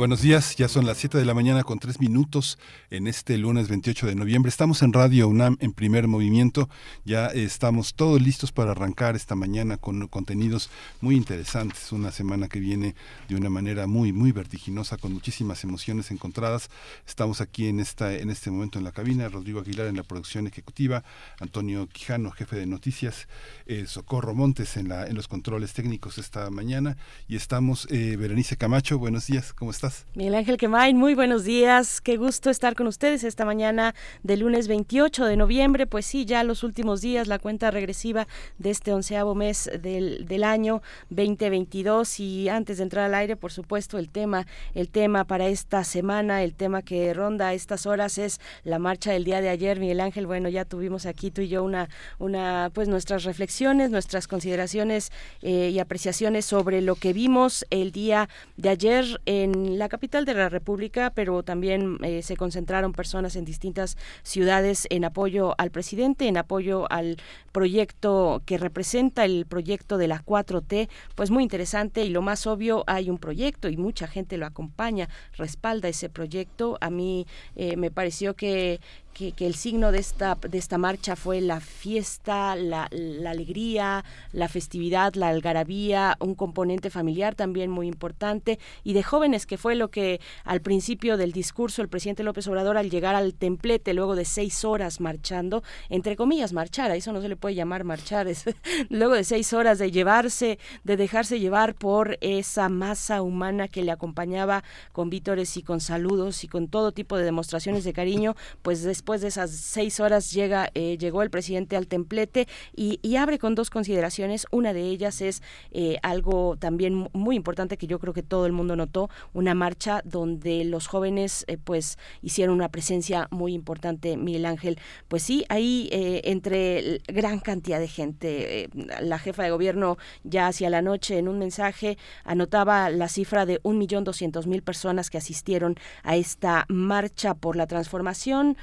Buenos días. Ya son las 7 de la mañana con 3 minutos en este lunes 28 de noviembre. Estamos en Radio UNAM en primer movimiento. Ya estamos todos listos para arrancar esta mañana con contenidos muy interesantes. Una semana que viene de una manera muy, muy vertiginosa, con muchísimas emociones encontradas. Estamos aquí en, esta, en este momento en la cabina. Rodrigo Aguilar en la producción ejecutiva, Antonio Quijano, jefe de noticias, eh, Socorro Montes en, la, en los controles técnicos esta mañana. Y estamos, eh, Berenice Camacho, buenos días. ¿Cómo estás? Miguel Ángel Quemain, muy buenos días. Qué gusto estar con ustedes esta mañana del lunes 28 de noviembre. Pues sí, ya los últimos días, la cuenta regresiva de este onceavo mes del, del año 2022. Y antes de entrar al aire, por supuesto, el tema, el tema para esta semana, el tema que ronda a estas horas es la marcha del día de ayer. Miguel Ángel, bueno, ya tuvimos aquí tú y yo una, una pues nuestras reflexiones, nuestras consideraciones eh, y apreciaciones sobre lo que vimos el día de ayer en la capital de la República, pero también eh, se concentraron personas en distintas ciudades en apoyo al presidente, en apoyo al proyecto que representa el proyecto de la 4T, pues muy interesante y lo más obvio, hay un proyecto y mucha gente lo acompaña, respalda ese proyecto. A mí eh, me pareció que que, el signo de esta, de esta marcha fue la fiesta, la, alegría, la festividad, la algarabía, un componente familiar también muy importante y de jóvenes, que fue lo que al principio del discurso el presidente López Obrador al llegar al templete luego de seis horas marchando, entre comillas marchar, a eso no se le puede llamar marchar, es, luego de seis horas de llevarse, de dejarse llevar por esa masa humana que le acompañaba con vítores y con saludos y con todo tipo de demostraciones de cariño, pues después de esas seis horas llega, eh, llegó el presidente al templete y, abre con dos consideraciones. Una de ellas es eh, algo también muy importante que yo creo que todo el mundo notó, una marcha donde los jóvenes eh, pues hicieron una presencia muy importante, Miguel Ángel. Pues sí, ahí entre gran cantidad de gente, la jefa de gobierno ya hacia la noche en un mensaje anotaba la cifra de un millón doscientos mil personas que asistieron a esta marcha por la transformación,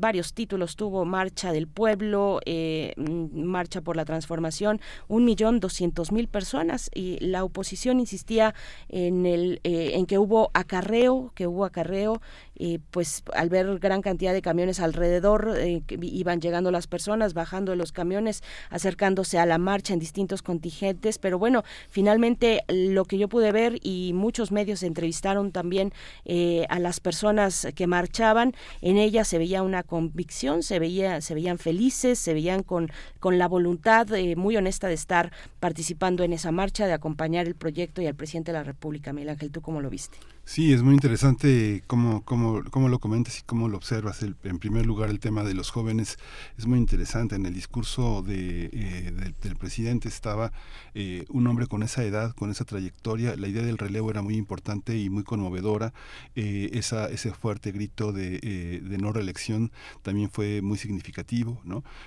varios títulos tuvo Marcha del Pueblo, eh, mm, Marcha por la Transformación, un millón doscientos mil personas y la oposición insistía en el eh, en que hubo acarreo, que hubo acarreo y pues al ver gran cantidad de camiones alrededor, eh, iban llegando las personas, bajando de los camiones, acercándose a la marcha en distintos contingentes, pero bueno, finalmente lo que yo pude ver y muchos medios entrevistaron también eh, a las personas que marchaban, en ellas se veía una convicción, se veía, se veían felices, se veían con, con la voluntad eh, muy honesta de estar participando en esa marcha, de acompañar el proyecto y al presidente de la República. Miguel Ángel, ¿tú cómo lo viste? Sí, es muy interesante cómo, cómo, cómo lo comentas y cómo lo observas. El, en primer lugar, el tema de los jóvenes es muy interesante. En el discurso de, eh, del, presidente estaba eh, un hombre con esa edad, con esa trayectoria. La idea del relevo era muy importante y muy conmovedora. Eh, esa, ese fuerte grito de, de, no reelección también fue muy significativo.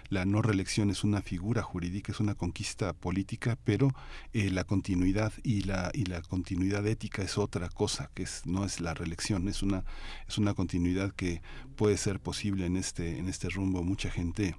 La no reelección es una figura jurídica, es una conquista política, pero la continuidad y la, y la continuidad ética es otra cosa que no es la reelección, es una, es una continuidad que puede ser posible en este, en este rumbo. Mucha gente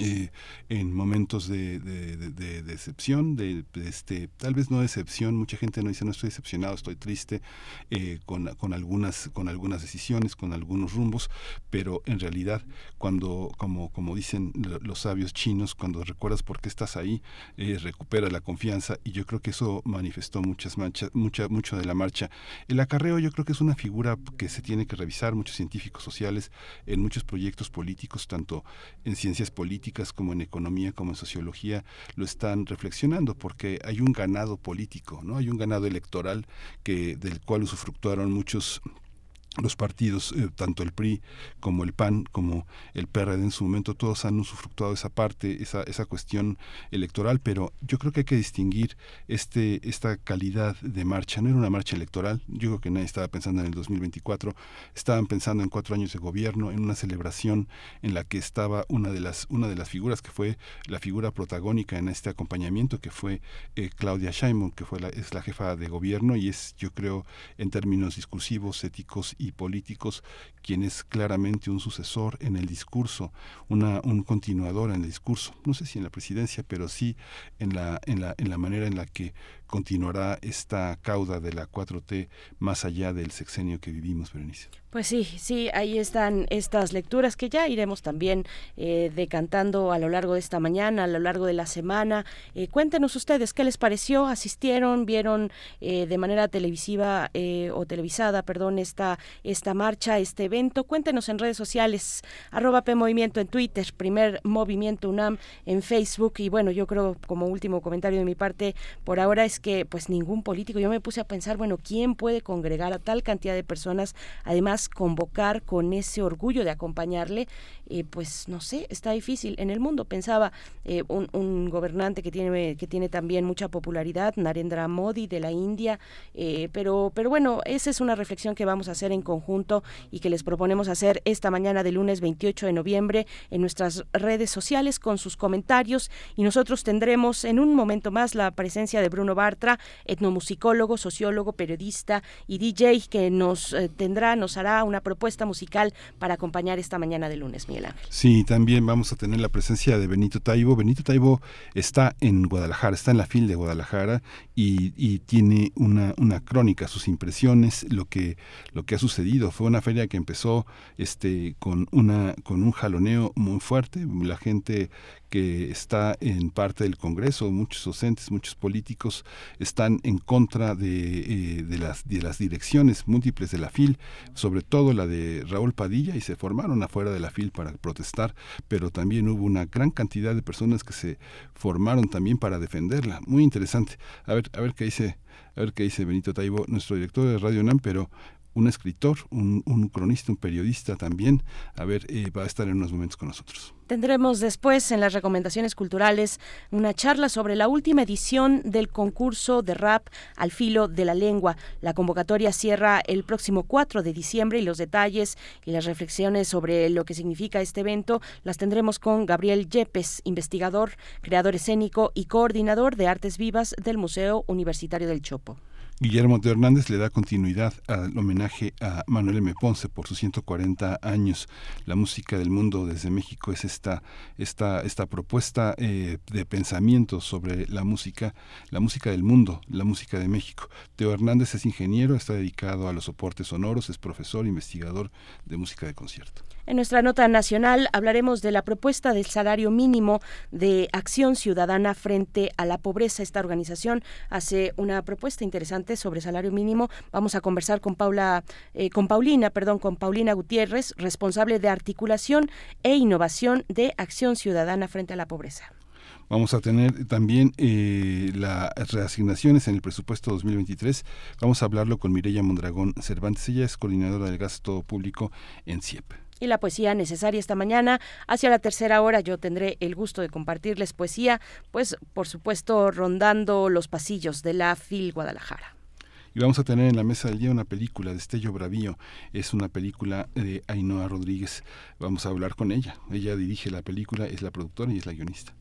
eh, en momentos de, decepción, de, este, tal vez no decepción, mucha gente no dice no estoy decepcionado, estoy triste eh, con, con, algunas, con algunas decisiones, con algunos rumbos, pero en realidad cuando, como, como dicen los sabios chinos, cuando recuerdas por qué estás ahí, eh, recupera la confianza y yo creo que eso manifestó muchas manchas, mucha, mucho de la marcha. El acarreo yo creo que es una figura que se tiene que revisar, muchos científicos sociales en muchos proyectos políticos, tanto en ciencias políticas, como en economía, como en sociología, lo están reflexionando, porque hay un ganado político, ¿no? Hay un ganado electoral que del cual usufructuaron muchos los partidos, eh, tanto el PRI como el PAN, como el PRD en su momento, todos han usufructuado esa parte, esa, esa cuestión electoral, pero yo creo que hay que distinguir este, esta calidad de marcha. No era una marcha electoral, yo creo que nadie estaba pensando en el 2024, estaban pensando en cuatro años de gobierno, en una celebración en la que estaba una de las, una de las figuras que fue la figura protagónica en este acompañamiento, que fue eh, Claudia Sheinbaum, que fue la, es la jefa de gobierno y es, yo creo, en términos discursivos, éticos y políticos, quien es claramente un sucesor en el discurso, una, un continuador en el discurso, no sé si en la presidencia, pero sí en la, en la, en la manera en la que continuará esta cauda de la 4T más allá del sexenio que vivimos, Berenice. Pues sí, sí, ahí están estas lecturas que ya iremos también eh, decantando a lo largo de esta mañana, a lo largo de la semana. Eh, cuéntenos ustedes qué les pareció, asistieron, vieron eh, de manera televisiva o televisada, perdón, esta, esta marcha, este evento. Cuéntenos en redes sociales, arroba P Movimiento en Twitter, primer Movimiento UNAM en Facebook. Y bueno, yo creo como último comentario de mi parte por ahora es que pues ningún político, yo me puse a pensar, bueno, ¿quién puede congregar a tal cantidad de personas? Además, convocar con ese orgullo de acompañarle, eh, pues no sé, está difícil. En el mundo pensaba eh, un, gobernante que tiene, que tiene también mucha popularidad, Narendra Modi de la India, eh, pero, pero bueno, esa es una reflexión que vamos a hacer en conjunto y que les proponemos hacer esta mañana de lunes 28 de noviembre en nuestras redes sociales con sus comentarios y nosotros tendremos en un momento más la presencia de Bruno Bartra, etnomusicólogo, sociólogo, periodista y DJ que nos tendrá, nos hará una propuesta musical para acompañar esta mañana de lunes, Miguel Ángel. Sí, también vamos a tener la presencia de Benito Taibo. Benito Taibo está en Guadalajara, está en la fil de Guadalajara y, tiene una, una crónica, sus impresiones, lo que, lo que ha sucedido. Fue una feria que empezó este, con, una, con un jaloneo muy fuerte. La gente que está en parte del Congreso, muchos docentes, muchos políticos están en contra de, eh, las, de las direcciones múltiples de la FIL, sobre todo la de Raúl Padilla, y se formaron afuera de la FIL para protestar, pero también hubo una gran cantidad de personas que se formaron también para defenderla. Muy interesante. A ver, a ver qué dice, a ver qué dice Benito Taibo, nuestro director de Radio NAM, pero un escritor, un, cronista, un periodista también. A ver, eh, va a estar en unos momentos con nosotros. Tendremos después en las recomendaciones culturales una charla sobre la última edición del concurso de rap al filo de la lengua. La convocatoria cierra el próximo 4 de diciembre y los detalles y las reflexiones sobre lo que significa este evento las tendremos con Gabriel Yepes, investigador, creador escénico y coordinador de artes vivas del Museo Universitario del Chopo. Guillermo de Hernández le da continuidad al homenaje a Manuel M. Ponce por sus 140 años. La música del mundo desde México es esta, esta, esta propuesta eh, de pensamiento sobre la música, la música del mundo, la música de México. Teo Hernández es ingeniero, está dedicado a los soportes sonoros, es profesor, investigador de música de concierto. En nuestra nota nacional hablaremos de la propuesta del salario mínimo de Acción Ciudadana frente a la pobreza. Esta organización hace una propuesta interesante sobre salario mínimo. Vamos a conversar con Paula, eh, con Paulina, perdón, con Paulina Gutiérrez, responsable de articulación e innovación de Acción Ciudadana frente a la pobreza. Vamos a tener también eh, las reasignaciones en el presupuesto 2023. Vamos a hablarlo con Mireya Mondragón Cervantes. Ella es coordinadora del gasto público en CIEP y la poesía necesaria esta mañana. Hacia la tercera hora yo tendré el gusto de compartirles poesía, pues por supuesto rondando los pasillos de la FIL Guadalajara. Y vamos a tener en la mesa del día una película, Destello Bravío. Es una película de Ainhoa Rodríguez. Vamos a hablar con ella. Ella dirige la película, es la productora y es la guionista.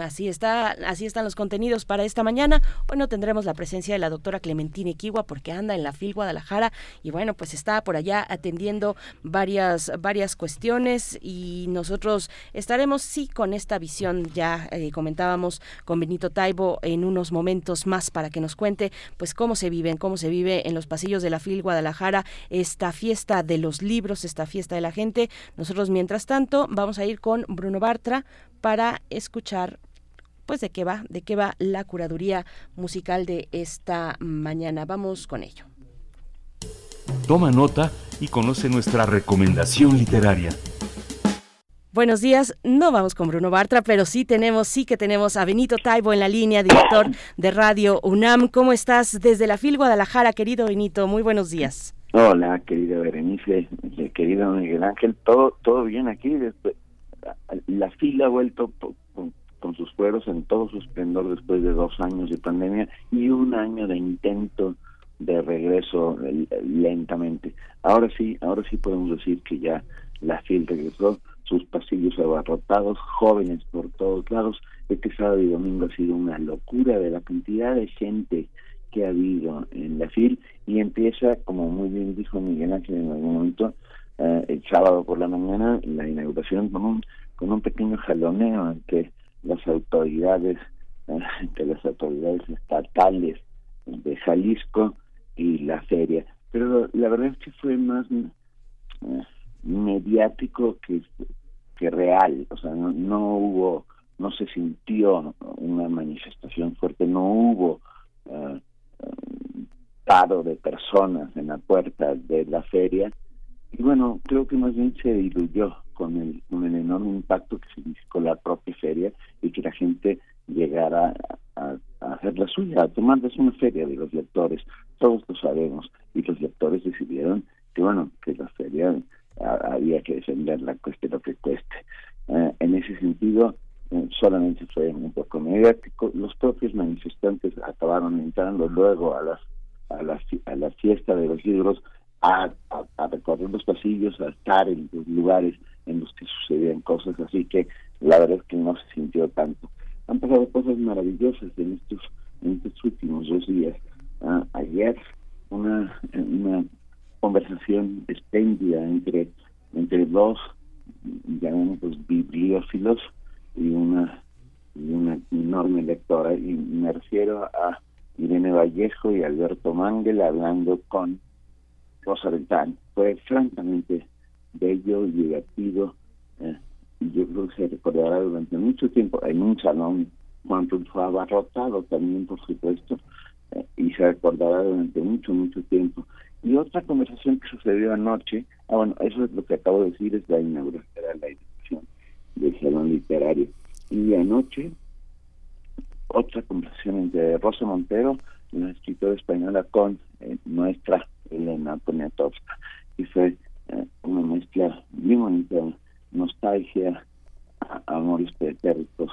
Así está, así están los contenidos para esta mañana. Bueno, tendremos la presencia de la doctora Clementina Equigua porque anda en la FIL Guadalajara y bueno, pues está por allá atendiendo varias, varias cuestiones y nosotros estaremos sí con esta visión. Ya eh, comentábamos con Benito Taibo en unos momentos más para que nos cuente pues cómo se vive, cómo se vive en los pasillos de la FIL Guadalajara esta fiesta de los libros, esta fiesta de la gente. Nosotros mientras tanto vamos a ir con Bruno Bartra para escuchar pues de qué va, de qué va la curaduría musical de esta mañana. Vamos con ello. Toma nota y conoce nuestra recomendación literaria. Buenos días, no vamos con Bruno Bartra, pero sí tenemos, sí que tenemos a Benito Taibo en la línea, director de Radio UNAM. ¿Cómo estás desde la FIL Guadalajara, querido Benito? Muy buenos días. Hola, querida Berenice, querido Miguel Ángel, todo todo bien aquí. Después, la fila ha vuelto con, sus fueros en todo su esplendor después de dos años de pandemia y un año de intento de regreso lentamente. Ahora sí, ahora sí podemos decir que ya la fila regresó, sus pasillos abarrotados, jóvenes por todos lados. Este sábado y domingo ha sido una locura de la cantidad de gente que ha habido en la FIL y empieza, como muy bien dijo Miguel Ángel en algún momento, eh, el sábado por la mañana, la inauguración con un, con un pequeño jaloneo entre las autoridades, eh, entre las autoridades estatales de Jalisco y la feria. Pero la verdad es que fue más eh, mediático que, que real, o sea, no, no hubo, no se sintió una manifestación fuerte, no hubo paro de personas en la puerta de la feria y bueno creo que más bien se diluyó con el con el enorme impacto que significó la propia feria y que la gente llegara a, hacer la suya a tomarse una feria de los lectores. Todos lo sabemos. Y los lectores decidieron que bueno que la feria había que defenderla cueste lo que cueste. Eh, en ese sentido eh, solamente fue un poco mediático. Los propios manifestantes acabaron entrando luego a las a la, a la fiesta de los libros, a, recorrer los pasillos, a estar en los lugares en los que sucedían cosas, así que la verdad es que no se sintió tanto. Han pasado cosas maravillosas en estos, últimos dos días. Ah, ayer una, una conversación espléndida entre, entre dos, llamémoslos bibliófilos y una, y una enorme lectora, y me refiero a Irene Vallejo y Alberto Mangel hablando con Rosa Beltrán. Fue francamente bello y divertido eh, y yo creo que se recordará durante mucho tiempo en un salón cuando fue abarrotado también por supuesto eh, y se recordará durante mucho mucho tiempo y otra conversación que sucedió anoche ah bueno eso es lo que acabo de decir es la inauguración la inauguración del salón literario y anoche otra conversación entre Rosa Montero, una escritora española, con eh, nuestra Elena Poniatowska. Y fue eh, una mezcla muy bonita, nostalgia, amores pretéritos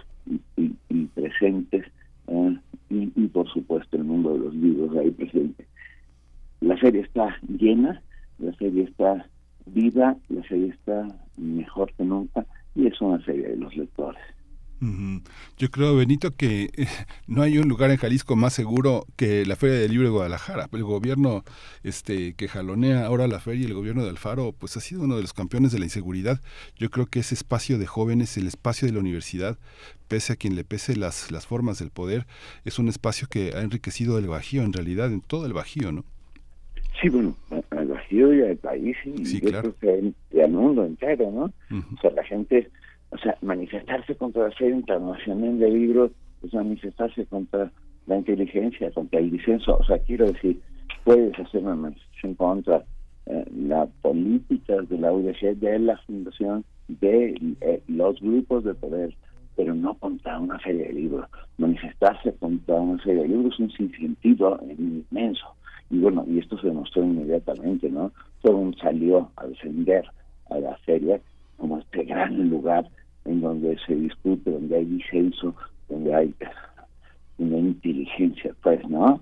y, presentes, eh, y, y, por supuesto el mundo de los libros ahí presente. La serie está llena, la serie está viva, la serie está mejor que nunca, y es una serie de los lectores. Yo creo, Benito, que no hay un lugar en Jalisco más seguro que la Feria del Libro de Guadalajara. El gobierno este, que jalonea ahora la feria y el gobierno de Alfaro, pues ha sido uno de los campeones de la inseguridad. Yo creo que ese espacio de jóvenes, el espacio de la universidad, pese a quien le pese las, las formas del poder, es un espacio que ha enriquecido el Bajío, en realidad, en todo el Bajío, ¿no? Sí, bueno, al Bajío y al país y sí, claro. al mundo entero, ¿no? O sea, la gente o sea, manifestarse contra la Feria Internacional de Libros es manifestarse contra la inteligencia, contra el disenso. O sea, quiero decir, puedes hacer una manifestación contra eh, la política de la UDG, de la fundación, de eh, los grupos de poder, pero no contra una feria de libros. Manifestarse contra una feria de libros es un sinsentido inmenso. Y bueno, y esto se demostró inmediatamente, ¿no? Todo un salió a defender a la feria como este gran lugar en donde se discute, donde hay disenso, donde hay una inteligencia, pues, ¿no?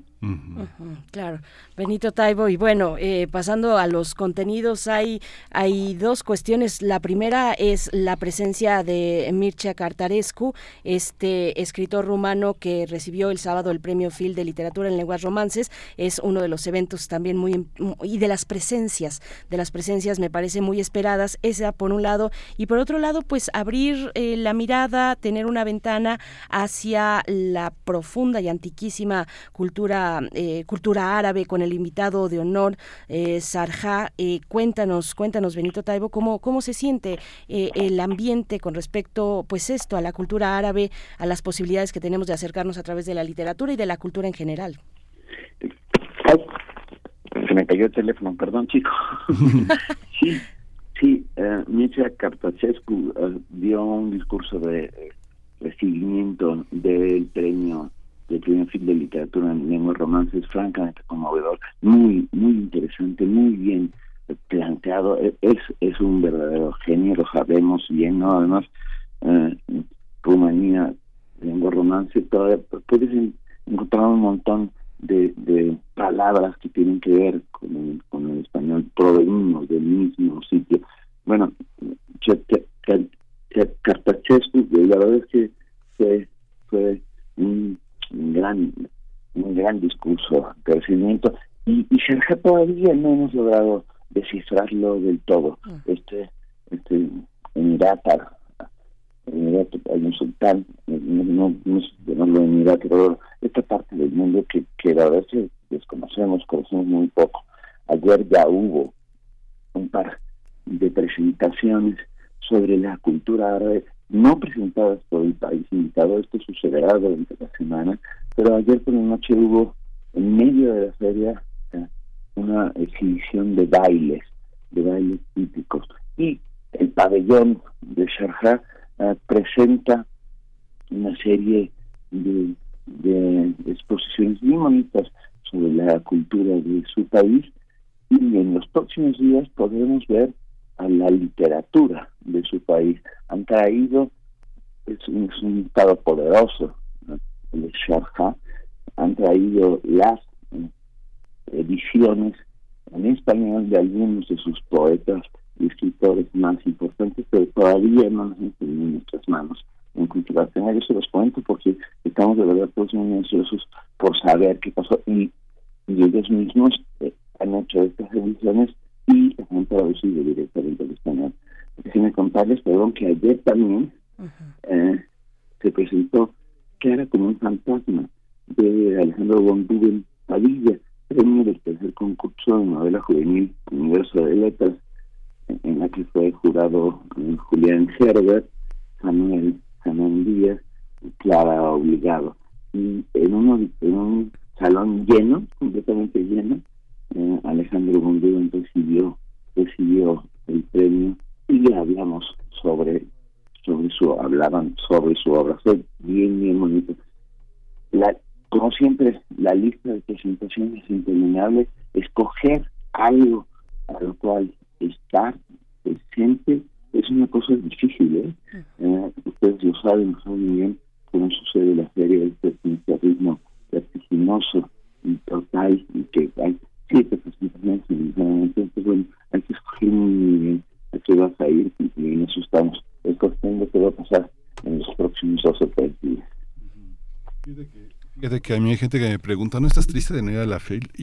Claro, Benito Taibo. Y bueno, eh, pasando a los contenidos, hay, hay dos cuestiones. La primera es la presencia de Mircea Cartarescu, este escritor rumano que recibió el sábado el premio Phil de Literatura en Lenguas Romances. Es uno de los eventos también muy. y de las presencias, de las presencias me parece muy esperadas. Esa por un lado. Y por otro lado, pues abrir eh, la mirada, tener una ventana hacia la profunda y antiquísima cultura eh, cultura árabe con el invitado de honor eh, Sarja. Eh, cuéntanos, cuéntanos Benito Taibo, cómo, cómo se siente eh, el ambiente con respecto, pues esto, a la cultura árabe, a las posibilidades que tenemos de acercarnos a través de la literatura y de la cultura en general. se me cayó el teléfono, perdón, chico. sí, sí, uh, Mircea dio un discurso de recibimiento del premio del primer film de literatura en lengua romance es francamente conmovedor, muy, muy interesante, muy bien planteado, e, es, es un verdadero genio, lo sabemos bien, ¿no? Además, eh, Rumanía, lengua romance, todavía puedes encontrar un montón de, de palabras que tienen que ver con el, con el español, provenimos del mismo sitio. Bueno, Cartachescu, la verdad es que fue, fue un, gran un gran discurso, crecimiento, y, y todavía no hemos logrado descifrarlo del todo. Mm. Este, este Emirata, Emirato, hay un sultán, no, no, no llamarlo Emirato, pero esta parte del mundo que, que la verdad es que desconocemos, conocemos muy poco. Ayer ya hubo un par de presentaciones sobre la cultura árabe, no presentadas por el país invitado, esto sucederá durante la semana, pero ayer por la noche hubo en medio de la feria eh, una exhibición de bailes, de bailes típicos. Y el pabellón de Sharjah eh, presenta una serie de, de exposiciones muy bonitas sobre la cultura de su país y en los próximos días podremos ver a la literatura de su país. Han traído, es un, estado poderoso, el Sharjah, han traído las eh, ediciones en español de algunos de sus poetas y escritores más importantes, pero todavía no nos han en nuestras manos en cultivación. Yo se los cuento porque estamos de verdad todos muy ansiosos por saber qué pasó y, ellos mismos eh, han hecho estas ediciones y han traducido directamente al español. Déjenme contarles, perdón, que ayer también eh, se presentó que era como un fantasma de Alejandro Bonduben Padilla, premio del tercer concurso de novela juvenil Universo de Letras, en la que fue jurado eh, Julián Herbert,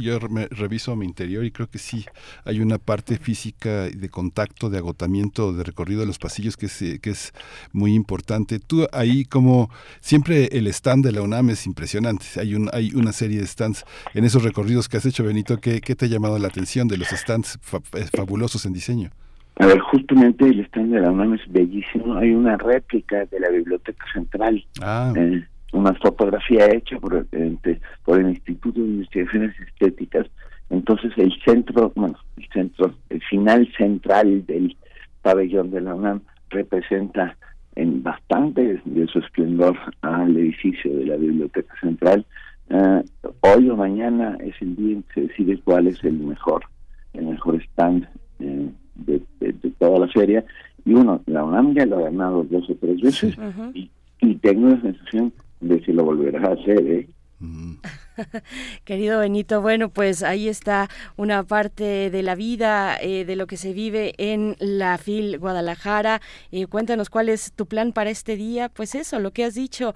Y yo me reviso a mi interior y creo que sí, hay una parte física de contacto, de agotamiento, de recorrido de los pasillos que es, que es muy importante. Tú ahí como siempre el stand de la UNAM es impresionante, hay, un, hay una serie de stands en esos recorridos que has hecho, Benito, ¿qué, qué te ha llamado la atención de los stands eh, fabulosos en diseño? A ver, justamente el stand de la UNAM es bellísimo, hay una réplica de la Biblioteca Central. Ah. Eh, una fotografía hecha por, por el Instituto de Investigaciones Estéticas. Entonces el centro, bueno, el centro, el final central del pabellón de la UNAM representa en bastante de su esplendor al edificio de la Biblioteca Central. Eh, hoy o mañana es el día en que se decide cuál es el mejor, el mejor stand eh, de, toda la feria. Y uno, la UNAM ya lo ha ganado dos o tres veces y, y tengo la sensación de si lo volverás a hacer, ¿eh? Querido Benito, bueno, pues ahí está una parte de la vida, eh, de lo que se vive en la FIL Guadalajara. Eh, cuéntanos cuál es tu plan para este día. Pues eso, lo que has dicho,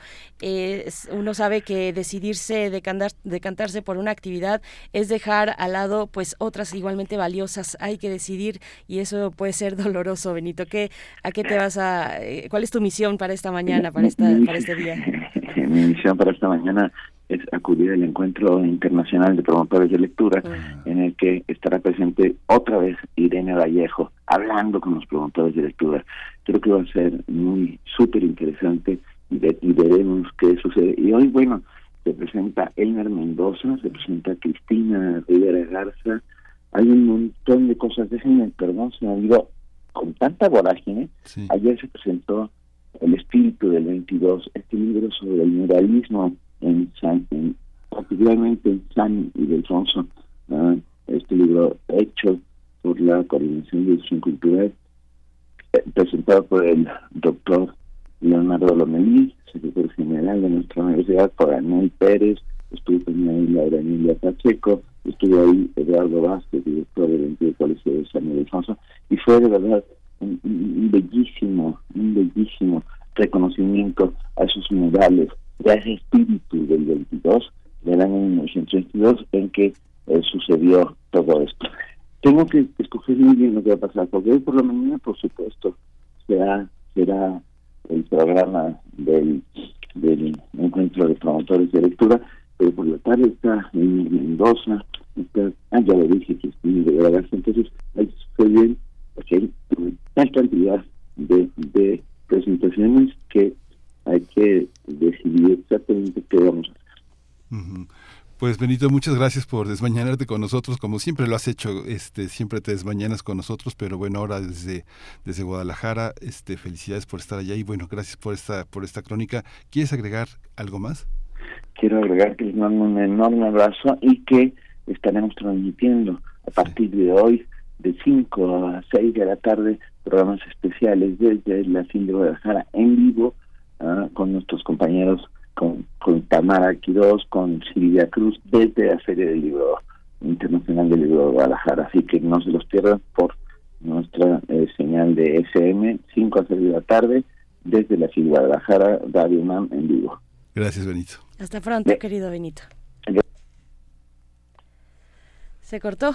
uno sabe que decidirse, decantarse por una actividad es dejar al lado pues otras igualmente valiosas. Hay que decidir y eso puede ser doloroso, Benito. ¿Qué, ¿A qué te vas a, eh, cuál es tu misión para esta mañana, para, esta, para este día? Mi misión para esta mañana es acudir al encuentro internacional de promotores de lectura en el que estará presente otra vez Irene Vallejo hablando con los promotores de lectura. Creo que va a ser muy súper interesante y, veremos qué sucede. Y hoy, bueno, se presenta Elmer Mendoza, se presenta Cristina Rivera Garza, hay un montón de cosas. Déjenme, perdón, se me olvidó, con tanta vorágine, ayer se presentó El espíritu del 22, este libro sobre el muralismo en San, particularmente en San Ildefonso, ¿no? este libro hecho por la Coordinación de Edición Cultural, eh, presentado por el doctor Leonardo Lomelí, secretario general de nuestra universidad, por Anel Pérez, estuvo también ahí Laura Emilia Pacheco, estuvo ahí Eduardo Vázquez, director del Antiguo Colegio de San Ildefonso, y fue de verdad un, bellísimo, un bellísimo reconocimiento a esos murales, a ese espíritu del 22, del año 1922, en que eh, sucedió todo esto. Tengo que escoger muy bien lo que va a pasar, porque hoy por la mañana, por supuesto, será, será el programa del, del encuentro de promotores de lectura, pero por la tarde está en Mendoza, ah, ya lo dije, que es de verdad, entonces que escoger bien, hay una cantidad de, de presentaciones que hay que decidir exactamente qué vamos a hacer. Pues Benito, muchas gracias por desmañanarte con nosotros, como siempre lo has hecho, este, siempre te desmañanas con nosotros, pero bueno, ahora desde, desde Guadalajara, este, felicidades por estar allá y bueno, gracias por esta, por esta crónica. ¿Quieres agregar algo más? Quiero agregar que les mando un enorme abrazo y que estaremos transmitiendo a partir de hoy de 5 a 6 de la tarde programas especiales desde la FIL de Guadalajara en vivo con nuestros compañeros, con, con Tamara Quiroz, con Silvia Cruz, desde la Feria del Libro Internacional del Libro de Guadalajara. Así que no se los pierdan por nuestra eh, señal de FM, 5 a 6 de la tarde, desde la FIL Guadalajara, Radio UNAM en vivo. Gracias, Benito. Hasta pronto, querido Benito. Se cortó.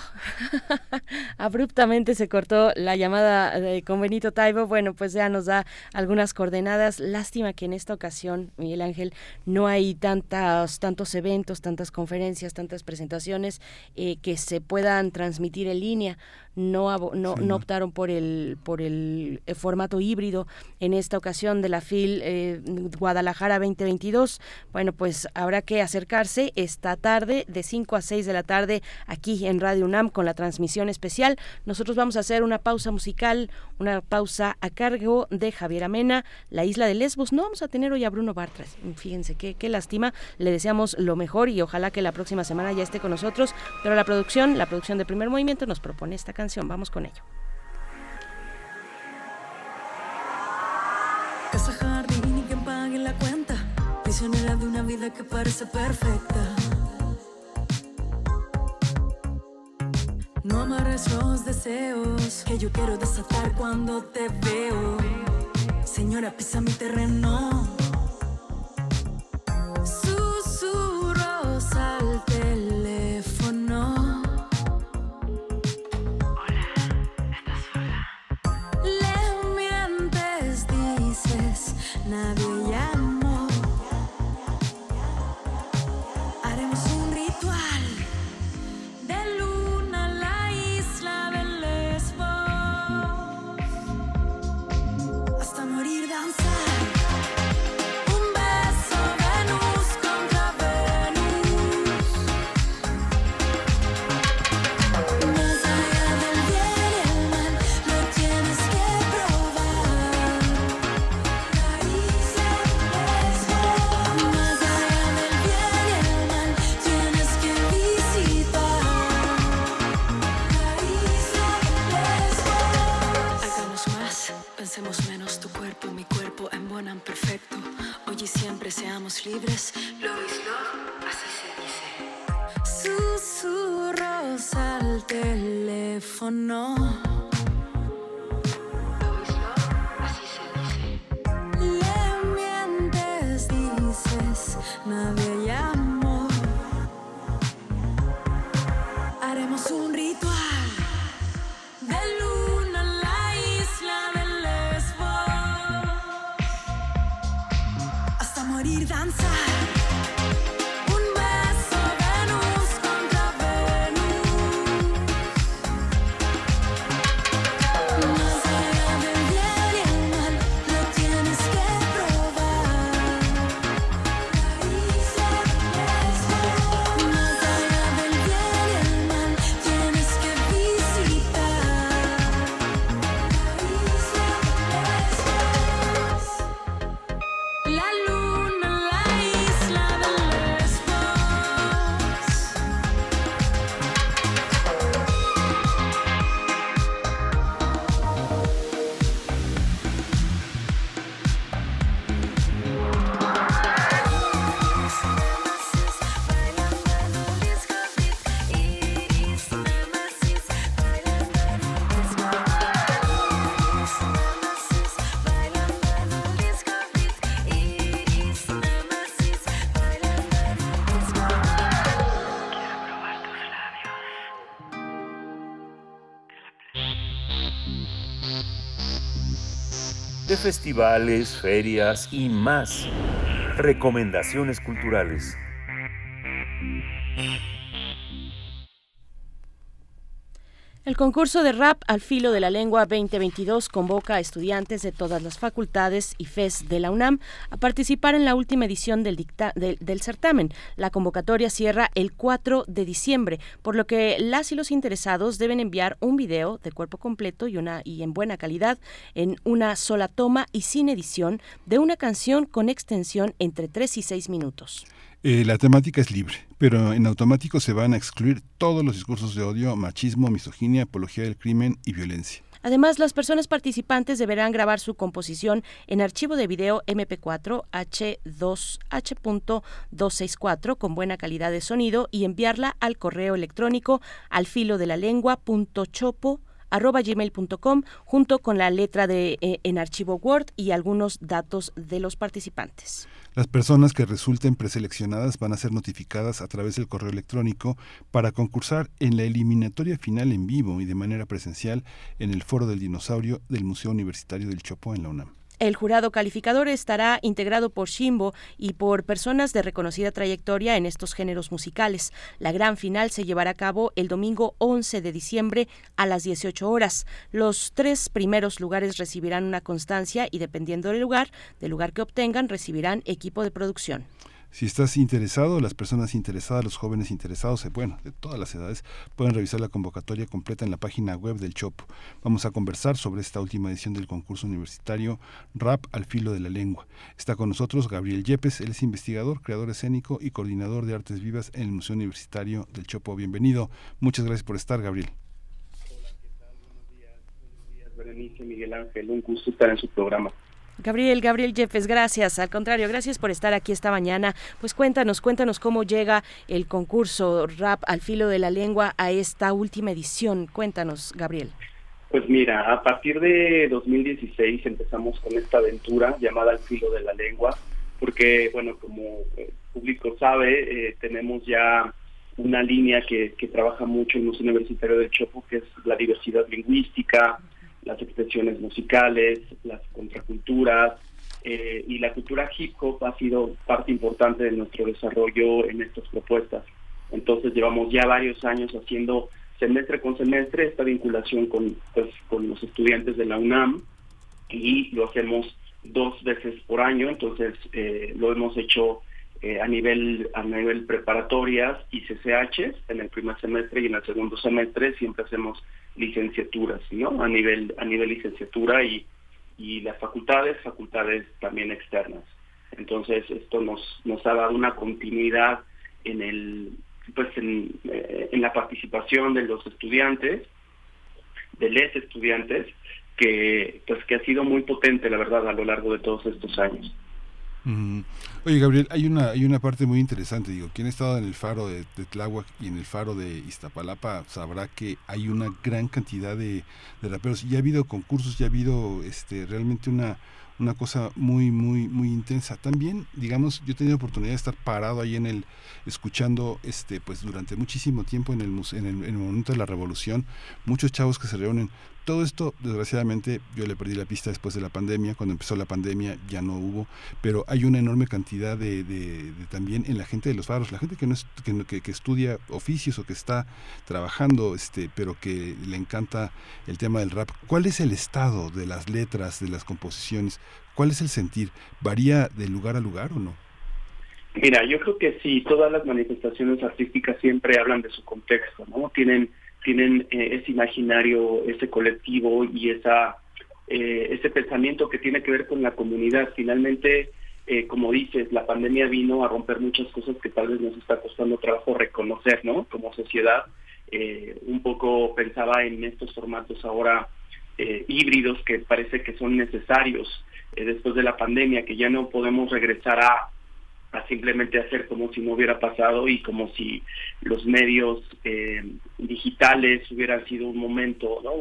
Abruptamente se cortó la llamada de, con Benito Taibo. Bueno, pues ya nos da algunas coordenadas. Lástima que en esta ocasión, Miguel Ángel, no hay tantas, tantos eventos, tantas conferencias, tantas presentaciones eh, que se puedan transmitir en línea no, no, sí. no optaron por el, por el eh, formato híbrido en esta ocasión de la FIL eh, Guadalajara 2022. Bueno, pues habrá que acercarse esta tarde de 5 a 6 de la tarde aquí en Radio UNAM con la transmisión especial. Nosotros vamos a hacer una pausa musical, una pausa a cargo de Javier Amena, La Isla de Lesbos. No vamos a tener hoy a Bruno Bartras. Fíjense qué, qué lástima. Le deseamos lo mejor y ojalá que la próxima semana ya esté con nosotros. Pero la producción, la producción de primer movimiento nos propone esta canción. Vamos con ello. Casa jardín y quien pague la cuenta. Prisionera de una vida que parece perfecta. No amarres los deseos que yo quiero desatar cuando te veo. Señora, pisa mi terreno. Seamos libres. Love, así se dice. Susurros al teléfono. Festivales, ferias y más. Recomendaciones culturales. Concurso de rap al filo de la lengua 2022 convoca a estudiantes de todas las facultades y FES de la UNAM a participar en la última edición del, certamen. La convocatoria cierra el 4 de diciembre, por lo que las y los interesados deben enviar un video de cuerpo completo y, una, y en buena calidad en una sola toma y sin edición de una canción con extensión entre 3 y 6 minutos. Eh, la temática es libre, pero en automático se van a excluir todos los discursos de odio, machismo, misoginia, apología del crimen y violencia. Además, las personas participantes deberán grabar su composición en archivo de video MP4 H2H.264 con buena calidad de sonido y enviarla al correo electrónico al filo de la lengua junto con la letra de eh, en archivo Word y algunos datos de los participantes. Las personas que resulten preseleccionadas van a ser notificadas a través del correo electrónico para concursar en la eliminatoria final en vivo y de manera presencial en el Foro del Dinosaurio del Museo Universitario del Chopo en la UNAM. El jurado calificador estará integrado por Shimbo y por personas de reconocida trayectoria en estos géneros musicales. La gran final se llevará a cabo el domingo 11 de diciembre a las 18 horas. Los tres primeros lugares recibirán una constancia y dependiendo del lugar, del lugar que obtengan, recibirán equipo de producción. Si estás interesado, las personas interesadas, los jóvenes interesados, eh, bueno, de todas las edades, pueden revisar la convocatoria completa en la página web del Chopo. Vamos a conversar sobre esta última edición del concurso universitario Rap al filo de la lengua. Está con nosotros Gabriel Yepes, él es investigador, creador escénico y coordinador de artes vivas en el Museo Universitario del Chopo. Bienvenido. Muchas gracias por estar, Gabriel. Hola, ¿qué tal? Buenos días. Buenos días, Berenice, Miguel Ángel. Un gusto estar en su programa. Gabriel, Gabriel Jeffes, gracias. Al contrario, gracias por estar aquí esta mañana. Pues cuéntanos, cuéntanos cómo llega el concurso Rap al filo de la lengua a esta última edición. Cuéntanos, Gabriel. Pues mira, a partir de 2016 empezamos con esta aventura llamada Al filo de la lengua, porque, bueno, como el público sabe, eh, tenemos ya una línea que, que trabaja mucho en el Museo Universitario de Chopo, que es la diversidad lingüística, las expresiones musicales, las contraculturas, eh, y la cultura hip hop ha sido parte importante de nuestro desarrollo en estas propuestas. Entonces llevamos ya varios años haciendo semestre con semestre esta vinculación con, pues, los estudiantes de la UNAM y lo hacemos dos veces por año, entonces eh, lo hemos hecho eh, a nivel a nivel preparatorias y CCH en el primer semestre y en el segundo semestre siempre hacemos licenciaturas, ¿no? A nivel, a nivel licenciatura y, y las facultades, facultades también externas. Entonces esto nos, nos ha dado una continuidad en el pues en, eh, en la participación de los estudiantes, de les estudiantes, que pues que ha sido muy potente la verdad a lo largo de todos estos años. Oye, Gabriel, hay una, hay una parte muy interesante. Digo, quien ha estado en el faro de, de Tláhuac y en el faro de Iztapalapa sabrá que hay una gran cantidad de, de raperos. Ya ha habido concursos, ya ha habido este, realmente una, una cosa muy, muy, muy intensa. También, digamos, yo he tenido oportunidad de estar parado ahí en el, escuchando, este, pues durante muchísimo tiempo en el, en el, en el momento de la revolución, muchos chavos que se reúnen todo esto, desgraciadamente, yo le perdí la pista después de la pandemia. Cuando empezó la pandemia ya no hubo, pero hay una enorme cantidad de, de, también en la gente de los faros, la gente que no es, que, que, estudia oficios o que está trabajando, este, pero que le encanta el tema del rap. ¿Cuál es el estado de las letras, de las composiciones? ¿Cuál es el sentir? ¿Varía de lugar a lugar o no? Mira, yo creo que sí, todas las manifestaciones artísticas siempre hablan de su contexto, ¿no? Tienen tienen eh, ese imaginario, ese colectivo y esa eh, ese pensamiento que tiene que ver con la comunidad. Finalmente, eh, como dices, la pandemia vino a romper muchas cosas que tal vez nos está costando trabajo reconocer, ¿no? Como sociedad, un poco pensaba en estos formatos ahora híbridos que parece que son necesarios después de la pandemia, que ya no podemos regresar a a simplemente hacer como si no hubiera pasado y como si los medios eh, digitales hubieran sido un momento, ¿no?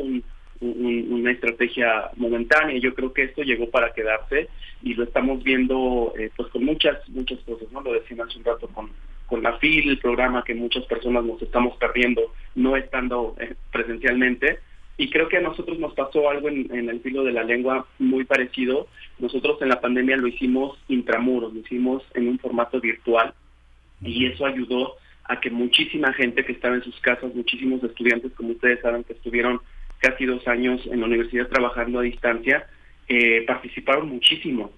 una estrategia momentánea. Yo creo que esto llegó para quedarse y lo estamos viendo eh, pues con muchas muchas cosas, ¿no? Lo decían hace un rato con con la FIL, el programa que muchas personas nos estamos perdiendo no estando eh, presencialmente, Y creo que a nosotros nos pasó algo en, en, el filo de la lengua muy parecido. Nosotros en la pandemia lo hicimos intramuros, lo hicimos en un formato virtual y eso ayudó a que muchísima gente que estaba en sus casas, muchísimos estudiantes, como ustedes saben, que estuvieron casi dos años en la universidad trabajando a distancia, eh, participaron muchísimo.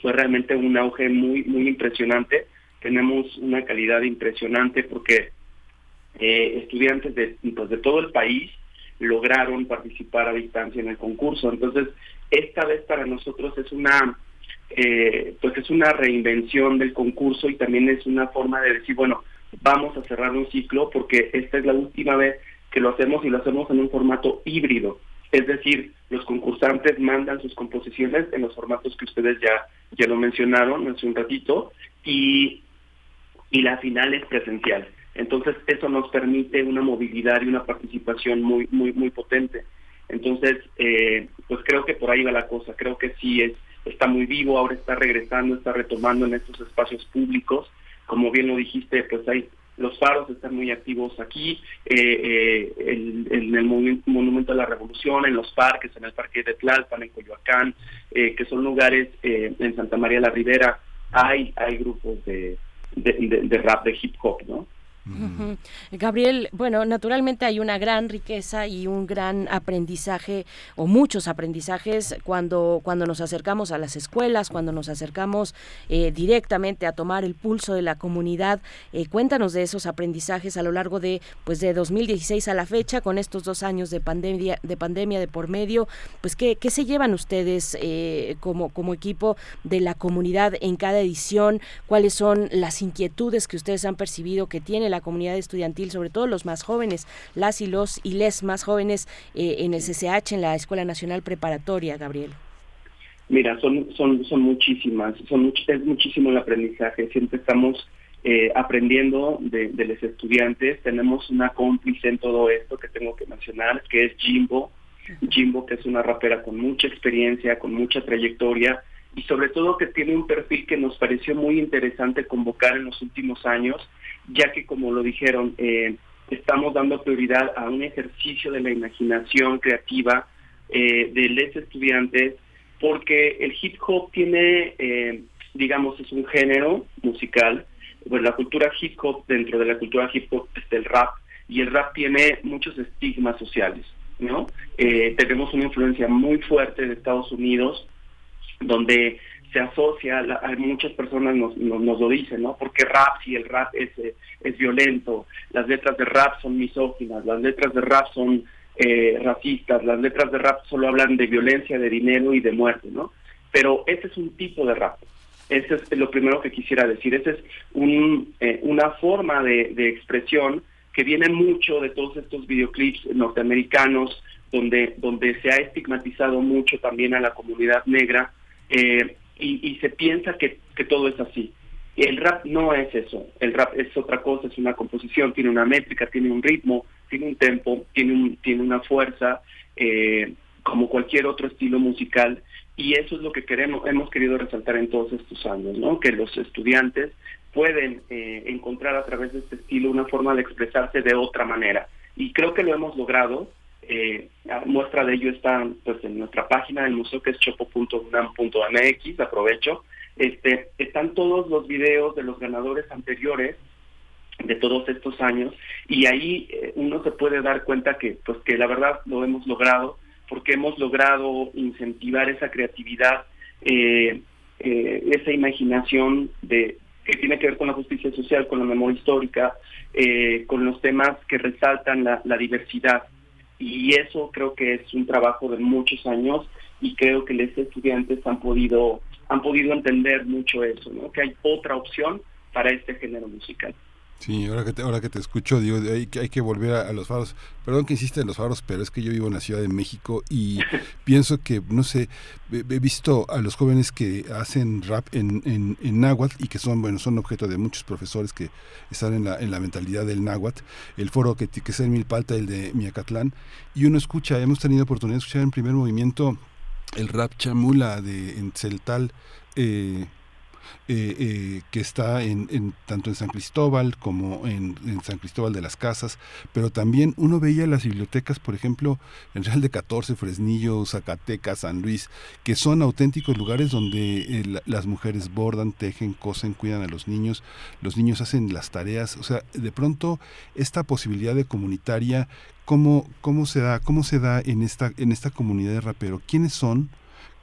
Fue realmente un auge muy, muy impresionante. Tenemos una calidad impresionante porque eh, estudiantes de, pues, de todo el país lograron participar a distancia en el concurso. Entonces, esta vez para nosotros es una eh, pues es una reinvención del concurso y también es una forma de decir, bueno, vamos a cerrar un ciclo porque esta es la última vez que lo hacemos y lo hacemos en un formato híbrido. Es decir, los concursantes mandan sus composiciones en los formatos que ustedes ya, ya lo mencionaron hace un ratito y, y la final es presencial. Entonces, eso nos permite una movilidad y una participación muy, muy, muy potente. Entonces, eh, pues creo que por ahí va la cosa. Creo que sí es, está muy vivo, ahora está regresando, está retomando en estos espacios públicos. Como bien lo dijiste, pues hay los faros están muy activos aquí, eh, eh, en el Monumento a la Revolución, en los parques, en el Parque de Tlalpan, en Coyoacán, que son lugares en Santa María la Ribera, hay, hay grupos de, de rap, de hip hop, ¿no? Gabriel, bueno, naturalmente hay una gran riqueza y un gran aprendizaje o muchos aprendizajes cuando, cuando nos acercamos a las escuelas, cuando nos acercamos eh, directamente a tomar el pulso de la comunidad. Eh, cuéntanos de esos aprendizajes a lo largo de, pues, de 2016 a la fecha, con estos dos años de pandemia, de pandemia de por medio. Pues, ¿qué, qué se llevan ustedes eh, como, como equipo de la comunidad en cada edición? ¿Cuáles son las inquietudes que ustedes han percibido que tiene la la comunidad estudiantil, sobre todo los más jóvenes, las y los y les más jóvenes eh, en el CCH, en la Escuela Nacional Preparatoria, Gabriel? Mira, son, son, son muchísimas, son es muchísimo el aprendizaje, siempre estamos eh, aprendiendo de, de, los estudiantes, tenemos una cómplice en todo esto que tengo que mencionar, que es Jimbo, Jimbo que es una rapera con mucha experiencia, con mucha trayectoria, y sobre todo que tiene un perfil que nos pareció muy interesante convocar en los últimos años, ya que como lo dijeron, eh, estamos dando prioridad a un ejercicio de la imaginación creativa eh, de los estudiantes, porque el hip hop tiene, eh, digamos, es un género musical, pues la cultura hip hop, dentro de la cultura hip hop está el rap, y el rap tiene muchos estigmas sociales, ¿no? tenemos una influencia muy fuerte de Estados Unidos, donde se asocia, a muchas personas nos, nos, lo dicen, ¿no? Porque rap, si el rap es, eh, es violento, las letras de rap son misóginas, las letras de rap son eh, racistas, las letras de rap solo hablan de violencia, de dinero y de muerte, ¿no? Pero ese es un tipo de rap. Ese es lo primero que quisiera decir. Esa es un, eh, una forma de, de expresión que viene mucho de todos estos videoclips norteamericanos, donde, donde se ha estigmatizado mucho también a la comunidad negra, eh, y, se piensa que, que todo es así. Y el rap no es eso, el rap es otra cosa, es una composición, tiene una métrica, tiene un ritmo, tiene un tempo, tiene, un, tiene una fuerza, eh, como cualquier otro estilo musical, y eso es lo que queremos, hemos querido resaltar en todos estos años, ¿no? que los estudiantes pueden eh, encontrar a través de este estilo una forma de expresarse de otra manera. Y creo que lo hemos logrado, eh, muestra de ello está pues en nuestra página del museo que es chopo.unam.mx, aprovecho. Este, están todos los videos de los ganadores anteriores de todos estos años y ahí eh, uno se puede dar cuenta que pues que la verdad lo hemos logrado porque hemos logrado incentivar esa creatividad eh, eh, esa imaginación de que tiene que ver con la justicia social con la memoria histórica con los temas que resaltan la, la diversidad y eso creo que es un trabajo de muchos años y creo que los estudiantes han podido han podido entender mucho eso, ¿no? Que hay otra opción para este género musical. Sí, ahora que te, ahora que te escucho, digo, hay, hay que volver a, los faros. Perdón que insiste en los faros, pero es que yo vivo en la Ciudad de México y pienso que, no sé, he visto a los jóvenes que hacen rap en, en, en, náhuatl y que son, bueno, son objeto de muchos profesores que están en la, en la mentalidad del náhuatl. El foro que, que es en Milpalta, el de Miacatlán, y uno escucha, hemos tenido oportunidad de escuchar en primer movimiento el rap chamula de en Celtal. Eh, eh, eh, que está en, tanto en San Cristóbal como en, San Cristóbal de las Casas, pero también uno veía las bibliotecas, por ejemplo, en Real de 14, Fresnillo, Zacatecas, San Luis, que son auténticos lugares donde eh, las mujeres bordan, tejen, cosen, cuidan a los niños, los niños hacen las tareas, o sea, de pronto esta posibilidad de comunitaria, ¿cómo, cómo se da, cómo se da en esta, en esta comunidad de rapero? ¿Quiénes son?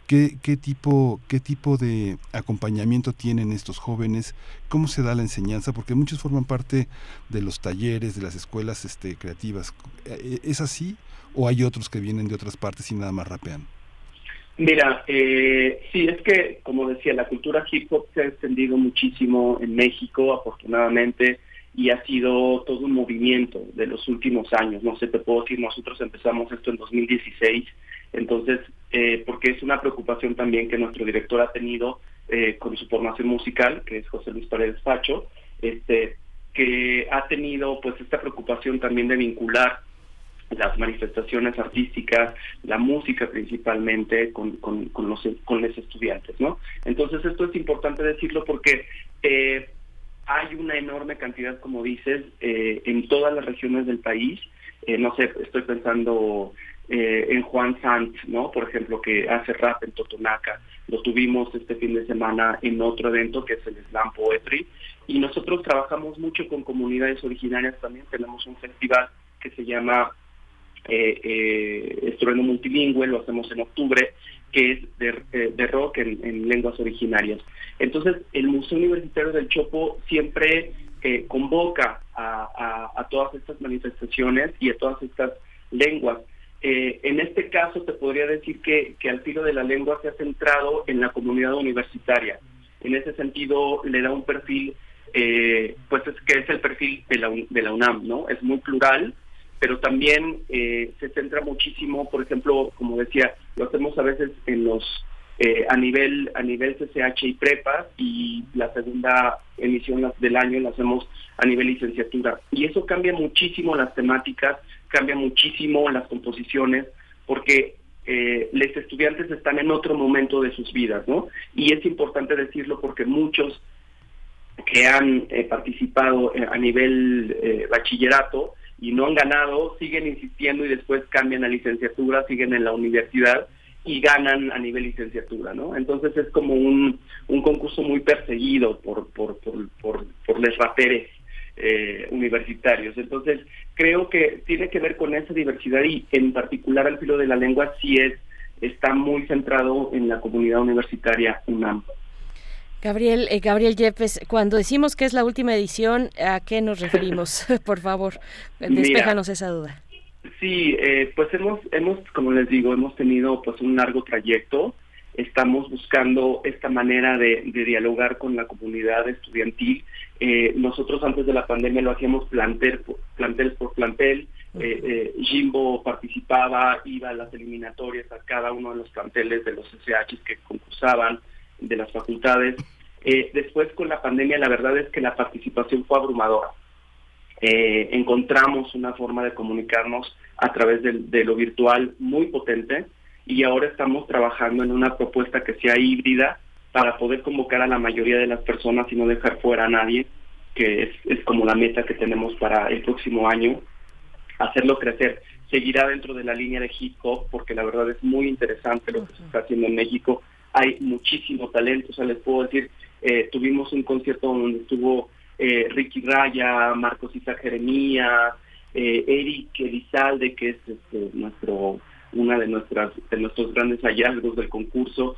¿Qué, qué, tipo, ¿Qué tipo de acompañamiento tienen estos jóvenes? ¿Cómo se da la enseñanza? Porque muchos forman parte de los talleres, de las escuelas este, creativas. Eh, ¿Es así? ¿O hay otros que vienen de otras partes y nada más rapean? Mira, eh, sí, es que, como decía, la cultura hip hop se ha extendido muchísimo en México, afortunadamente, y ha sido todo un movimiento de los últimos años. No sé, te puedo decir, nosotros empezamos esto en 2016 entonces, eh, porque es una preocupación también que nuestro director ha tenido eh, con su formación musical, que es José Luis Paredes Pacho, este, que ha tenido pues esta preocupación también de vincular las manifestaciones artísticas, la música principalmente con, con, los, con los estudiantes, ¿no? Entonces esto es importante decirlo porque eh, hay una enorme cantidad, como dices, en todas las regiones del país. no sé, estoy pensando eh, en Juan Sant, ¿no? Por ejemplo, que hace rap en Totonaca. Lo tuvimos este fin de semana en otro evento que es el Slam Poetry. Y nosotros trabajamos mucho con comunidades originarias también. Tenemos un festival que se llama eh, eh, Estruendo Multilingüe, lo hacemos en octubre, que es de, eh, rock en, lenguas originarias. Entonces, el Museo Universitario del Chopo siempre convoca a todas estas manifestaciones y a todas estas lenguas. Eh, en este caso te podría decir que, que al filo de la lengua se ha centrado en la comunidad universitaria. En ese sentido le da un perfil, eh, pues es que es el perfil de la, de la UNAM, ¿no? Es muy plural, pero también eh, se centra muchísimo, por ejemplo, como decía, lo hacemos a veces en los a nivel a nivel CCH y prepa y la segunda emisión del año la hacemos a nivel licenciatura y eso cambia muchísimo las temáticas cambia muchísimo las composiciones porque eh, los estudiantes están en otro momento de sus vidas, ¿no? Y es importante decirlo porque muchos que han eh, participado eh, a nivel bachillerato y no han ganado, siguen insistiendo y después cambian a licenciatura, siguen en la universidad y ganan a nivel licenciatura, ¿no? Entonces es como un, un concurso muy perseguido por, por, por, por, por les raperes eh, universitarios. Entonces, creo que tiene que ver con esa diversidad y en particular el filo de la lengua sí es está muy centrado en la comunidad universitaria UNAM. Gabriel, eh, Gabriel Yepes, cuando decimos que es la última edición, ¿a qué nos referimos? Por favor, despejanos esa duda. Sí, eh, pues hemos, hemos, como les digo, hemos tenido pues un largo trayecto. Estamos buscando esta manera de, de dialogar con la comunidad estudiantil eh, nosotros antes de la pandemia lo hacíamos plantel, plantel por plantel. Eh, eh, Jimbo participaba, iba a las eliminatorias a cada uno de los planteles de los SH que concursaban, de las facultades. después con la pandemia la verdad es que la participación fue abrumadora. encontramos una forma de comunicarnos a través de, lo virtual muy potente y ahora estamos trabajando en una propuesta que sea híbrida para poder convocar a la mayoría de las personas y no dejar fuera a nadie, que es, como la meta que tenemos para el próximo año, hacerlo crecer. Seguirá dentro de la línea de hip hop, porque la verdad es muy interesante lo que se está haciendo en México. Hay muchísimo talento, o sea, les puedo decir, eh, tuvimos un concierto donde estuvo eh, Ricky Raya, Marcos Isaac Jeremía, eh, Eric Elizalde, que es este, nuestro una de nuestras de nuestros grandes hallazgos del concurso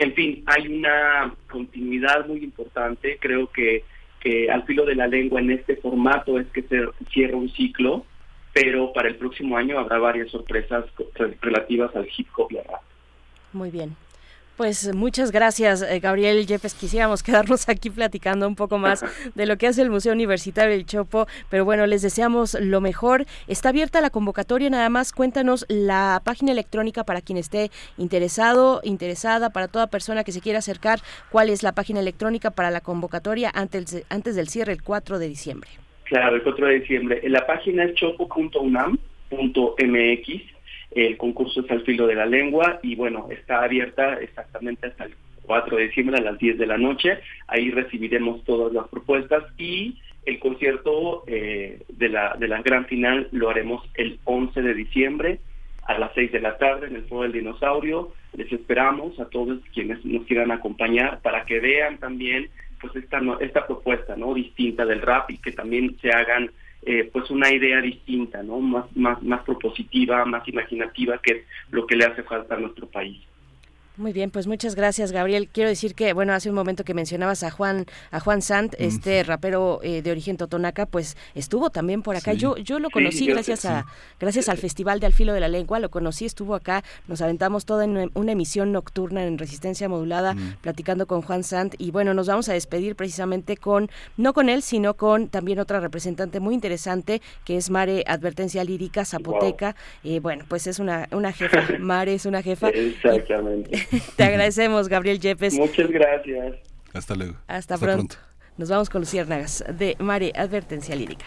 en fin, hay una continuidad muy importante. Creo que, que al filo de la lengua en este formato es que se cierra un ciclo, pero para el próximo año habrá varias sorpresas relativas al hip hop y al rap. Muy bien. Pues muchas gracias, eh, Gabriel Yepes. Quisiéramos quedarnos aquí platicando un poco más de lo que hace el Museo Universitario del Chopo, pero bueno, les deseamos lo mejor. Está abierta la convocatoria, nada más cuéntanos la página electrónica para quien esté interesado, interesada, para toda persona que se quiera acercar, cuál es la página electrónica para la convocatoria antes, antes del cierre el 4 de diciembre. Claro, el 4 de diciembre. La página es chopo.unam.mx el concurso es al filo de la lengua y bueno, está abierta exactamente hasta el 4 de diciembre a las 10 de la noche. Ahí recibiremos todas las propuestas y el concierto eh, de, la, de la gran final lo haremos el 11 de diciembre a las 6 de la tarde en el Foro del Dinosaurio. Les esperamos a todos quienes nos quieran acompañar para que vean también pues esta esta propuesta no distinta del rap y que también se hagan eh, pues una idea distinta no más más más propositiva más imaginativa que es lo que le hace falta a nuestro país muy bien, pues muchas gracias, Gabriel. Quiero decir que, bueno, hace un momento que mencionabas a Juan, a Juan Sant, este rapero eh, de origen totonaca, pues estuvo también por acá. Yo, yo lo conocí gracias a, gracias al Festival de Al Filo de la Lengua, lo conocí, estuvo acá, nos aventamos toda en una emisión nocturna en Resistencia Modulada, platicando con Juan Sant, y bueno, nos vamos a despedir precisamente con, no con él, sino con también otra representante muy interesante, que es Mare Advertencia Lírica Zapoteca. Eh, bueno, pues es una, una jefa, Mare es una jefa. Exactamente. Te agradecemos, Gabriel Yepes. Muchas gracias. Hasta luego. Hasta, pronto. Nos vamos con Luciérnagas de Mare Advertencia Lírica.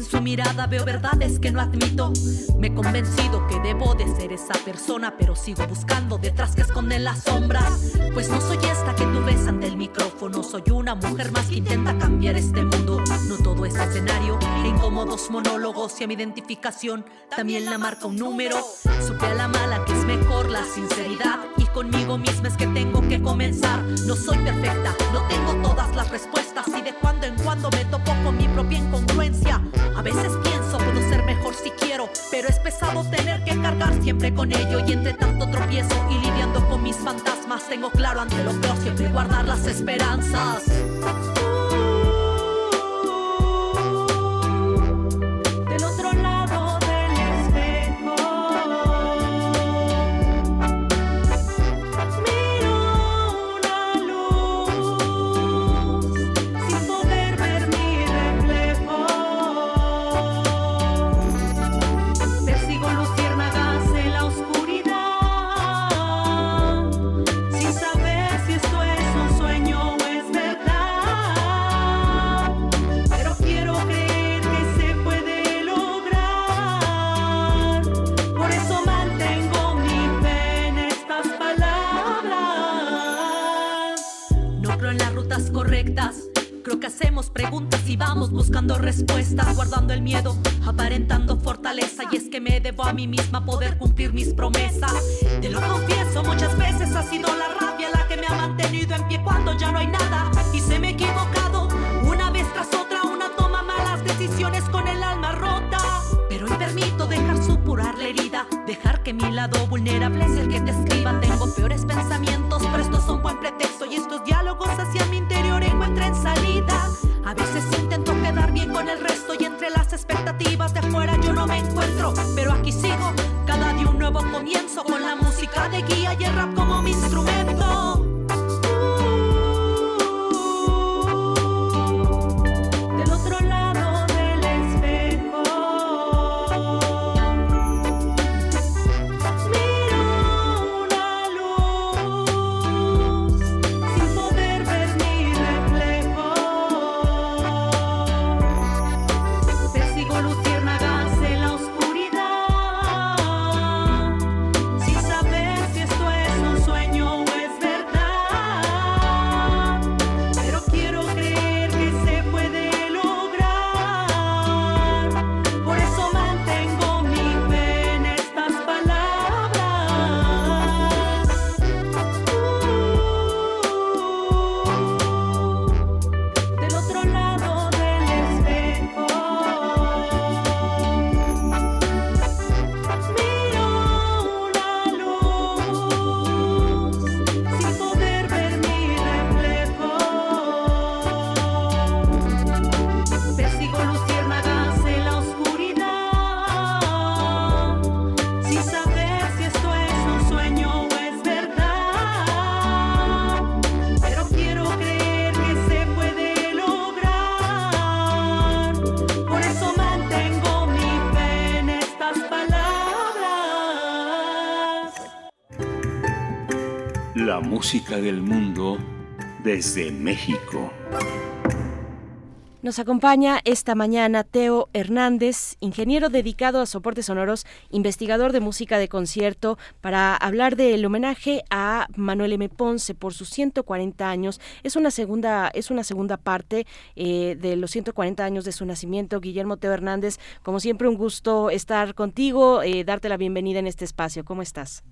En su mirada veo verdades que no admito. Me he convencido que debo de ser esa persona, pero sigo buscando detrás que esconden las sombras. Pues no soy esta que tú ves ante el micrófono, soy una mujer más que intenta cambiar este mundo. No todo es escenario, incómodos monólogos y a mi identificación también la marca un número. Supe a la mala que es mejor la sinceridad y conmigo misma es que tengo que comenzar. No soy perfecta, no tengo todas las respuestas y de cuando en cuando me topo con mi propia incongruencia. A veces pienso puedo ser mejor si quiero, pero es pesado tener que cargar siempre con ello y entre tanto tropiezo y lidiando con mis fantasmas tengo claro ante lo peor siempre guardar las esperanzas. Hacemos preguntas y vamos buscando respuestas, guardando el miedo, aparentando fortaleza. Y es que me debo a mí misma poder cumplir mis promesas. Te lo confieso, muchas veces ha sido la rabia la que me ha mantenido en pie cuando ya no hay nada. Y se me he equivocado una vez tras otra, una toma malas decisiones con el alma rota. Pero hoy permito dejar supurar la herida, dejar que mi lado vulnerable es el que te escriba. Tengo peores pensamientos, pero estos son buen pretexto y estos diálogos hacia mi interior encuentran salida. A veces intento quedar bien con el resto y entre las expectativas de afuera yo no me encuentro. Pero aquí sigo, cada día un nuevo comienzo con la música de guía y el rap como mi instrumento. Música del mundo desde México. Nos acompaña esta mañana Teo Hernández, ingeniero dedicado a soportes sonoros, investigador de música de concierto, para hablar del homenaje a Manuel M. Ponce por sus 140 años. Es una segunda, es una segunda parte eh, de los 140 años de su nacimiento. Guillermo Teo Hernández, como siempre, un gusto estar contigo, eh, darte la bienvenida en este espacio. ¿Cómo estás?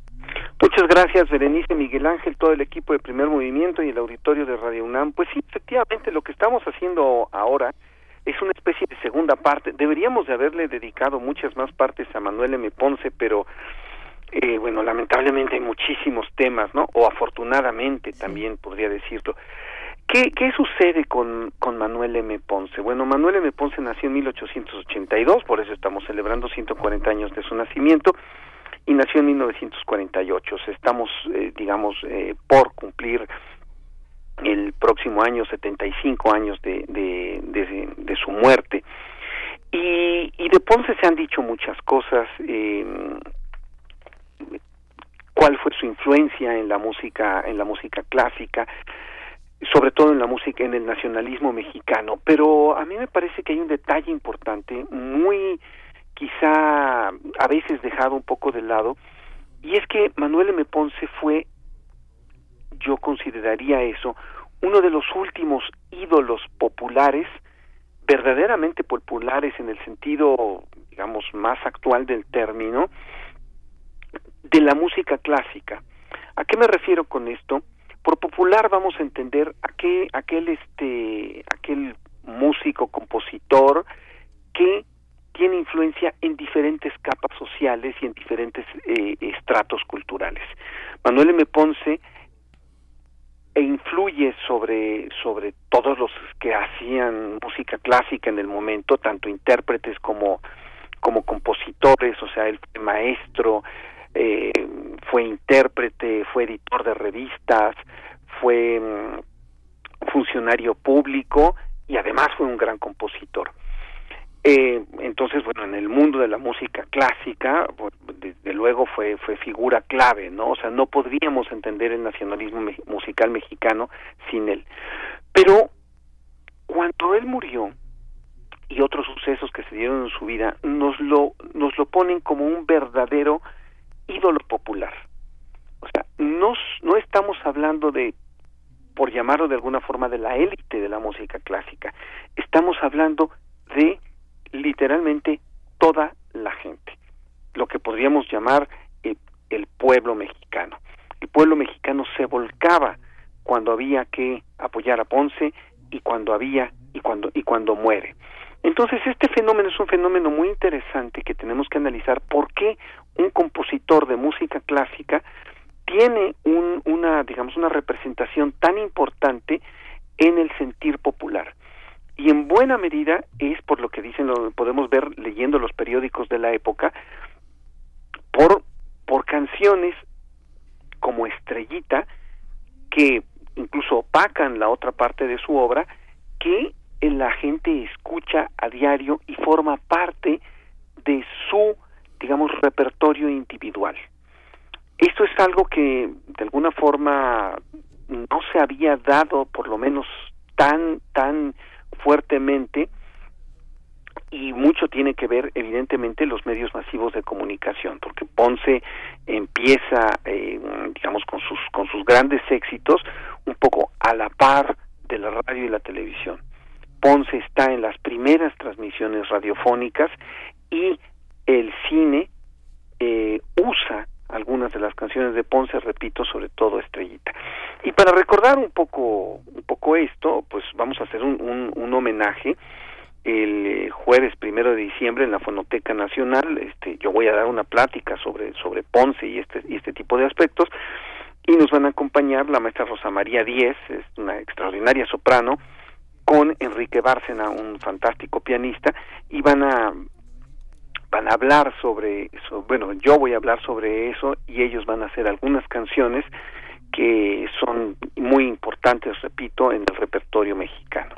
Muchas gracias, Berenice, Miguel Ángel, todo el equipo de Primer Movimiento y el auditorio de Radio UNAM. Pues sí, efectivamente, lo que estamos haciendo ahora es una especie de segunda parte. Deberíamos de haberle dedicado muchas más partes a Manuel M. Ponce, pero eh, bueno, lamentablemente hay muchísimos temas, ¿no? O afortunadamente también podría decirlo. ¿Qué, ¿Qué sucede con, con Manuel M. Ponce? Bueno, Manuel M. Ponce nació en 1882, por eso estamos celebrando 140 años de su nacimiento y nació en 1948. O sea, estamos, eh, digamos, eh, por cumplir el próximo año 75 años de, de, de, su muerte. Y, y, de Ponce se han dicho muchas cosas. Eh, cuál fue su influencia en la música en la música clásica sobre todo en la música en el nacionalismo mexicano pero a mí me parece que hay un detalle importante muy quizá a veces dejado un poco de lado, y es que Manuel M. Ponce fue, yo consideraría eso, uno de los últimos ídolos populares, verdaderamente populares en el sentido, digamos, más actual del término, de la música clásica. ¿A qué me refiero con esto? Por popular vamos a entender aquel, aquel, este, aquel músico, compositor que tiene influencia en diferentes capas sociales y en diferentes eh, estratos culturales. Manuel M. Ponce e influye sobre, sobre todos los que hacían música clásica en el momento, tanto intérpretes como, como compositores, o sea, él fue maestro, eh, fue intérprete, fue editor de revistas, fue mm, funcionario público y además fue un gran compositor. Eh, entonces, bueno, en el mundo de la música clásica, desde luego fue, fue figura clave, ¿no? O sea, no podríamos entender el nacionalismo musical mexicano sin él. Pero cuando él murió y otros sucesos que se dieron en su vida, nos lo, nos lo ponen como un verdadero ídolo popular. O sea, no, no estamos hablando de, por llamarlo de alguna forma, de la élite de la música clásica. Estamos hablando de literalmente toda la gente, lo que podríamos llamar el, pueblo mexicano. El pueblo mexicano se volcaba cuando había que apoyar a Ponce y cuando había y cuando y cuando muere. Entonces este fenómeno es un fenómeno muy interesante que tenemos que analizar por qué un compositor de música clásica tiene un, una digamos una representación tan importante en el sentir popular y en buena medida es por lo que dicen, lo podemos ver leyendo los periódicos de la época, por, por canciones como Estrellita, que incluso opacan la otra parte de su obra, que la gente escucha a diario y forma parte de su, digamos, repertorio individual. Esto es algo que de alguna forma no se había dado, por lo menos tan, tan fuertemente y mucho tiene que ver evidentemente los medios masivos de comunicación porque Ponce empieza eh, digamos con sus con sus grandes éxitos un poco a la par de la radio y la televisión. Ponce está en las primeras transmisiones radiofónicas y el cine eh, usa algunas de las canciones de Ponce, repito, sobre todo Estrellita. Y para recordar un poco, un poco esto, pues vamos a hacer un, un, homenaje el eh, jueves primero de diciembre en la Fonoteca Nacional. Este, yo voy a dar una plática sobre sobre Ponce y este y este tipo de aspectos y nos van a acompañar la maestra Rosa María Díez, es una extraordinaria soprano, con Enrique Bárcena, un fantástico pianista, y van a van a hablar sobre eso, bueno, yo voy a hablar sobre eso y ellos van a hacer algunas canciones que son muy importantes, repito, en el repertorio mexicano.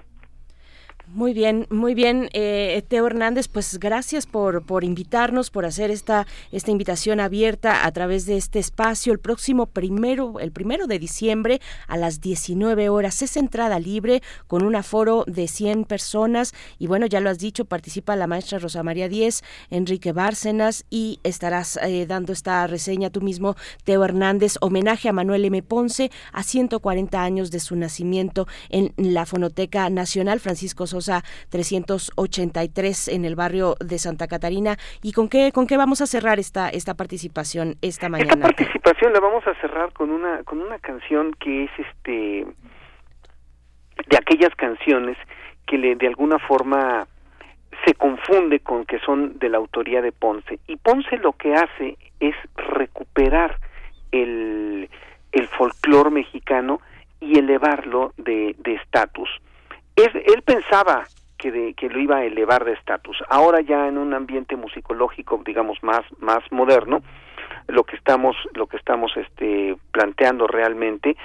Muy bien, muy bien, eh, Teo Hernández, pues gracias por, por invitarnos, por hacer esta, esta invitación abierta a través de este espacio. El próximo primero, el primero de diciembre a las 19 horas es entrada libre con un aforo de 100 personas y bueno, ya lo has dicho, participa la maestra Rosa María Díez, Enrique Bárcenas y estarás eh, dando esta reseña tú mismo, Teo Hernández, homenaje a Manuel M. Ponce a 140 años de su nacimiento en la Fonoteca Nacional Francisco Sosa 383 en el barrio de Santa Catarina. ¿Y con qué, con qué vamos a cerrar esta, esta participación esta mañana? Esta participación la vamos a cerrar con una, con una canción que es este de aquellas canciones que le, de alguna forma se confunde con que son de la autoría de Ponce. Y Ponce lo que hace es recuperar el, el folclore mexicano y elevarlo de estatus él pensaba que, que lo iba a elevar de estatus. Ahora ya en un ambiente musicológico, digamos más más moderno, lo que estamos lo que estamos este planteando realmente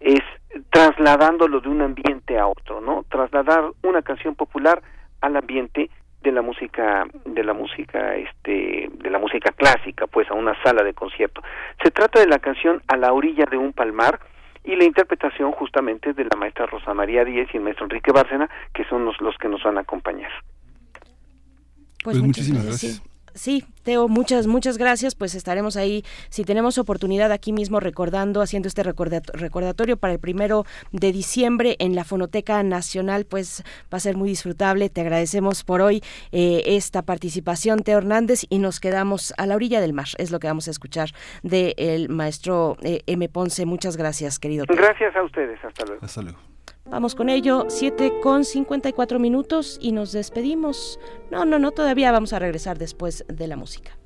es trasladándolo de un ambiente a otro, ¿no? Trasladar una canción popular al ambiente de la música de la música este de la música clásica, pues a una sala de concierto. Se trata de la canción A la orilla de un palmar y la interpretación justamente de la maestra Rosa María Díez y el maestro Enrique Bárcena, que son los, los que nos van a acompañar. Pues, pues muchísimas gracias. Sí, Teo, muchas, muchas gracias. Pues estaremos ahí, si tenemos oportunidad aquí mismo recordando, haciendo este recordatorio para el primero de diciembre en la Fonoteca Nacional, pues va a ser muy disfrutable. Te agradecemos por hoy eh, esta participación, Teo Hernández, y nos quedamos a la orilla del mar. Es lo que vamos a escuchar del maestro eh, M. Ponce. Muchas gracias, querido. Gracias a ustedes. Hasta luego. Hasta luego. Vamos con ello, 7 con 54 minutos y nos despedimos. No, no, no, todavía vamos a regresar después de la música.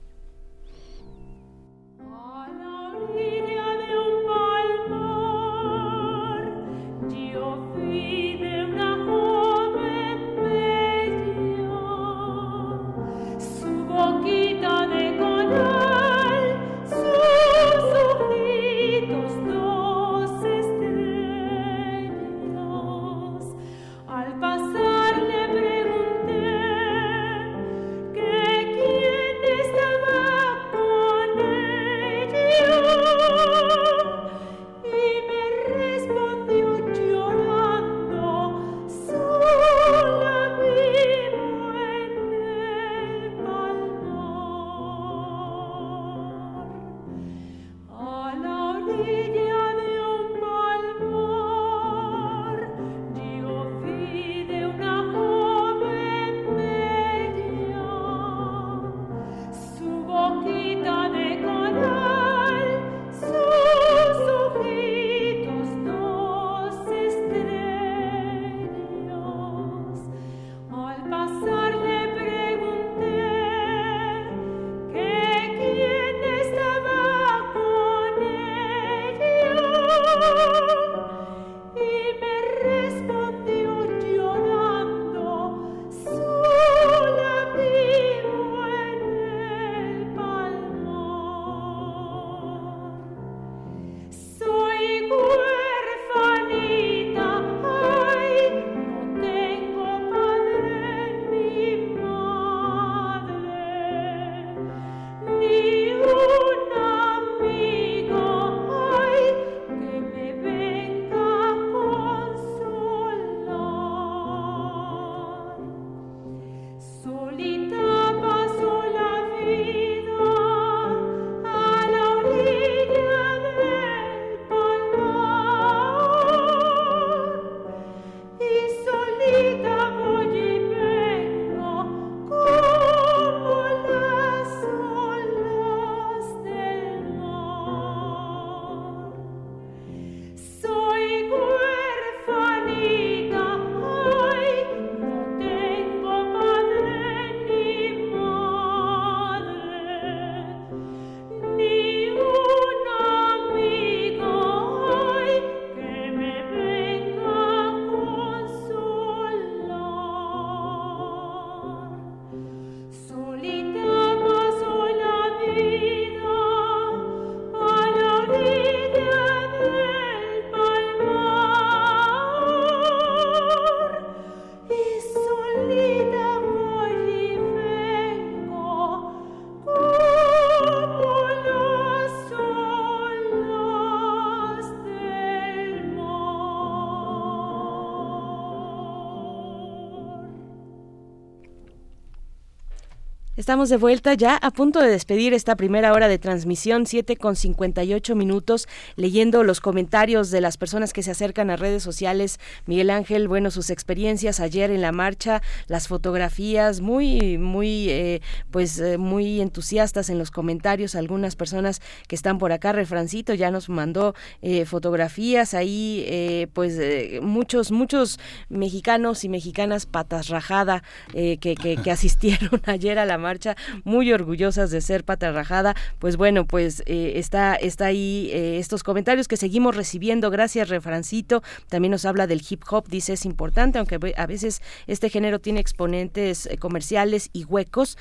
Estamos de vuelta ya a punto de despedir esta primera hora de transmisión, 7 con 58 minutos, leyendo los comentarios de las personas que se acercan a redes sociales. Miguel Ángel, bueno, sus experiencias ayer en la marcha, las fotografías, muy, muy, eh, pues, eh, muy entusiastas en los comentarios. Algunas personas que están por acá, Refrancito ya nos mandó eh, fotografías ahí, pues, muchos, muchos mexicanos y mexicanas patas rajada que, que, que asistieron ayer a la marcha muy orgullosas de ser pata rajada. Pues bueno, pues eh, está, está ahí eh, estos comentarios que seguimos recibiendo. Gracias, Refrancito. También nos habla del hip hop, dice es importante, aunque a veces este género tiene exponentes eh, comerciales y huecos.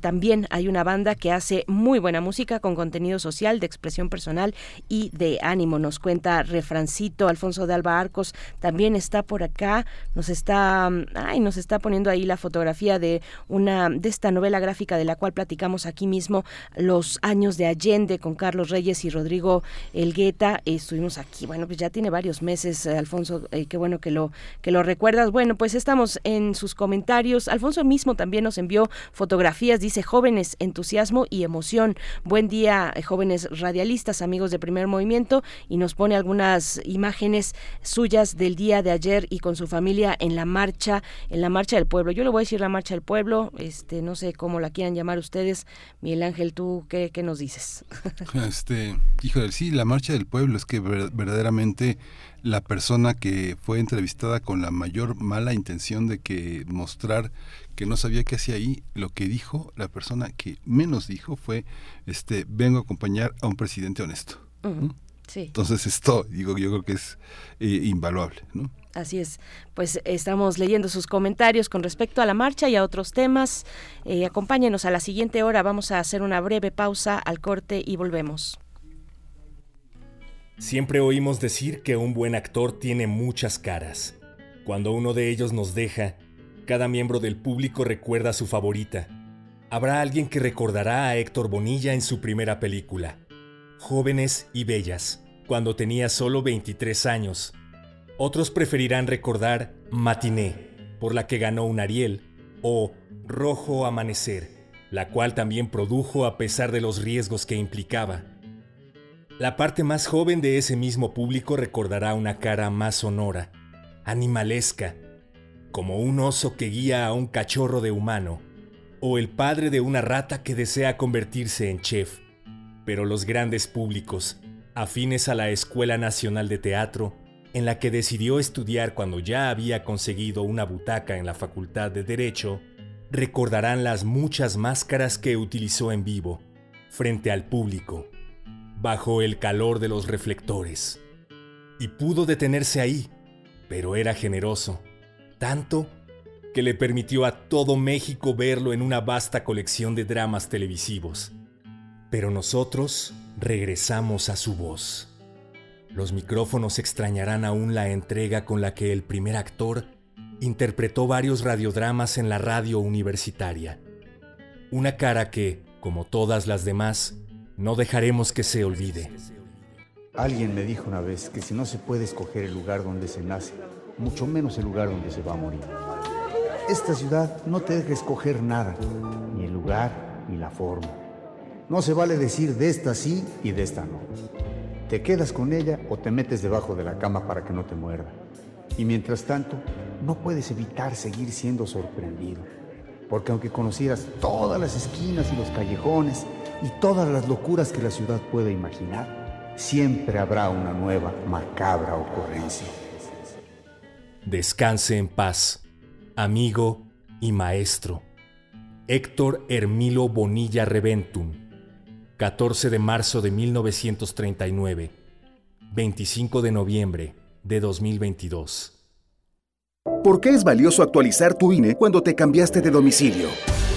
también hay una banda que hace muy buena música con contenido social, de expresión personal y de ánimo. Nos cuenta Refrancito, Alfonso de Alba Arcos también está por acá. Nos está, ay, nos está poniendo ahí la fotografía de una de esta novela gráfica de la cual platicamos aquí mismo, Los años de Allende con Carlos Reyes y Rodrigo Elgueta. Estuvimos aquí, bueno, pues ya tiene varios meses, eh, Alfonso, eh, qué bueno que lo, que lo recuerdas. Bueno, pues estamos en sus comentarios. Alfonso mismo también nos envió fotografías, dice jóvenes, entusiasmo y emoción. Buen día, eh, jóvenes radialistas, amigos de primer movimiento, y nos pone algunas imágenes suyas del día de ayer y con su familia en la marcha, en la marcha del pueblo. Yo le voy a decir la marcha del pueblo, este, no sé cómo la quieran llamar ustedes. Miguel Ángel, ¿tú qué, qué nos dices? este, híjole, sí, la marcha del pueblo es que verdaderamente la persona que fue entrevistada con la mayor mala intención de que mostrar que no sabía qué hacía ahí, lo que dijo, la persona que menos dijo fue, este, vengo a acompañar a un presidente honesto. Sí. Entonces esto, digo, yo creo que es eh, invaluable, ¿no? Así es, pues estamos leyendo sus comentarios con respecto a la marcha y a otros temas. Eh, acompáñenos a la siguiente hora, vamos a hacer una breve pausa al corte y volvemos. Siempre oímos decir que un buen actor tiene muchas caras. Cuando uno de ellos nos deja, cada miembro del público recuerda su favorita. Habrá alguien que recordará a Héctor Bonilla en su primera película, Jóvenes y Bellas, cuando tenía solo 23 años otros preferirán recordar Matiné, por la que ganó un Ariel, o Rojo Amanecer, la cual también produjo a pesar de los riesgos que implicaba. La parte más joven de ese mismo público recordará una cara más sonora, animalesca, como un oso que guía a un cachorro de humano, o el padre de una rata que desea convertirse en chef. Pero los grandes públicos, afines a la Escuela Nacional de Teatro, en la que decidió estudiar cuando ya había conseguido una butaca en la Facultad de Derecho, recordarán las muchas máscaras que utilizó en vivo, frente al público, bajo el calor de los reflectores. Y pudo detenerse ahí, pero era generoso, tanto que le permitió a todo México verlo en una vasta colección de dramas televisivos. Pero nosotros regresamos a su voz. Los micrófonos extrañarán aún la entrega con la que el primer actor interpretó varios radiodramas en la radio universitaria. Una cara que, como todas las demás, no dejaremos que se olvide. Alguien me dijo una vez que si no se puede escoger el lugar donde se nace, mucho menos el lugar donde se va a morir. Esta ciudad no te deja escoger nada, ni el lugar ni la forma. No se vale decir de esta sí y de esta no. Te quedas con ella o te metes debajo de la cama para que no te muerda. Y mientras tanto, no puedes evitar seguir siendo sorprendido. Porque aunque conocieras todas las esquinas y los callejones y todas las locuras que la ciudad puede imaginar, siempre habrá una nueva macabra ocurrencia. Descanse en paz, amigo y maestro. Héctor Hermilo Bonilla Reventum 14 de marzo de 1939, 25 de noviembre de 2022. ¿Por qué es valioso actualizar tu INE cuando te cambiaste de domicilio?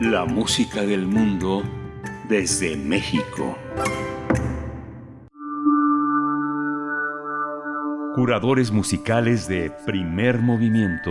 La música del mundo desde México. Curadores musicales de primer movimiento.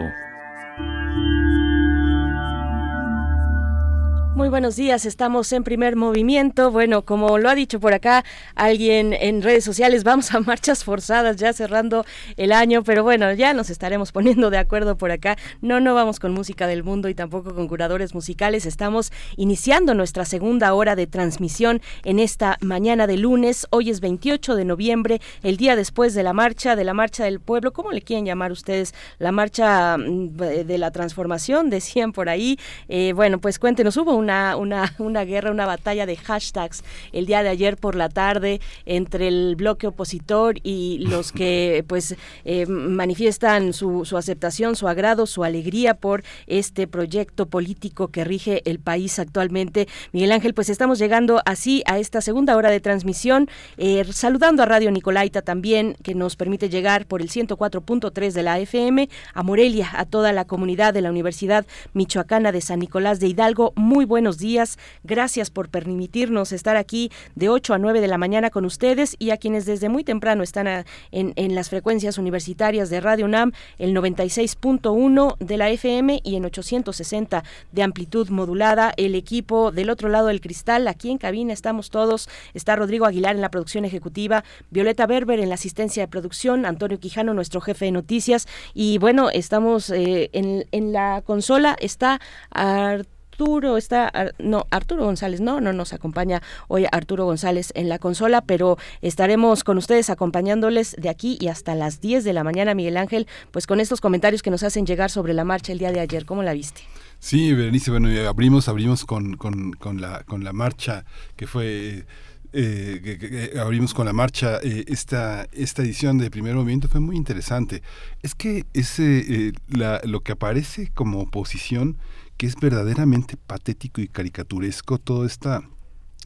Muy buenos días, estamos en primer movimiento. Bueno, como lo ha dicho por acá alguien en redes sociales, vamos a marchas forzadas ya cerrando el año, pero bueno, ya nos estaremos poniendo de acuerdo por acá. No, no vamos con música del mundo y tampoco con curadores musicales. Estamos iniciando nuestra segunda hora de transmisión en esta mañana de lunes. Hoy es 28 de noviembre, el día después de la marcha, de la marcha del pueblo. ¿Cómo le quieren llamar ustedes? La marcha mm, de la transformación, decían por ahí. Eh, bueno, pues cuéntenos, hubo un una, una, guerra, una batalla de hashtags el día de ayer por la tarde entre el bloque opositor y los que pues eh, manifiestan su, su aceptación, su agrado, su alegría por este proyecto político que rige el país actualmente. Miguel Ángel, pues estamos llegando así a esta segunda hora de transmisión, eh, saludando a Radio Nicolaita también, que nos permite llegar por el 104.3 de la FM a Morelia, a toda la comunidad de la Universidad Michoacana de San Nicolás de Hidalgo. Muy buenos días. Gracias por permitirnos estar aquí de 8 a 9 de la mañana con ustedes y a quienes desde muy temprano están en, en, las frecuencias universitarias de Radio UNAM, el 96.1 de la FM y en 860 de amplitud modulada. El equipo del otro lado del cristal, aquí en cabina estamos todos. Está Rodrigo Aguilar en la producción ejecutiva, Violeta Berber en la asistencia de producción, Antonio Quijano, nuestro jefe de noticias. Y bueno, estamos eh, en, en la consola, está Arturo Arturo está, no, Arturo González, no, no nos acompaña hoy Arturo González en la consola, pero estaremos con ustedes acompañándoles de aquí y hasta las 10 de la mañana, Miguel Ángel, pues con estos comentarios que nos hacen llegar sobre la marcha el día de ayer. ¿Cómo la viste? Sí, Berenice, bueno, abrimos, abrimos con, con, la, con la marcha que fue... Eh, que, abrimos con la marcha eh, esta esta edición de primer movimiento fue muy interesante es que ese eh, la, lo que aparece como oposición que es verdaderamente patético y caricaturesco toda esta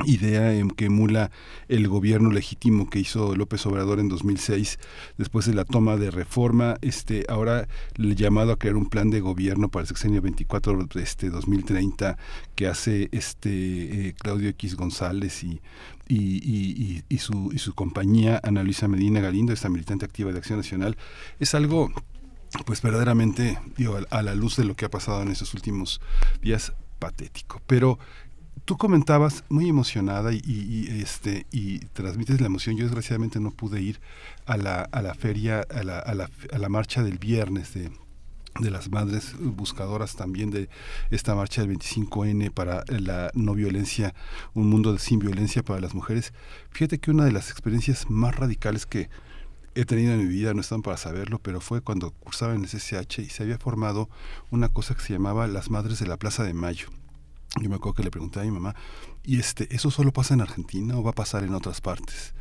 idea que emula el gobierno legítimo que hizo López Obrador en 2006 después de la toma de reforma este ahora el llamado a crear un plan de gobierno para el sexenio 24 este 2030 que hace este eh, Claudio X González y y, y, su, y su compañía Ana Luisa Medina Galindo, esta militante activa de Acción Nacional, es algo pues verdaderamente, a la luz de lo que ha pasado en estos últimos días, patético. Pero tú comentabas muy emocionada y, este y transmites la emoción. Yo desgraciadamente no pude ir a la, a la feria, a la, a la, a la marcha del viernes de, de las madres buscadoras también de esta marcha del 25N para la no violencia, un mundo sin violencia para las mujeres. Fíjate que una de las experiencias más radicales que he tenido en mi vida, no están para saberlo, pero fue cuando cursaba en el SSH y se había formado una cosa que se llamaba las Madres de la Plaza de Mayo. Yo me acuerdo que le pregunté a mi mamá, ¿y este, eso solo pasa en Argentina o va a pasar en otras partes?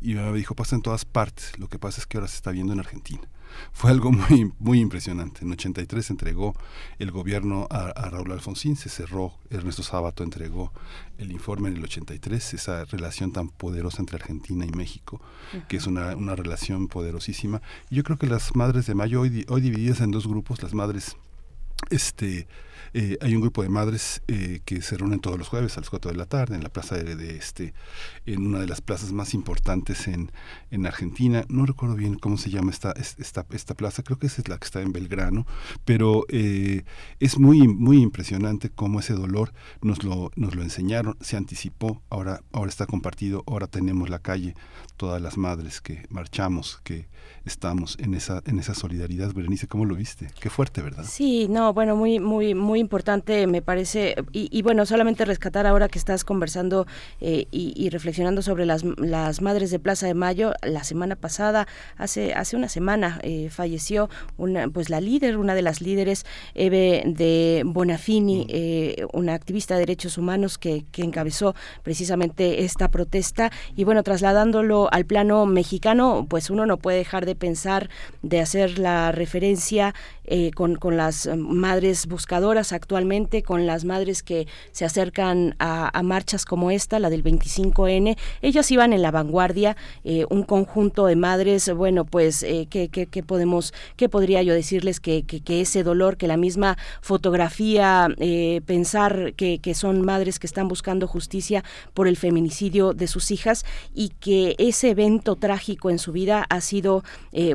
Y mi mamá me dijo, pasa en todas partes, lo que pasa es que ahora se está viendo en Argentina. Fue algo muy, muy impresionante. En 83 se entregó el gobierno a, Raúl Alfonsín, se cerró, Ernesto Sábato entregó el informe en el 83, esa relación tan poderosa entre Argentina y México, que es una, una relación poderosísima. Y yo creo que las madres de mayo, hoy, hoy divididas en dos grupos, las madres este eh, hay un grupo de madres eh, que se reúnen todos los jueves a las 4 de la tarde en la plaza de, este, en una de las plazas más importantes en, en Argentina. No recuerdo bien cómo se llama esta, esta, esta plaza, creo que esa es la que está en Belgrano, pero eh, es muy, muy impresionante cómo ese dolor nos lo, nos lo enseñaron, se anticipó, ahora, ahora está compartido, ahora tenemos la calle, todas las madres que marchamos, que estamos en esa, en esa solidaridad. Berenice, ¿cómo lo viste? Qué fuerte, ¿verdad? Sí, no, bueno, muy, muy, muy importante me parece. Y, bueno, solamente rescatar ahora que estás conversando eh, y, reflexionando sobre las, las madres de Plaza de Mayo. La semana pasada, hace, hace una semana, eh, falleció una, pues la líder, una de las líderes, Eve de Bonafini, mm. eh, una activista de derechos humanos que, que encabezó precisamente esta protesta. Y bueno, trasladándolo al plano mexicano, pues uno no puede dejar de pensar, de hacer la referencia eh, con, con, las madres buscadoras actualmente, con las madres que se acercan a, marchas como esta, la del 25N. Ellas iban en la vanguardia, eh, un conjunto de madres, bueno, pues, eh, ¿qué, qué, podemos, qué podría yo decirles? Que, que, ese dolor, que la misma fotografía, eh, pensar que, que son madres que están buscando justicia por el feminicidio de sus hijas y que ese evento trágico en su vida ha sido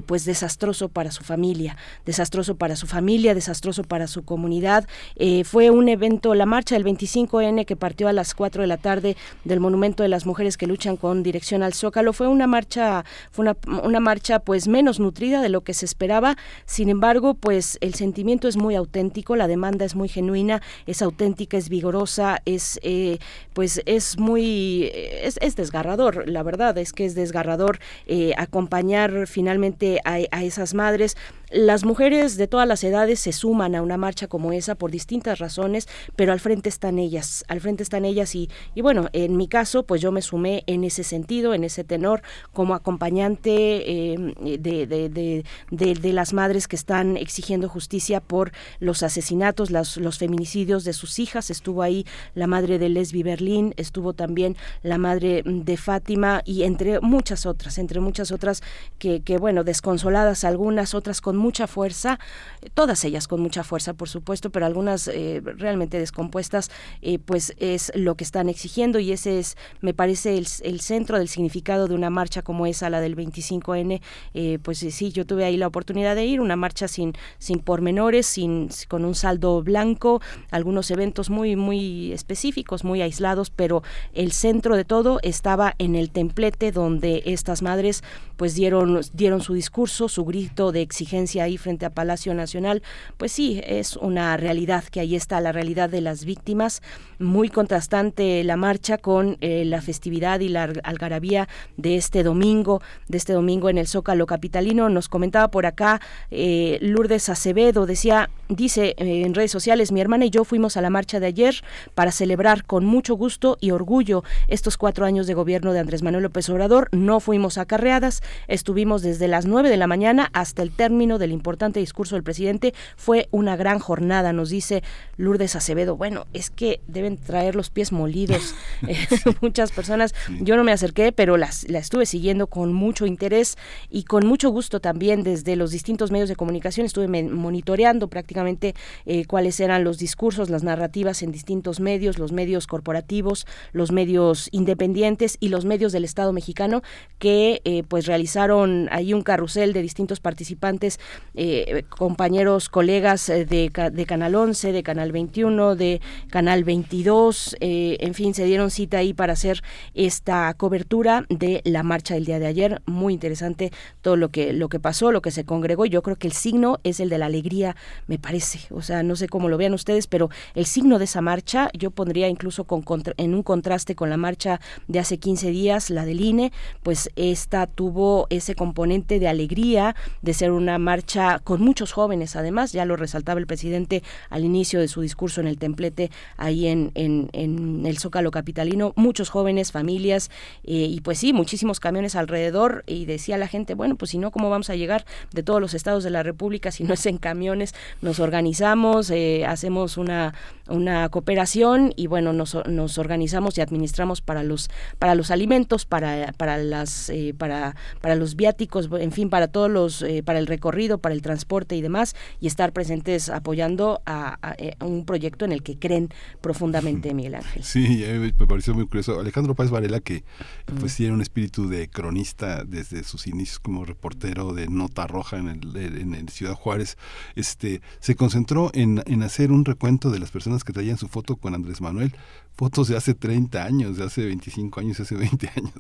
pues desastroso para su familia, desastroso para su familia, desastroso para su comunidad. Eh, fue un evento, la marcha del 25N que partió a las 4 de la tarde del Monumento de las Mujeres que luchan con dirección al Zócalo. Fue una marcha, fue una, una marcha pues menos nutrida de lo que se esperaba. Sin embargo, pues el sentimiento es muy auténtico, la demanda es muy genuina, es auténtica, es vigorosa, es eh, pues es muy es, es, desgarrador. La verdad es que es desgarrador eh, acompañar finalmente a, a esas madres las mujeres de todas las edades se suman a una marcha como esa por distintas razones, pero al frente están ellas, al frente están ellas y, y bueno, en mi caso, pues yo me sumé en ese sentido, en ese tenor, como acompañante eh, de, de, de, las madres que están exigiendo justicia por los asesinatos, los, los feminicidios de sus hijas. Estuvo ahí la madre de Lesbi Berlín, estuvo también la madre de Fátima y entre muchas otras, entre muchas otras que, que bueno, desconsoladas algunas, otras con mucha fuerza, todas ellas con mucha fuerza, por supuesto, pero algunas eh, realmente descompuestas, eh, pues es lo que están exigiendo y ese es, me parece, el, centro del significado de una marcha como esa, la del 25N. Eh, pues sí, yo tuve ahí la oportunidad de ir, una marcha sin, sin pormenores, sin, con un saldo blanco, algunos eventos muy, muy específicos, muy aislados, pero el centro de todo estaba en el templete donde estas madres pues dieron, dieron su discurso, su grito de exigencia ahí frente a Palacio Nacional, pues sí, es una realidad que ahí está la realidad de las víctimas, muy contrastante la marcha con eh, la festividad y la algarabía de este domingo, de este domingo en el Zócalo capitalino. Nos comentaba por acá eh, Lourdes Acevedo, decía, dice eh, en redes sociales, mi hermana y yo fuimos a la marcha de ayer para celebrar con mucho gusto y orgullo estos cuatro años de gobierno de Andrés Manuel López Obrador. No fuimos acarreadas, estuvimos desde las nueve de la mañana hasta el término del importante discurso del presidente. Fue una gran jornada, nos dice Lourdes Acevedo. Bueno, es que deben traer los pies molidos eh, muchas personas. Yo no me acerqué, pero las, la estuve siguiendo con mucho interés y con mucho gusto también desde los distintos medios de comunicación. Estuve monitoreando prácticamente eh, cuáles eran los discursos, las narrativas en distintos medios, los medios corporativos, los medios independientes y los medios del Estado mexicano que eh, pues realizaron ahí un carrusel de distintos participantes eh, compañeros, colegas eh, de, Canal 11, de Canal 21, de Canal 22, eh, en fin, se dieron cita ahí para hacer esta cobertura de la marcha del día de ayer. Muy interesante todo lo que, lo que pasó, lo que se congregó. Yo creo que el signo es el de la alegría, me parece. O sea, no sé cómo lo vean ustedes, pero el signo de esa marcha yo pondría incluso con, en un contraste con la marcha de hace 15 días, la del INE, pues esta tuvo ese componente de alegría, de ser una marcha con muchos jóvenes, además, ya lo resaltaba el presidente al inicio de su discurso en el templete ahí en, en, el Zócalo Capitalino, muchos jóvenes, familias, eh, y pues sí, muchísimos camiones alrededor, y decía la gente, bueno, pues si no, ¿cómo vamos a llegar de todos los estados de la República si no es en camiones? Nos organizamos, eh, hacemos una, una cooperación y bueno, nos, nos organizamos y administramos para los, para los alimentos, para, para las, eh, para, para los viáticos, en fin, para todos los, para el recorrido recorrido, para el transporte y demás, y estar presentes apoyando a, eh, un proyecto en el que creen profundamente, Miguel Ángel. Sí, me pareció muy curioso. Alejandro Páez Varela, que pues tiene un espíritu de cronista desde sus inicios como reportero de Nota Roja en el, en el Ciudad Juárez, este, se concentró en, en hacer un recuento de las personas que traían su foto con Andrés Manuel, fotos de hace 30 años, de hace 25 años, hace 20 años.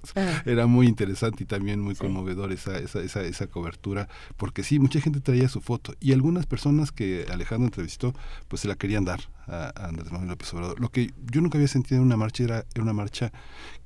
Era muy interesante y también muy conmovedor esa, esa, esa, esa, cobertura, porque sí, mucha gente traía su foto y algunas personas que Alejandro entrevistó, pues se la querían dar a, Andrés Manuel López Obrador. Lo que yo nunca había sentido en una marcha era, era una marcha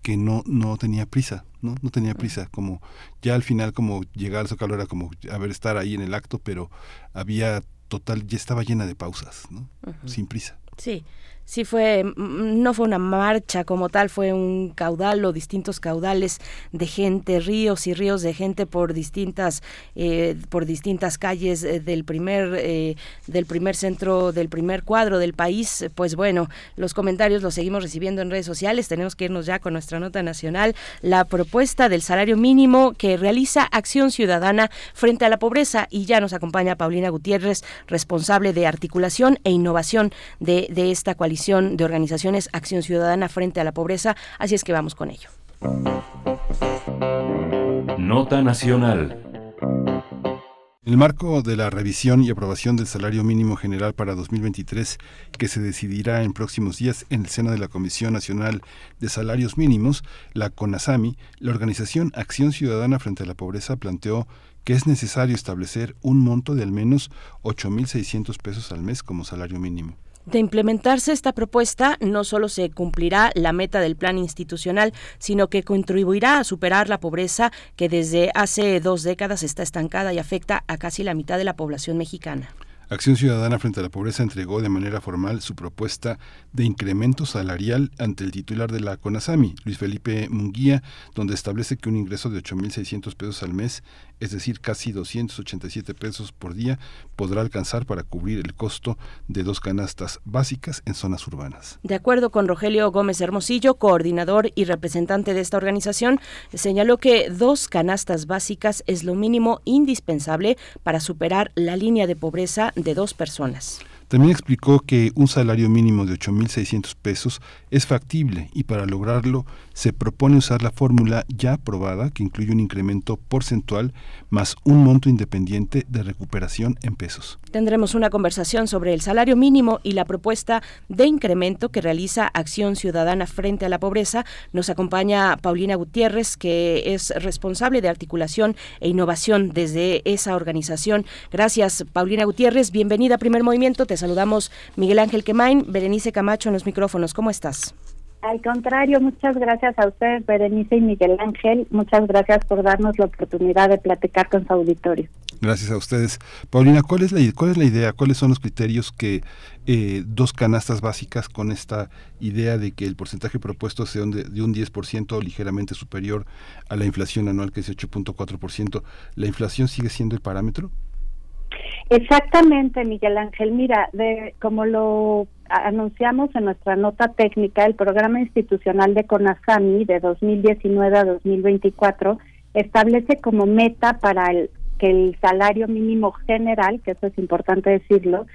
que no, no tenía prisa, ¿no? No tenía prisa, como ya al final como llegar al Zócalo era como a ver estar ahí en el acto, pero había total, ya estaba llena de pausas, ¿no? Sin prisa. Sí, sí fue, no fue una marcha como tal, fue un caudal o distintos caudales de gente, ríos y ríos de gente por distintas, eh, por distintas calles eh, del primer, eh, del primer centro, del primer cuadro del país. Pues bueno, los comentarios los seguimos recibiendo en redes sociales. Tenemos que irnos ya con nuestra nota nacional. La propuesta del salario mínimo que realiza Acción Ciudadana frente a la pobreza y ya nos acompaña Paulina Gutiérrez, responsable de articulación e innovación de, de esta coalición de Organizaciones Acción Ciudadana frente a la pobreza, así es que vamos con ello. Nota Nacional. En el marco de la revisión y aprobación del salario mínimo general para 2023, que se decidirá en próximos días en el seno de la Comisión Nacional de Salarios Mínimos, la CONASAMI, la organización Acción Ciudadana frente a la Pobreza planteó que es necesario establecer un monto de al menos 8.600 pesos al mes como salario mínimo. De implementarse esta propuesta, no solo se cumplirá la meta del plan institucional, sino que contribuirá a superar la pobreza que desde hace dos décadas está estancada y afecta a casi la mitad de la población mexicana. Acción Ciudadana frente a la Pobreza entregó de manera formal su propuesta de incremento salarial ante el titular de la CONASAMI, Luis Felipe Munguía, donde establece que un ingreso de 8.600 pesos al mes es decir, casi 287 pesos por día, podrá alcanzar para cubrir el costo de dos canastas básicas en zonas urbanas. De acuerdo con Rogelio Gómez Hermosillo, coordinador y representante de esta organización, señaló que dos canastas básicas es lo mínimo indispensable para superar la línea de pobreza de dos personas. También explicó que un salario mínimo de 8.600 pesos es factible y para lograrlo se propone usar la fórmula ya aprobada que incluye un incremento porcentual más un monto independiente de recuperación en pesos. Tendremos una conversación sobre el salario mínimo y la propuesta de incremento que realiza Acción Ciudadana frente a la pobreza. Nos acompaña Paulina Gutiérrez, que es responsable de articulación e innovación desde esa organización. Gracias, Paulina Gutiérrez. Bienvenida a Primer Movimiento. Te saludamos Miguel Ángel Quemain, Berenice Camacho en los micrófonos. ¿Cómo estás? Al contrario, muchas gracias a ustedes, Berenice y Miguel Ángel. Muchas gracias por darnos la oportunidad de platicar con su auditorio. Gracias a ustedes. Paulina, ¿cuál es la, cuál es la idea? ¿Cuáles son los criterios que eh, dos canastas básicas con esta idea de que el porcentaje propuesto sea de, de un 10% ligeramente superior a la inflación anual que es 8.4%? ¿La inflación sigue siendo el parámetro? Exactamente, Miguel Ángel. Mira, de, como lo anunciamos en nuestra nota técnica, el programa institucional de CONASAMI de 2019 a 2024 establece como meta para el, que el salario mínimo general, que eso es importante decirlo,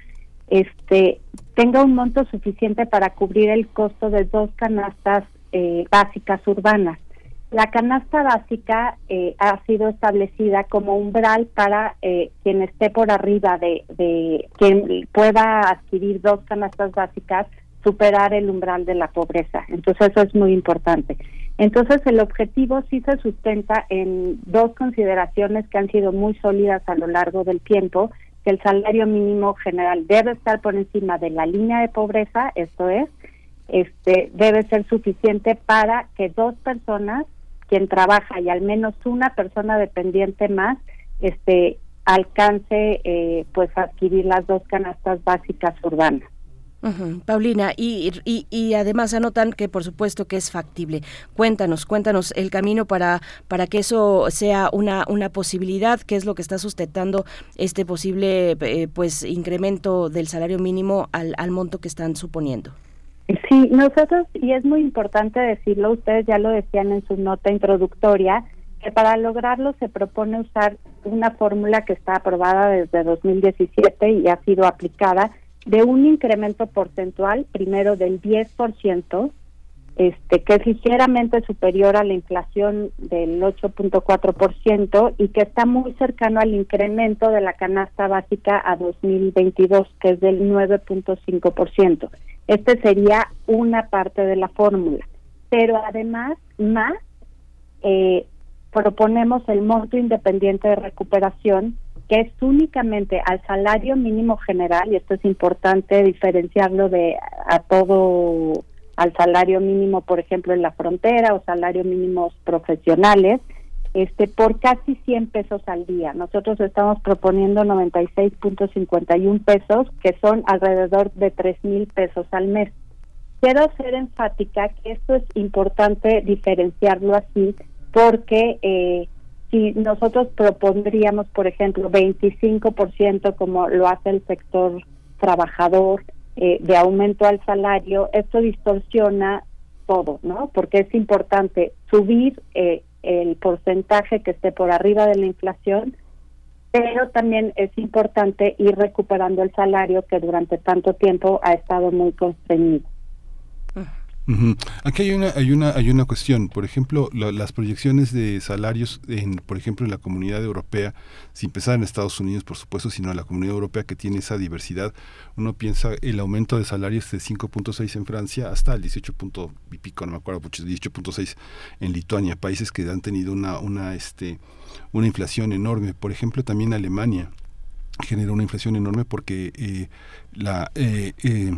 este tenga un monto suficiente para cubrir el costo de dos canastas eh, básicas urbanas. La canasta básica eh, ha sido establecida como umbral para eh, quien esté por arriba de, de quien pueda adquirir dos canastas básicas, superar el umbral de la pobreza. Entonces eso es muy importante. Entonces el objetivo sí se sustenta en dos consideraciones que han sido muy sólidas a lo largo del tiempo, que el salario mínimo general debe estar por encima de la línea de pobreza, esto es, este debe ser suficiente para que dos personas quien trabaja y al menos una persona dependiente más este alcance eh, pues adquirir las dos canastas básicas urbanas. Paulina, y, y, y, además anotan que por supuesto que es factible. Cuéntanos, cuéntanos el camino para, para que eso sea una, una posibilidad, qué es lo que está sustentando este posible eh, pues incremento del salario mínimo al, al monto que están suponiendo. Sí, nosotros, y es muy importante decirlo, ustedes ya lo decían en su nota introductoria, que para lograrlo se propone usar una fórmula que está aprobada desde 2017 y ha sido aplicada de un incremento porcentual, primero del 10%, este, que es ligeramente superior a la inflación del 8.4% y que está muy cercano al incremento de la canasta básica a 2022, que es del 9.5%. Este sería una parte de la fórmula. Pero además, más, eh, proponemos el monto independiente de recuperación, que es únicamente al salario mínimo general, y esto es importante diferenciarlo de a todo, al salario mínimo, por ejemplo, en la frontera o salario mínimos profesionales, este por casi 100 pesos al día. Nosotros estamos proponiendo 96.51 pesos, que son alrededor de 3 mil pesos al mes. Quiero ser enfática que esto es importante diferenciarlo así, porque eh, si nosotros propondríamos, por ejemplo, 25% como lo hace el sector trabajador eh, de aumento al salario, esto distorsiona todo, ¿no? Porque es importante subir eh, el porcentaje que esté por arriba de la inflación, pero también es importante ir recuperando el salario que durante tanto tiempo ha estado muy constreñido. Aquí hay una, hay una, hay una cuestión. Por ejemplo, las proyecciones de salarios, en, por ejemplo, en la comunidad europea, sin pensar en Estados Unidos, por supuesto, sino en la comunidad europea que tiene esa diversidad, uno piensa el aumento de salarios de 5.6 en Francia hasta el 18. y pico, no me acuerdo, 18.6 en Lituania, países que han tenido una, una, este, una inflación enorme. Por ejemplo, también Alemania genera una inflación enorme porque eh, la eh, eh,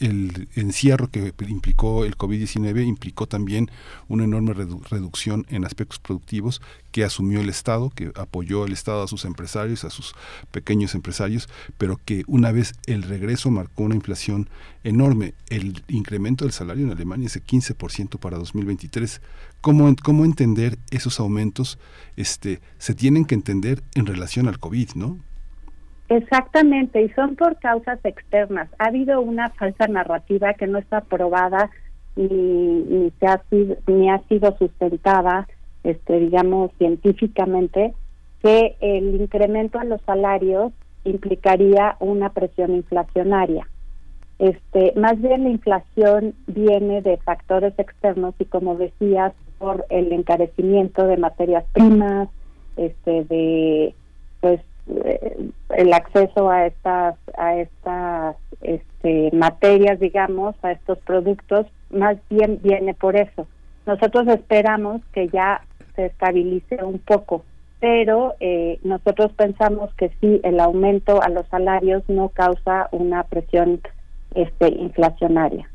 el encierro que implicó el COVID-19 implicó también una enorme reducción en aspectos productivos que asumió el Estado, que apoyó el Estado a sus empresarios, a sus pequeños empresarios, pero que una vez el regreso marcó una inflación enorme. El incremento del salario en Alemania es de 15% para 2023. ¿Cómo, ¿Cómo entender esos aumentos? Este, se tienen que entender en relación al COVID, ¿no? Exactamente, y son por causas externas. Ha habido una falsa narrativa que no está aprobada ni, se ha sido, ni ha sido sustentada, este, digamos, científicamente, que el incremento a los salarios implicaría una presión inflacionaria. Este, más bien la inflación viene de factores externos y como decías, por el encarecimiento de materias primas, este, de pues el acceso a estas a estas este, materias digamos a estos productos más bien viene por eso. Nosotros esperamos que ya se estabilice un poco pero eh, nosotros pensamos que sí el aumento a los salarios no causa una presión este inflacionaria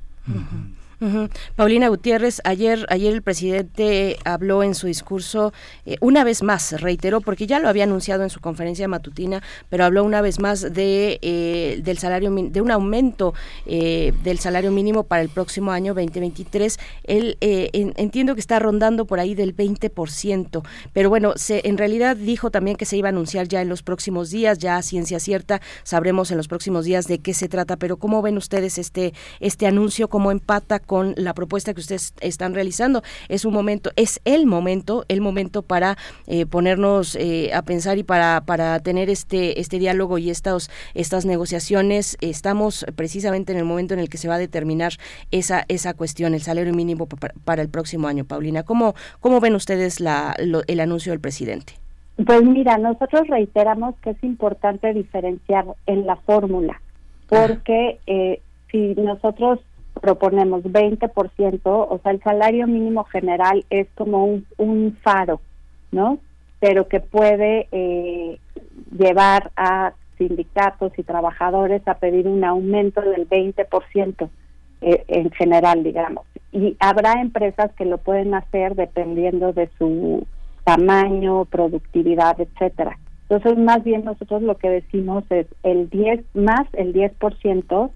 Paulina Gutiérrez, ayer, ayer el presidente habló en su discurso eh, una vez más, reiteró, porque ya lo había anunciado en su conferencia matutina, pero habló una vez más de eh, del salario de un aumento eh, del salario mínimo para el próximo año 2023. Él entiendo que está rondando por ahí del 20%, pero bueno, se, en realidad dijo también que se iba a anunciar ya en los próximos días, ya a ciencia cierta, sabremos en los próximos días de qué se trata, pero ¿cómo ven ustedes este este anuncio, cómo empata con con la propuesta que ustedes están realizando. Es un momento, es el momento, el momento para eh, ponernos eh, a pensar y para, para tener este, este diálogo y estas, estas negociaciones. Estamos precisamente en el momento en el que se va a determinar esa, esa cuestión, el salario mínimo para, el próximo año. Paulina, ¿cómo, cómo ven ustedes la, el anuncio del presidente? Pues mira, nosotros reiteramos que es importante diferenciar en la fórmula, porque eh, si nosotros proponemos 20%, o sea, el salario mínimo general es como un, un faro, ¿no? Pero que puede eh, llevar a sindicatos y trabajadores a pedir un aumento del 20% eh, en general, digamos. Y habrá empresas que lo pueden hacer dependiendo de su tamaño, productividad, etcétera. Entonces, más bien nosotros lo que decimos es el 10 más el 10%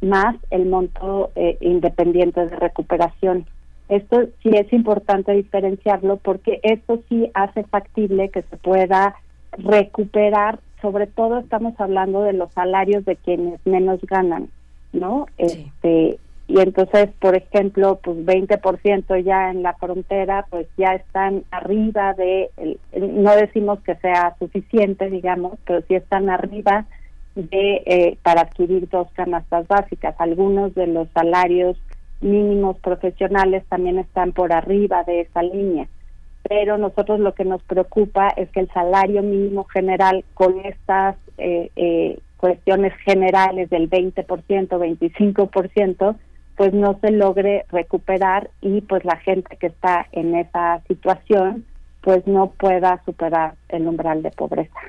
más el monto eh, independiente de recuperación. Esto sí es importante diferenciarlo porque esto sí hace factible que se pueda recuperar, sobre todo estamos hablando de los salarios de quienes menos ganan, ¿no? Este y entonces, por ejemplo, pues 20% ya en la frontera, pues ya están arriba de, no decimos que sea suficiente, digamos, pero sí están arriba de eh, para adquirir dos canastas básicas. Algunos de los salarios mínimos profesionales también están por arriba de esa línea. Pero nosotros lo que nos preocupa es que el salario mínimo general con estas eh, eh, cuestiones generales del 20%, 25%, pues no se logre recuperar y pues la gente que está en esa situación pues no pueda superar el umbral de pobreza.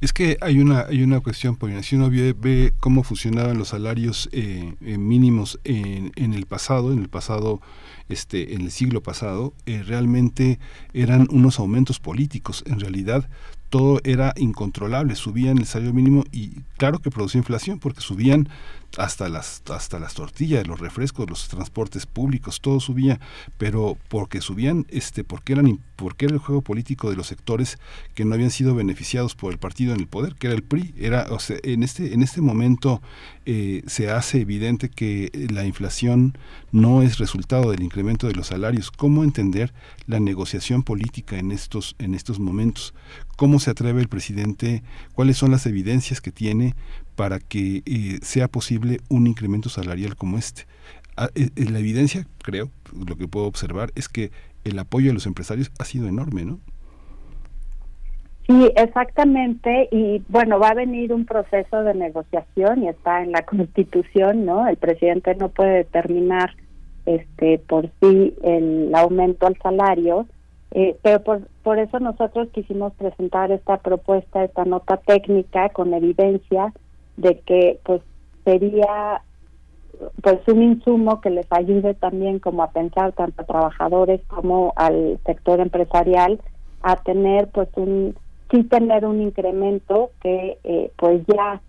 Es que hay una hay una cuestión, porque si uno ve, cómo funcionaban los salarios eh, eh, mínimos en, en, el pasado, en el pasado, este, en el siglo pasado, eh, realmente eran unos aumentos políticos. En realidad, todo era incontrolable, subían el salario mínimo y claro que producía inflación porque subían hasta las hasta las tortillas, los refrescos, los transportes públicos, todo subía, pero porque subían este porque eran porque era el juego político de los sectores que no habían sido beneficiados por el partido en el poder, que era el PRI, era o sea, en este en este momento eh, se hace evidente que la inflación no es resultado del incremento de los salarios. ¿Cómo entender la negociación política en estos en estos momentos? ¿Cómo se atreve el presidente? ¿Cuáles son las evidencias que tiene para que eh, sea posible un incremento salarial como este. Ah, eh, eh, la evidencia, creo, lo que puedo observar es que el apoyo de los empresarios ha sido enorme, ¿no? Sí, exactamente. Y bueno, va a venir un proceso de negociación y está en la Constitución, ¿no? El presidente no puede determinar este por sí el aumento al salario, pero por, por eso nosotros quisimos presentar esta propuesta, esta nota técnica con evidencia de que pues sería pues un insumo que les ayude también como a pensar tanto a trabajadores como al sector empresarial a tener pues un sí tener un incremento que eh, pues ya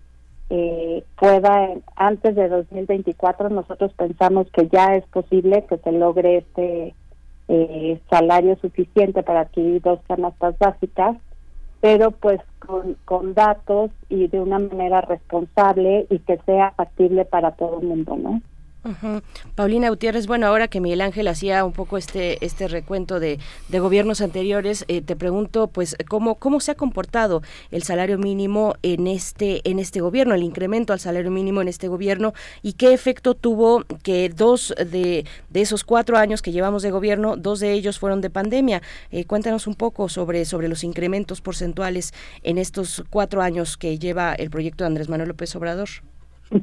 eh, pueda antes de 2024 nosotros pensamos que ya es posible que se logre este eh, salario suficiente para adquirir dos canastas básicas pero pues con, con datos y de una manera responsable y que sea factible para todo el mundo, ¿no? Paulina Gutiérrez, bueno, ahora que Miguel Ángel hacía un poco este este recuento de, de gobiernos anteriores, eh, te pregunto, pues, cómo cómo se ha comportado el salario mínimo en este en este gobierno, el incremento al salario mínimo en este gobierno y qué efecto tuvo que dos de, de esos cuatro años que llevamos de gobierno, dos de ellos fueron de pandemia. Eh, cuéntanos un poco sobre sobre los incrementos porcentuales en estos cuatro años que lleva el proyecto de Andrés Manuel López Obrador.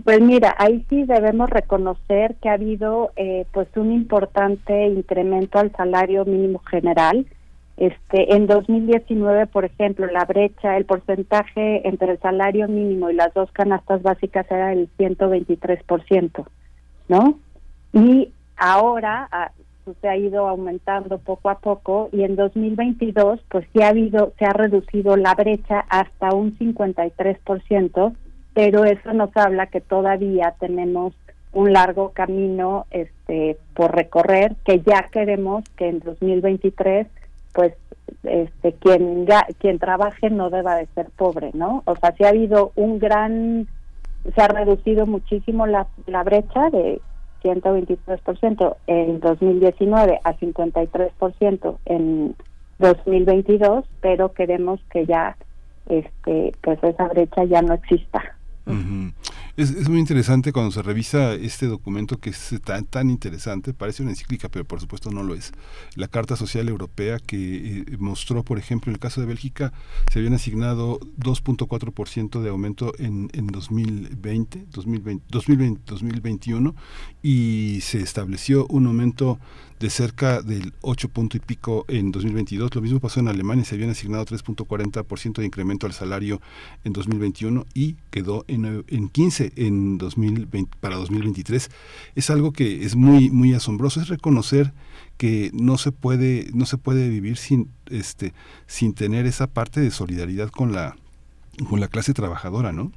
Pues mira, ahí sí debemos reconocer que ha habido eh, pues un importante incremento al salario mínimo general. Este, en 2019, por ejemplo, la brecha, el porcentaje entre el salario mínimo y las dos canastas básicas era el 123%, ¿no? Y ahora ah, pues, se ha ido aumentando poco a poco y en 2022 pues sí ha habido se ha reducido la brecha hasta un 53% pero eso nos habla que todavía tenemos un largo camino este por recorrer que ya queremos que en 2023 pues este quien quien trabaje no deba de ser pobre no o sea si ha habido un gran se ha reducido muchísimo la, la brecha de 123% en 2019 a 53% en 2022 pero queremos que ya este pues esa brecha ya no exista es, es, muy interesante cuando se revisa este documento que es tan, tan interesante, parece una encíclica, pero por supuesto no lo es. La Carta Social Europea que eh, mostró, por ejemplo, en el caso de Bélgica, se habían asignado 2.4% de aumento en, en 2020, 2020, 2020, 2021 y se estableció un aumento de cerca del 8 punto y pico en 2022. Lo mismo pasó en Alemania, se habían asignado 3.40% de incremento al salario en 2021 y quedó en, en 15 en 2020, para 2023. Es algo que es muy muy asombroso, es reconocer que no se puede no se puede vivir sin este sin tener esa parte de solidaridad con la con la clase trabajadora, ¿no?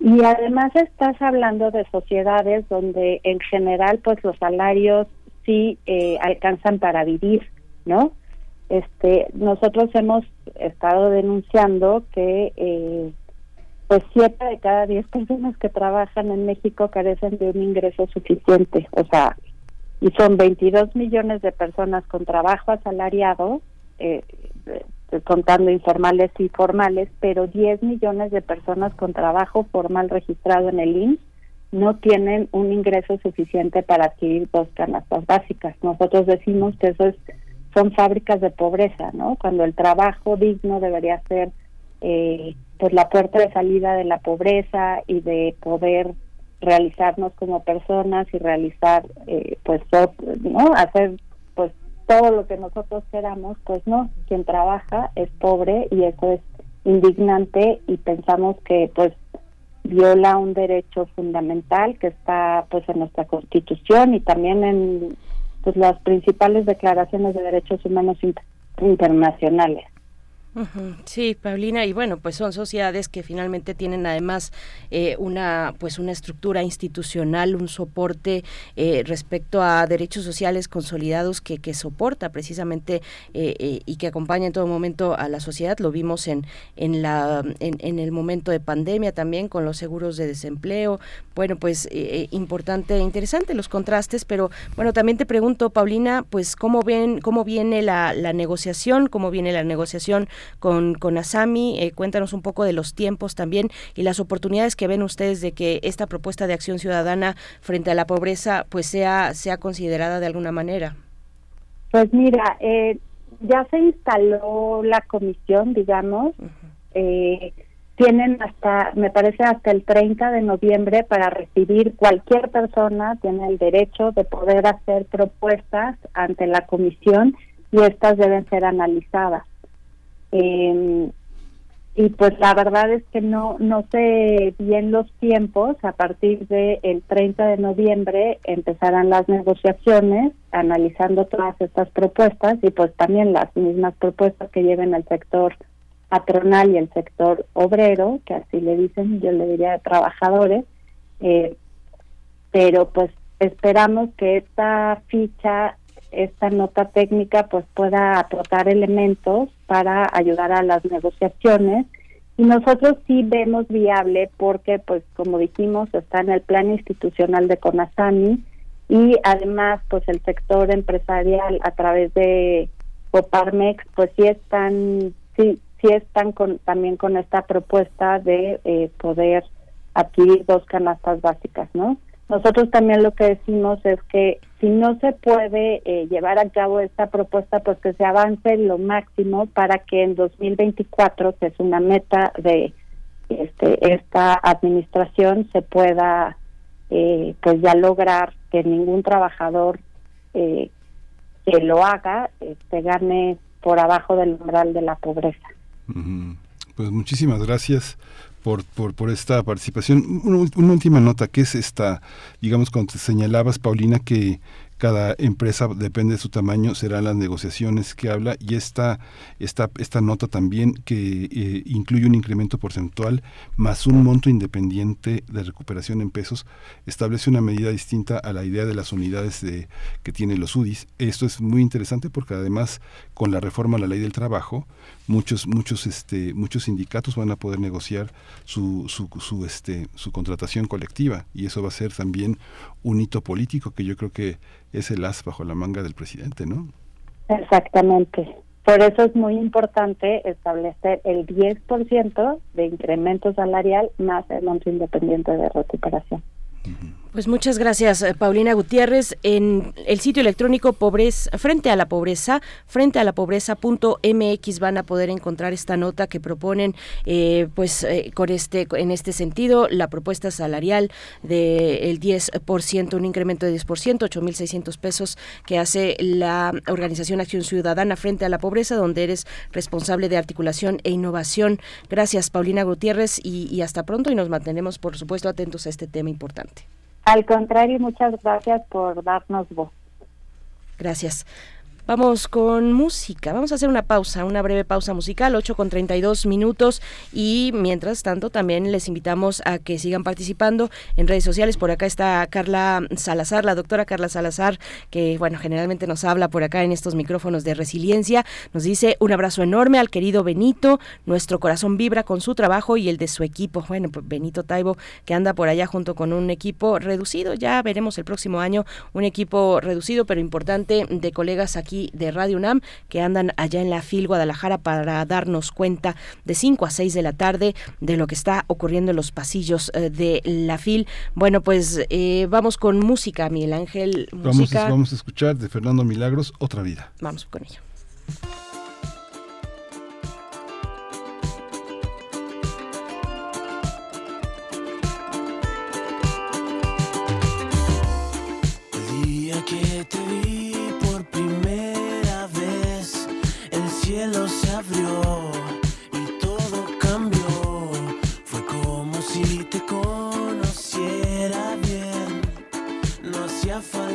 Y además estás hablando de sociedades donde en general pues los salarios sí eh, alcanzan para vivir, ¿no? Este, nosotros hemos estado denunciando que eh, pues siete de cada diez personas que trabajan en México carecen de un ingreso suficiente, o sea, y son 22 millones de personas con trabajo asalariado, eh, eh, contando informales y formales, pero 10 millones de personas con trabajo formal registrado en el INS no tienen un ingreso suficiente para adquirir dos canastas básicas. Nosotros decimos que eso es son fábricas de pobreza, ¿no? Cuando el trabajo digno debería ser eh, pues la puerta de salida de la pobreza y de poder realizarnos como personas y realizar eh, pues no hacer pues todo lo que nosotros queramos pues no quien trabaja es pobre y eso es indignante y pensamos que pues viola un derecho fundamental que está pues en nuestra constitución y también en pues las principales declaraciones de derechos humanos internacionales Sí, Paulina, y bueno, pues son sociedades que finalmente tienen además eh, una pues una estructura institucional, un soporte eh, respecto a derechos sociales consolidados que, que soporta precisamente eh, y que acompaña en todo momento a la sociedad. Lo vimos en en la en, el momento de pandemia también con los seguros de desempleo. Bueno, pues importante, e interesante los contrastes, pero bueno, también te pregunto, Paulina, pues cómo ven cómo viene la, la negociación, cómo viene la negociación con, con Asami. Eh, cuéntanos un poco de los tiempos también y las oportunidades que ven ustedes de que esta propuesta de acción ciudadana frente a la pobreza pues sea, sea considerada de alguna manera. Pues mira, eh, ya se instaló la comisión, digamos. Eh, tienen hasta, me parece, hasta el 30 de noviembre para recibir cualquier persona, tiene el derecho de poder hacer propuestas ante la comisión y estas deben ser analizadas. Eh, y pues la verdad es que no no sé bien los tiempos. A partir del el 30 de noviembre empezarán las negociaciones analizando todas estas propuestas y pues también las mismas propuestas que lleven el sector patronal y el sector obrero, que así le dicen, yo le diría de trabajadores. Eh, pero pues esperamos que esta ficha esta nota técnica pues pueda aportar elementos para ayudar a las negociaciones y nosotros sí vemos viable porque pues como dijimos está en el plan institucional de Conasami y además pues el sector empresarial a través de Coparmex pues sí están sí sí están con, también con esta propuesta de eh, poder adquirir dos canastas básicas, ¿no? Nosotros también lo que decimos es que si no se puede eh, llevar a cabo esta propuesta, pues que se avance lo máximo para que en 2024, que es una meta de este, esta administración, se pueda eh, pues ya lograr que ningún trabajador eh, que lo haga este, gane por abajo del umbral de la pobreza. Pues muchísimas gracias por, por, esta participación. Una, última nota, que es esta, digamos, cuando te señalabas, Paulina, que cada empresa depende de su tamaño, serán las negociaciones que habla y esta, esta, esta nota también que eh, incluye un incremento porcentual más un monto independiente de recuperación en pesos, establece una medida distinta a la idea de las unidades de, que tienen los UDIs. Esto es muy interesante porque además con la reforma a la ley del trabajo, muchos muchos este muchos sindicatos van a poder negociar su, su, su este su contratación colectiva. Y eso va a ser también un hito político que yo creo que es el as bajo la manga del presidente no exactamente. Por eso es muy importante establecer el 10% de incremento salarial más el monto independiente de recuperación pues muchas gracias, eh, Paulina Gutiérrez. En el sitio electrónico Pobreza, Frente a la Pobreza, frente a la pobreza.mx van a poder encontrar esta nota que proponen, eh, pues eh, con este, en este sentido, la propuesta salarial del 10%, un incremento de 10%, 8.600 pesos que hace la Organización Acción Ciudadana Frente a la Pobreza, donde eres responsable de articulación e innovación. Gracias, Paulina Gutiérrez, y hasta pronto y nos mantenemos, por supuesto, atentos a este tema importante. Al contrario, muchas gracias por darnos voz. Gracias. Vamos con música. Vamos a hacer una pausa, una breve pausa musical, 8 con 32 minutos. Y mientras tanto, también les invitamos a que sigan participando en redes sociales. Por acá está Carla Salazar, la doctora Carla Salazar, que, bueno, generalmente nos habla por acá en estos micrófonos de resiliencia. Nos dice un abrazo enorme al querido Benito. Nuestro corazón vibra con su trabajo y el de su equipo. Bueno, pues Benito Taibo, que anda por allá junto con un equipo reducido. Ya veremos el próximo año un equipo reducido, pero importante, de colegas aquí de Radio UNAM que andan allá en la FIL Guadalajara para darnos cuenta de 5 a 6 de la tarde de lo que está ocurriendo en los pasillos eh, de la FIL. Bueno, pues eh, vamos con música, Miguel Ángel. Música. Vamos, vamos a escuchar de Fernando Milagros, Otra Vida. Vamos con ello. Cielo se abrió y todo cambió. Fue como si te conociera bien. No hacía falta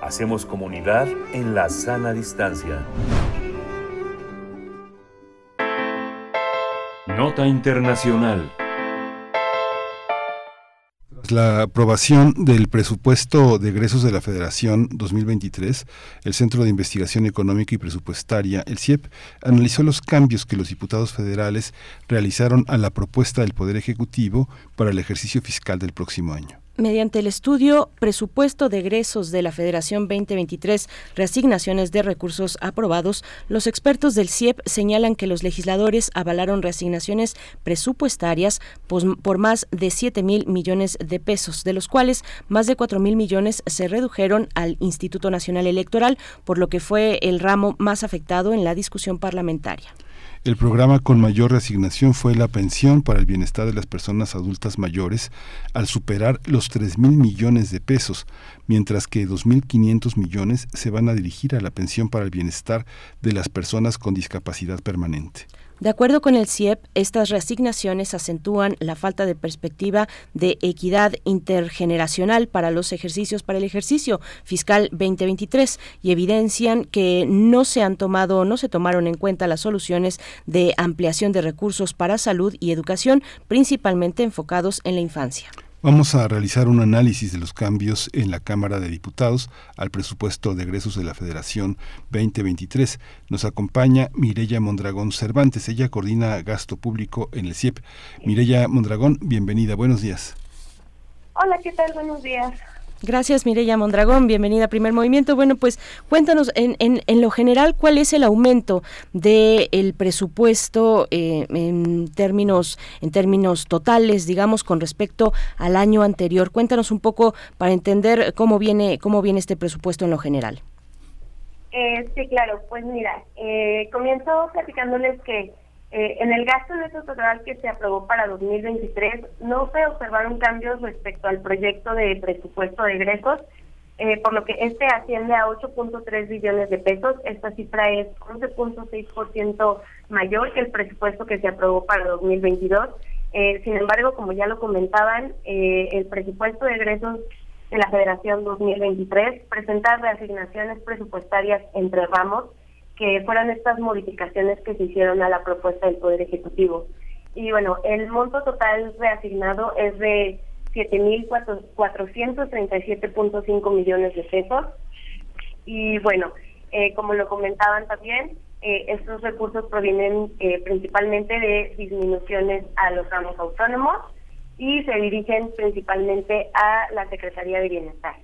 Hacemos comunidad en la sana distancia. Nota Internacional. Tras la aprobación del presupuesto de egresos de la Federación 2023, el Centro de Investigación Económica y Presupuestaria, el CIEP, analizó los cambios que los diputados federales realizaron a la propuesta del Poder Ejecutivo para el ejercicio fiscal del próximo año. Mediante el estudio Presupuesto de egresos de la Federación 2023, reasignaciones de recursos aprobados, los expertos del CIEP señalan que los legisladores avalaron reasignaciones presupuestarias por más de 7 mil millones de pesos, de los cuales más de 4 mil millones se redujeron al Instituto Nacional Electoral, por lo que fue el ramo más afectado en la discusión parlamentaria. El programa con mayor reasignación fue la pensión para el bienestar de las personas adultas mayores, al superar los 3 mil millones de pesos, mientras que 2.500 millones se van a dirigir a la pensión para el bienestar de las personas con discapacidad permanente. De acuerdo con el CIEP, estas reasignaciones acentúan la falta de perspectiva de equidad intergeneracional para los ejercicios para el ejercicio fiscal 2023 y evidencian que no se han tomado no se tomaron en cuenta las soluciones de ampliación de recursos para salud y educación, principalmente enfocados en la infancia. Vamos a realizar un análisis de los cambios en la Cámara de Diputados al presupuesto de egresos de la Federación 2023. Nos acompaña Mireya Mondragón Cervantes. Ella coordina gasto público en el CIEP. Mireya Mondragón, bienvenida. Buenos días. Hola, ¿qué tal? Buenos días. Gracias, Mireya Mondragón. Bienvenida a Primer Movimiento. Bueno, pues cuéntanos en, en, en lo general cuál es el aumento del presupuesto eh, en términos en términos totales, digamos, con respecto al año anterior. Cuéntanos un poco para entender cómo viene cómo viene este presupuesto en lo general. Eh, sí, claro. Pues mira, eh, comienzo platicándoles que eh, en el gasto neto total que se aprobó para 2023 no se observaron cambios respecto al proyecto de presupuesto de egresos, eh, por lo que este asciende a 8.3 billones de pesos. Esta cifra es 11.6% mayor que el presupuesto que se aprobó para 2022. Eh, sin embargo, como ya lo comentaban, eh, el presupuesto de egresos de la Federación 2023 presenta reasignaciones presupuestarias entre ramos que fueran estas modificaciones que se hicieron a la propuesta del Poder Ejecutivo. Y bueno, el monto total reasignado es de 7.437.5 millones de pesos. Y bueno, eh, como lo comentaban también, eh, estos recursos provienen eh, principalmente de disminuciones a los ramos autónomos y se dirigen principalmente a la Secretaría de Bienestar.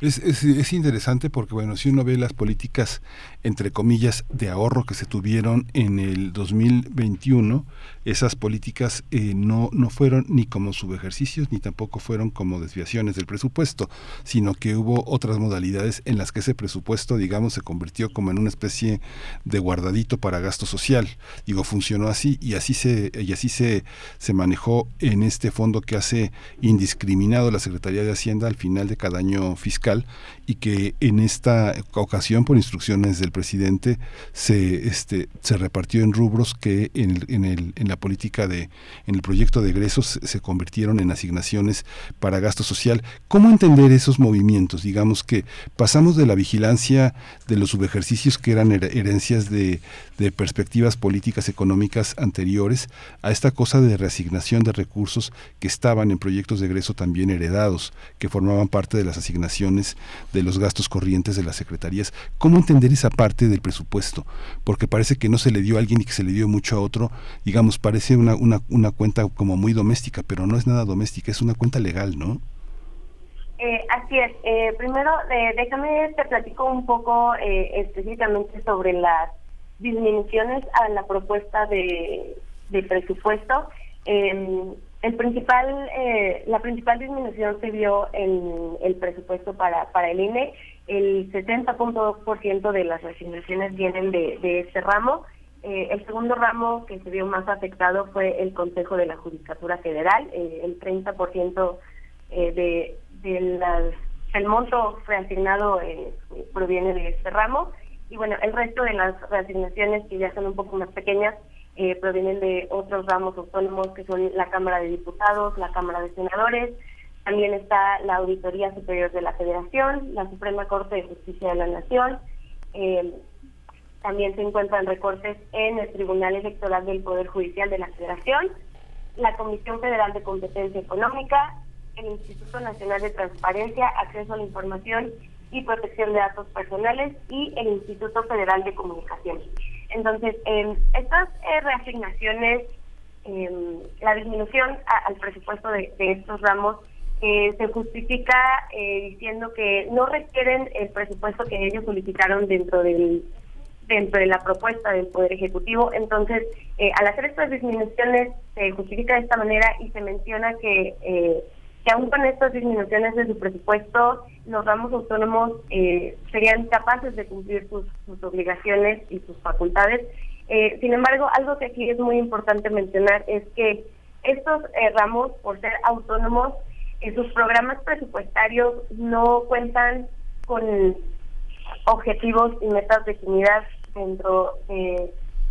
Es, es, es, interesante porque, bueno, si uno ve las políticas, entre comillas, de ahorro que se tuvieron en el 2021, esas políticas eh, no, no fueron ni como subejercicios ni tampoco fueron como desviaciones del presupuesto, sino que hubo otras modalidades en las que ese presupuesto, digamos, se convirtió como en una especie de guardadito para gasto social. Digo, funcionó así y así se, y así se, se manejó en este fondo que hace indiscriminado la Secretaría de Hacienda al final de cada año fiscal y que en esta ocasión por instrucciones del presidente se este se repartió en rubros que en el, en, el, en la política de en el proyecto de egresos se convirtieron en asignaciones para gasto social. Cómo entender esos movimientos digamos que pasamos de la vigilancia de los subejercicios que eran herencias de, de perspectivas políticas económicas anteriores a esta cosa de reasignación de recursos que estaban en proyectos de egreso también heredados que formaban parte de las asignaciones de los gastos corrientes de las secretarías. ¿Cómo entender esa parte del presupuesto? Porque parece que no se le dio a alguien y que se le dio mucho a otro. Digamos, parece una, una, una cuenta como muy doméstica, pero no es nada doméstica, es una cuenta legal, ¿no? Eh, así es. Eh, primero, eh, déjame te platico un poco eh, específicamente sobre las disminuciones a la propuesta de, de presupuesto. El principal, eh, la principal disminución se vio en el presupuesto para, para el INE. El 70.2% de las resignaciones vienen de, de este ramo. Eh, el segundo ramo que se vio más afectado fue el Consejo de la Judicatura Federal. Eh, el 30% eh, de, de las, el monto reasignado eh, proviene de este ramo. Y bueno, el resto de las reasignaciones, que ya son un poco más pequeñas, eh, provienen de otros ramos autónomos que son la Cámara de Diputados, la Cámara de Senadores, también está la Auditoría Superior de la Federación, la Suprema Corte de Justicia de la Nación, eh, también se encuentran recortes en el Tribunal Electoral del Poder Judicial de la Federación, la Comisión Federal de Competencia Económica, el Instituto Nacional de Transparencia, Acceso a la Información y Protección de Datos Personales y el Instituto Federal de Comunicaciones. Entonces, eh, estas eh, reasignaciones em, la disminución al presupuesto de, de estos ramos eh, se justifica eh, diciendo que no requieren el presupuesto que ellos solicitaron dentro del dentro de la propuesta del Poder Ejecutivo. Entonces, eh, al hacer estas disminuciones, se justifica de esta manera y se menciona que, eh, que aún con estas disminuciones de su presupuesto, los ramos autónomos eh, serían capaces de cumplir sus, obligaciones y sus facultades. Eh, sin embargo, algo que aquí es muy importante mencionar es que estos eh, ramos, por ser autónomos, en sus programas presupuestarios no cuentan con objetivos y metas definidas dentro de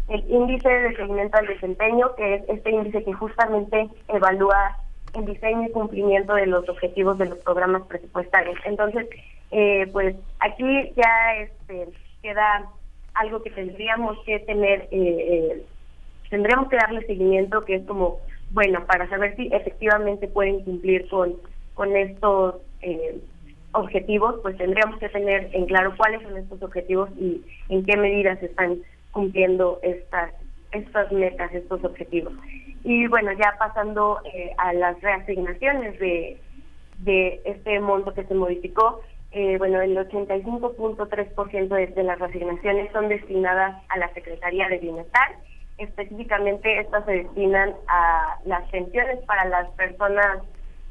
el índice de seguimiento al desempeño, que es este índice que justamente evalúa el diseño y cumplimiento de los objetivos de los programas presupuestarios. Entonces, eh, pues aquí ya este, queda algo que tendríamos que tener, eh, eh, tendríamos que darle seguimiento, que es como, bueno, para saber si efectivamente pueden cumplir con, con estos eh, objetivos, pues tendríamos que tener en claro cuáles son estos objetivos y en qué medidas están cumpliendo estas estas metas, estos objetivos. Y bueno, ya pasando eh, a las reasignaciones de, de este monto que se modificó, eh, bueno, el 85.3% de, de las reasignaciones son destinadas a la Secretaría de Bienestar. Específicamente, estas se destinan a las pensiones para las personas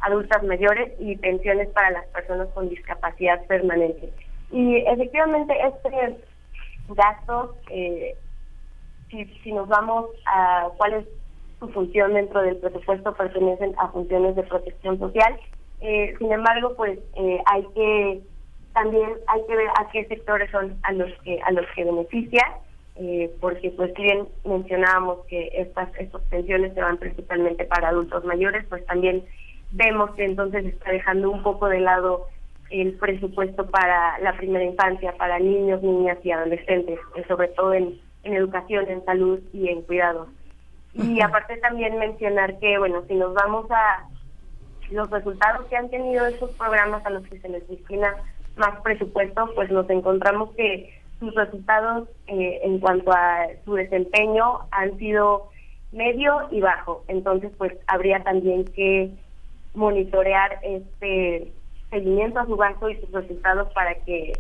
adultas mayores y pensiones para las personas con discapacidad permanente. Y efectivamente, este gasto, eh, si, si nos vamos a cuál es su función dentro del presupuesto, pertenecen a funciones de protección social. Eh, sin embargo, pues eh, hay que también hay que ver a qué sectores son a los que a los que beneficia, eh, porque pues bien mencionábamos que estas estas pensiones se van principalmente para adultos mayores, pues también vemos que entonces está dejando un poco de lado el presupuesto para la primera infancia, para niños, niñas y adolescentes, sobre todo en, en educación, en salud y en cuidados. Y aparte también mencionar que, bueno, si nos vamos a los resultados que han tenido estos programas a los que se les destina más presupuesto, pues nos encontramos que sus resultados eh, en cuanto a su desempeño han sido medio y bajo. Entonces, pues habría también que monitorear este seguimiento a su gasto y sus resultados para que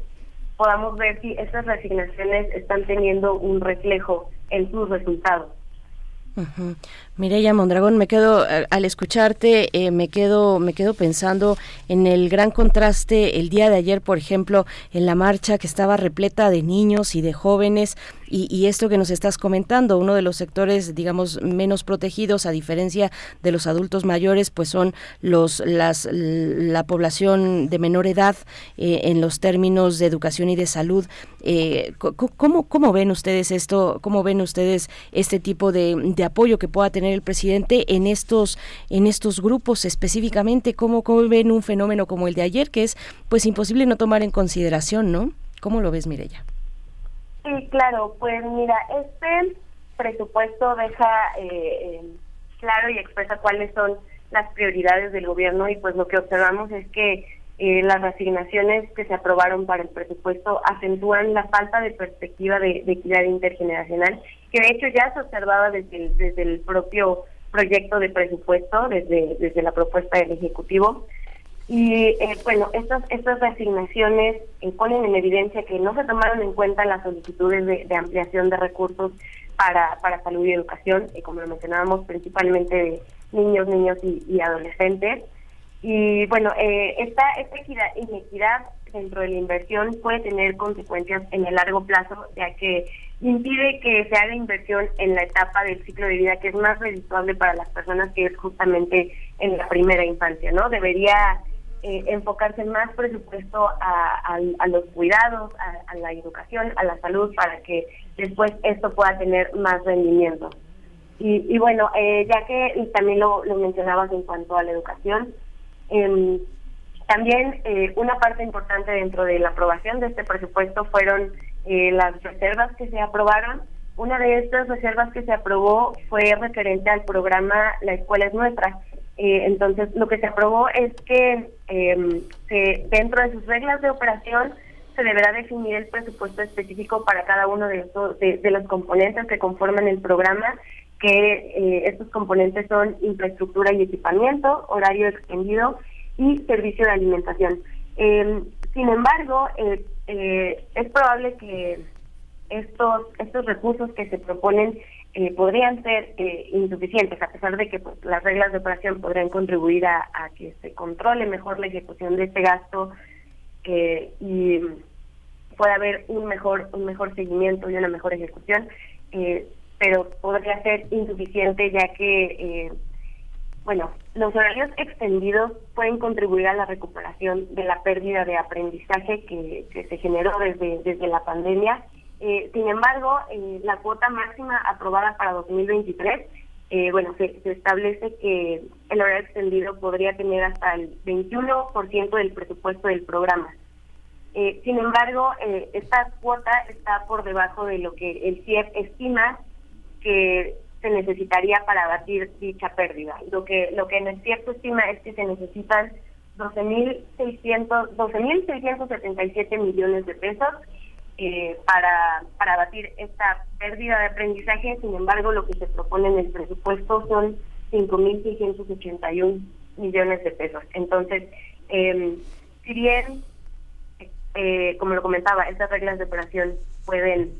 podamos ver si estas resignaciones están teniendo un reflejo en sus resultados. Mireya Mondragón, me quedo eh, al escucharte, eh, me quedo me quedo pensando en el gran contraste el día de ayer, por ejemplo, en la marcha que estaba repleta de niños y de jóvenes y, esto que nos estás comentando, uno de los sectores, digamos, menos protegidos a diferencia de los adultos mayores, pues son los las la población de menor edad eh, en los términos de educación y de salud. ¿cómo, ¿Cómo ven ustedes esto? ¿Cómo ven ustedes este tipo de apoyo que pueda tener el presidente en estos en estos grupos específicamente? ¿Cómo, ¿Cómo ven un fenómeno como el de ayer que es pues imposible no tomar en consideración, ¿no? ¿Cómo lo ves, Mireya? Sí, claro, pues mira, este presupuesto deja eh, claro y expresa cuáles son las prioridades del gobierno y pues lo que observamos es que eh, las asignaciones que se aprobaron para el presupuesto acentúan la falta de perspectiva de, de equidad intergeneracional, que de hecho ya se observaba desde el, desde el propio proyecto de presupuesto, desde, desde la propuesta del Ejecutivo. Y eh, bueno, estas, estas reasignaciones eh, ponen en evidencia que no se tomaron en cuenta las solicitudes de, ampliación de recursos para, para salud y educación, y como lo mencionábamos, principalmente de niños, niños y, adolescentes. Y bueno, eh, esta, esta equidad, inequidad dentro de la inversión puede tener consecuencias en el largo plazo, ya que impide que se haga inversión en la etapa del ciclo de vida que es más redituable para las personas, que es justamente en la primera infancia, ¿no? Debería eh, enfocarse más presupuesto a, los cuidados, a, a la educación, a la salud, para que después esto pueda tener más rendimiento. Y, bueno, eh, ya que también lo, lo mencionabas en cuanto a la educación, em, también eh, una parte importante dentro de la aprobación de este presupuesto fueron eh, las reservas que se aprobaron. Una de estas reservas que se aprobó fue referente al programa La Escuela es Nuestra. Eh, entonces, lo que se aprobó es que eh, se, dentro de sus reglas de operación se deberá definir el presupuesto específico para cada uno de, estos, de, de los componentes que conforman el programa que eh, estos componentes son infraestructura y equipamiento, horario extendido y servicio de alimentación. Eh, sin embargo, eh, es probable que estos estos recursos que se proponen eh, podrían ser eh, insuficientes, a pesar de que pues, las reglas de operación podrían contribuir a, a que se controle mejor la ejecución de este gasto eh, y pueda haber un mejor un mejor seguimiento y una mejor ejecución, eh, pero podría ser insuficiente ya que eh, bueno, los horarios extendidos pueden contribuir a la recuperación de la pérdida de aprendizaje que, se generó desde, desde la pandemia. Eh, sin embargo, eh, la cuota máxima aprobada para 2023, eh, bueno, se, se establece que el horario extendido podría tener hasta el 21% del presupuesto del programa. Eh, sin embargo, esta cuota está por debajo de lo que el CIEP estima que se necesitaría para abatir dicha pérdida. Lo que lo que CIEP estima es que se necesitan 12.600 12.677 millones de pesos eh, para para abatir esta pérdida de aprendizaje. Sin embargo, lo que se propone en el presupuesto son 5.681 millones de pesos. Entonces, eh, si bien eh, como lo comentaba, estas reglas de operación pueden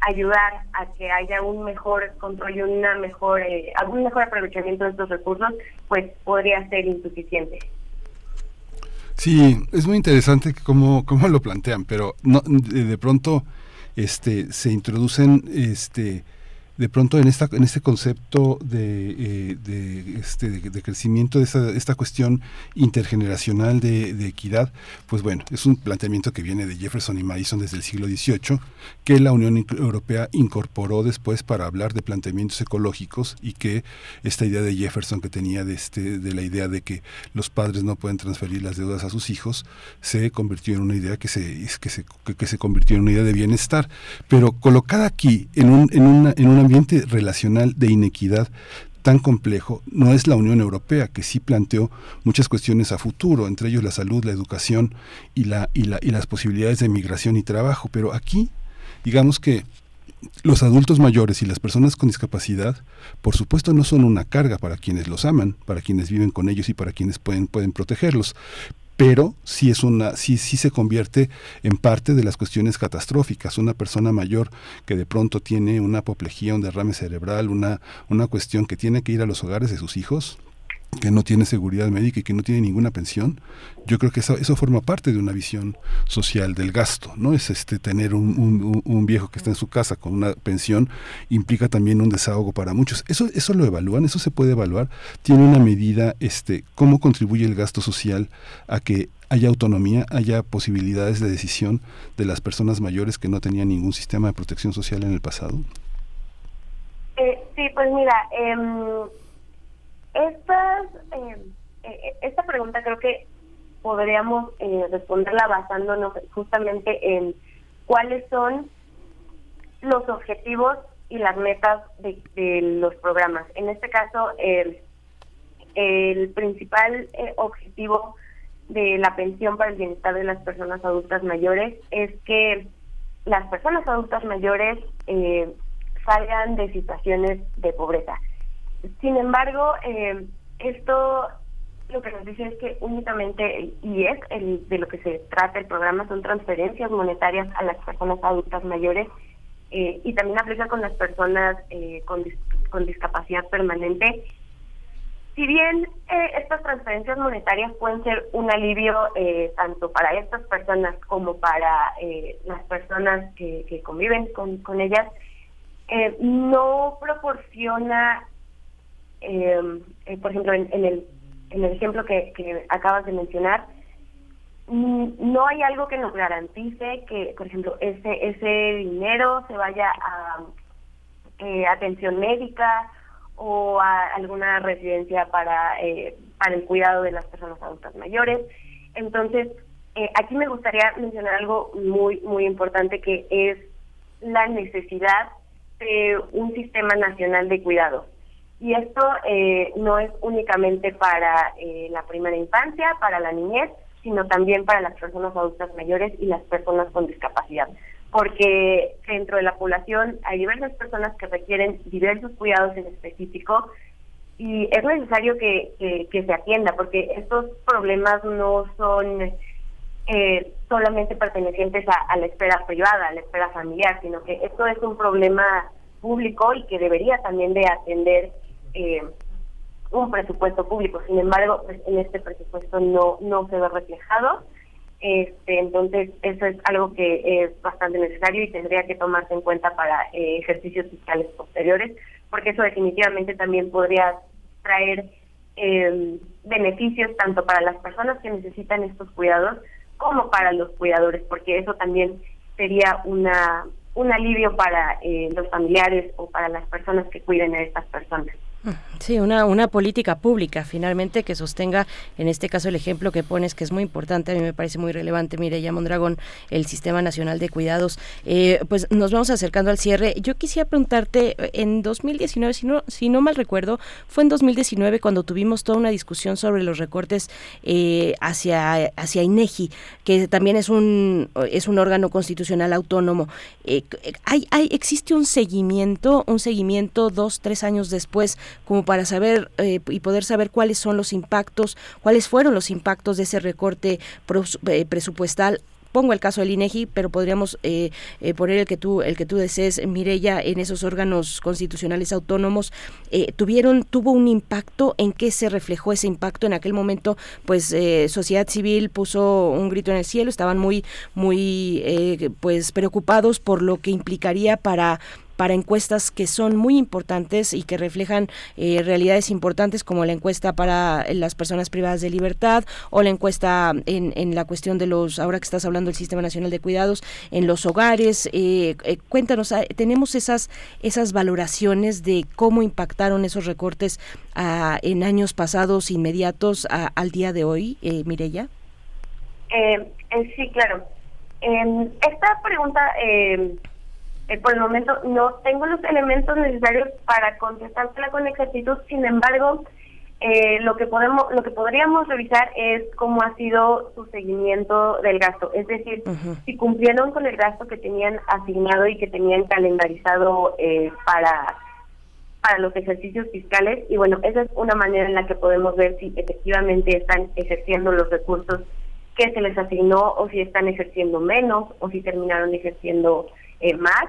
ayudar a que haya un mejor control y una mejor, eh, algún mejor aprovechamiento de estos recursos, pues podría ser insuficiente. Sí, es muy interesante cómo, cómo lo plantean, pero no, de, de pronto este, se introducen este, de pronto en esta en este concepto de, eh, este, de, crecimiento de esta, cuestión intergeneracional de, equidad pues bueno es un planteamiento que viene de Jefferson y Madison desde el siglo XVIII que la Unión Europea incorporó después para hablar de planteamientos ecológicos y que esta idea de Jefferson que tenía de este de la idea de que los padres no pueden transferir las deudas a sus hijos se convirtió en una idea que se que se que, se convirtió en una idea de bienestar. Pero colocada aquí en un en una ambiente relacional de inequidad tan complejo no es la Unión Europea que sí planteó muchas cuestiones a futuro entre ellos la salud la educación y la y la y las posibilidades de migración y trabajo. Pero aquí digamos que los adultos mayores y las personas con discapacidad, por supuesto, no son una carga para quienes los aman, para quienes viven con ellos y para quienes pueden, pueden protegerlos pero sí es una sí sí se convierte en parte de las cuestiones catastróficas. Una persona mayor que de pronto tiene una apoplejía un derrame cerebral una una cuestión que tiene que ir a los hogares de sus hijos que no tiene seguridad médica y que no tiene ninguna pensión, yo creo que eso, eso forma parte de una visión social del gasto, ¿no? Es este tener un, un, viejo que está en su casa con una pensión implica también un desahogo para muchos. Eso, eso lo evalúan, eso se puede evaluar, tiene una medida, este, cómo contribuye el gasto social a que haya autonomía, haya posibilidades de decisión de las personas mayores que no tenían ningún sistema de protección social en el pasado. Eh, sí, pues mira, eh, estas, eh, esta pregunta creo que podríamos eh, responderla basándonos justamente en cuáles son los objetivos y las metas de, los programas. En este caso, el, el principal eh, objetivo de la pensión para el bienestar de las personas adultas mayores es que las personas adultas mayores eh, salgan de situaciones de pobreza. Sin embargo, eh, esto lo que nos dice es que únicamente, y es el, de lo que se trata el programa, son transferencias monetarias a las personas adultas mayores eh, y también aplica con las personas eh, con, dis con discapacidad permanente. Si bien eh, estas transferencias monetarias pueden ser un alivio eh, tanto para estas personas como para eh, las personas que, que conviven con, con ellas, no proporciona eh, eh, por ejemplo, en, en, el, en el ejemplo que, que acabas de mencionar, mm, no hay algo que nos garantice que, por ejemplo, ese, ese dinero se vaya a eh, atención médica o a alguna residencia para, eh, para el cuidado de las personas adultas mayores. Entonces, eh, aquí me gustaría mencionar algo muy, muy importante que es la necesidad de un sistema nacional de cuidado. Y esto eh, no es únicamente para eh, la primera infancia, para la niñez, sino también para las personas adultas mayores y las personas con discapacidad. porque dentro de la población hay diversas personas que requieren diversos cuidados en específico y es necesario que, que, se atienda porque estos problemas no son eh, solamente pertenecientes a, a la esfera privada, a la esfera familiar, sino que esto es un problema público y que debería también de atender eh, un presupuesto público. Sin embargo, pues, en este presupuesto no no se ve reflejado. Este, entonces, eso es algo que es bastante necesario y tendría que tomarse en cuenta para eh, ejercicios fiscales posteriores, porque eso definitivamente también podría traer eh, beneficios tanto para las personas que necesitan estos cuidados como para los cuidadores, porque eso también sería una un alivio para los familiares o para las personas que cuiden a estas personas. Sí, una, una política pública finalmente que sostenga, en este caso el ejemplo que pones, que es muy importante, a mí me parece muy relevante, Mireya Mondragón, el Sistema Nacional de Cuidados. Eh, pues nos vamos acercando al cierre. Yo quisiera preguntarte, en 2019, si no, si no mal recuerdo, fue en 2019 cuando tuvimos toda una discusión sobre los recortes eh, hacia, hacia INEGI, que también es un, es un órgano constitucional autónomo. Eh, hay, hay, ¿Existe un seguimiento, un seguimiento dos, tres años después? Como para saber eh, y poder saber cuáles son los impactos, cuáles fueron los impactos de ese recorte eh, presupuestal pongo el caso del INEGI, pero podríamos eh, eh, poner el que tú el que tú desees, Mirella, en esos órganos constitucionales autónomos tuvieron tuvo un impacto. ¿En qué se reflejó ese impacto en aquel momento? Pues sociedad civil puso un grito en el cielo, estaban muy muy pues preocupados por lo que implicaría para para encuestas que son muy importantes y que reflejan eh, realidades importantes como la encuesta para las personas privadas de libertad o la encuesta en, en la cuestión de los, ahora que estás hablando del Sistema Nacional de Cuidados, en los hogares. Eh, eh, cuéntanos, ah, ¿tenemos esas, esas valoraciones de cómo impactaron esos recortes ah, en años pasados inmediatos a- al día de hoy, eh, Mireya? Eh, sí, claro. Eh, esta pregunta, eh, por el momento, no tengo los elementos necesarios para contestártela con exactitud. Sin embargo, eh, lo que podemos, lo que podríamos revisar es cómo ha sido su seguimiento del gasto. Es decir, si cumplieron con el gasto que tenían asignado y que tenían calendarizado eh, para para los ejercicios fiscales y bueno, esa es una manera en la que podemos ver si efectivamente están ejerciendo los recursos que se les asignó o si están ejerciendo menos o si terminaron ejerciendo eh, más.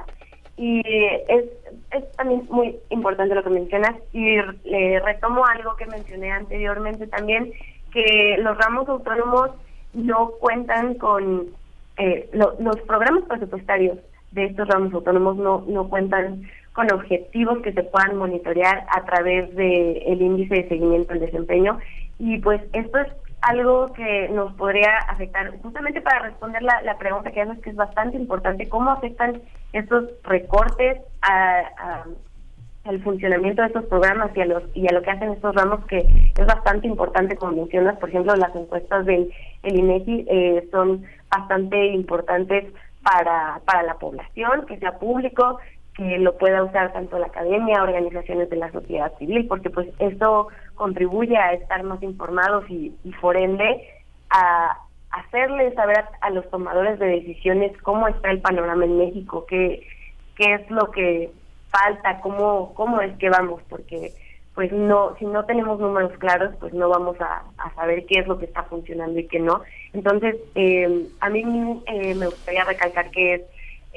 Y es, es también muy importante lo que mencionas y le retomo algo que mencioné anteriormente también, que los ramos autónomos no cuentan con eh, lo- los programas presupuestarios de estos ramos autónomos no, no cuentan con objetivos que se puedan monitorear a través del el índice de seguimiento del desempeño y pues esto es algo que nos podría afectar. Justamente para responder la, la pregunta que haces que es bastante importante cómo afectan estos recortes a, a- al funcionamiento de estos programas y a los y a lo que hacen estos ramos que es bastante importante como mencionas por ejemplo las encuestas del el INEGI eh, son bastante importantes para para la población que sea público que lo pueda usar tanto la academia organizaciones de la sociedad civil porque pues esto contribuye a estar más informados y, y por ende a hacerle saber a, a los tomadores de decisiones cómo está el panorama en México qué qué es lo que falta, cómo, cómo es que vamos, porque pues no, si no tenemos números claros, pues no vamos a, a saber qué es lo que está funcionando y qué no. Entonces, eh, a mí eh, me gustaría recalcar que es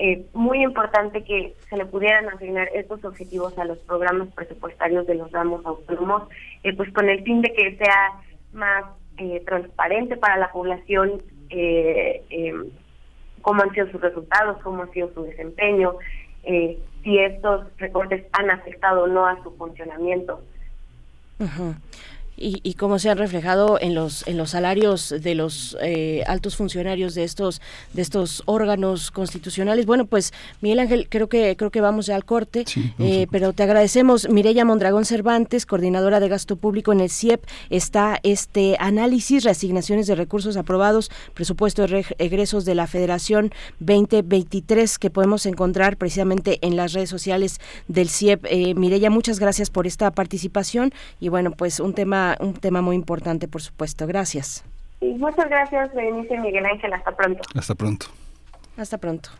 eh, muy importante que se le pudieran asignar estos objetivos a los programas presupuestarios de los ramos autónomos, eh, pues con el fin de que sea más eh, transparente para la población eh, eh, cómo han sido sus resultados, cómo ha sido su desempeño, eh, si estos recortes han afectado o no a su funcionamiento. Y, y cómo se han reflejado en los en los salarios de los eh, altos funcionarios de estos de estos órganos constitucionales. Bueno pues Miguel Ángel creo que creo que vamos ya al corte eh, pero te agradecemos. Mireya Mondragón Cervantes coordinadora de gasto público en el CIEP está este análisis reasignaciones de recursos aprobados presupuesto de egresos de la Federación 2023 que podemos encontrar precisamente en las redes sociales del CIEP eh, Mireya muchas gracias por esta participación. Y bueno pues un tema un tema muy importante por supuesto gracias Y muchas gracias, Berenice y Miguel Ángel. Hasta pronto. Hasta pronto. hasta pronto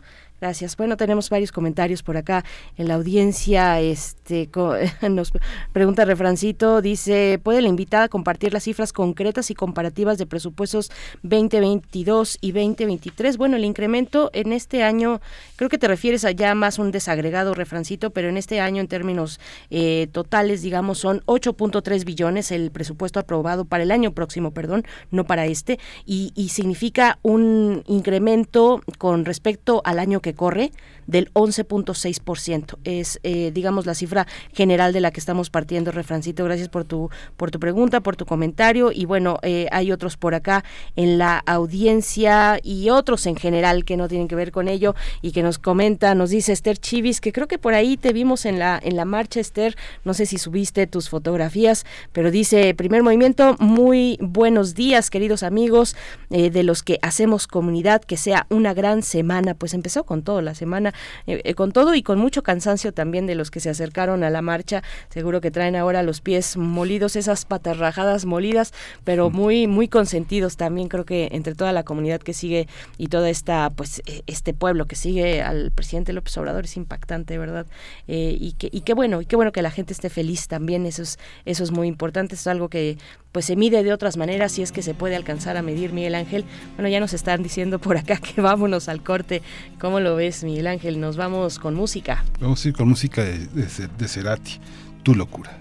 Gracias. Bueno, tenemos varios comentarios por acá en la audiencia. Este nos pregunta Refrancito, dice, ¿puede la invitada compartir las cifras concretas y comparativas de presupuestos 2022 y 2023? Bueno, el incremento en este año, creo que te refieres a ya más un desagregado, Refrancito, pero en este año en términos eh, totales, digamos, son 8.3 billones el presupuesto aprobado para el año próximo, perdón, no para este, y significa un incremento con respecto al año que corre del 11.6%. Es, eh, digamos, la cifra general de la que estamos partiendo, Refrancito. Gracias por tu, por tu pregunta, por tu comentario. Y bueno, eh, hay otros por acá en la audiencia y otros en general que no tienen que ver con ello y que nos comenta, nos dice Esther Chivis, que creo que por ahí te vimos en la, en la marcha, Esther. No sé si subiste tus fotografías, pero dice, primer movimiento, muy buenos días, queridos amigos, eh, de los que hacemos comunidad, que sea una gran semana. Pues empezó con todo la semana, eh, eh, con todo y con mucho cansancio también de los que se acercaron a la marcha. Seguro que traen ahora los pies molidos, esas patas rajadas molidas, pero muy, muy consentidos también. Creo que entre toda la comunidad que sigue y toda esta, pues, eh, este pueblo que sigue al presidente López Obrador es impactante, ¿verdad? Eh, y que, y qué bueno, y qué bueno que la gente esté feliz también. Eso es, eso es muy importante. Es algo que, pues, se mide de otras maneras, si es que se puede alcanzar a medir, Miguel Ángel. Bueno, ya nos están diciendo por acá que vámonos al corte. ¿Cómo lo ves, Miguel Ángel? Nos vamos con música. Vamos a ir con música de, de, Cerati, Tu locura.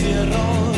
Desde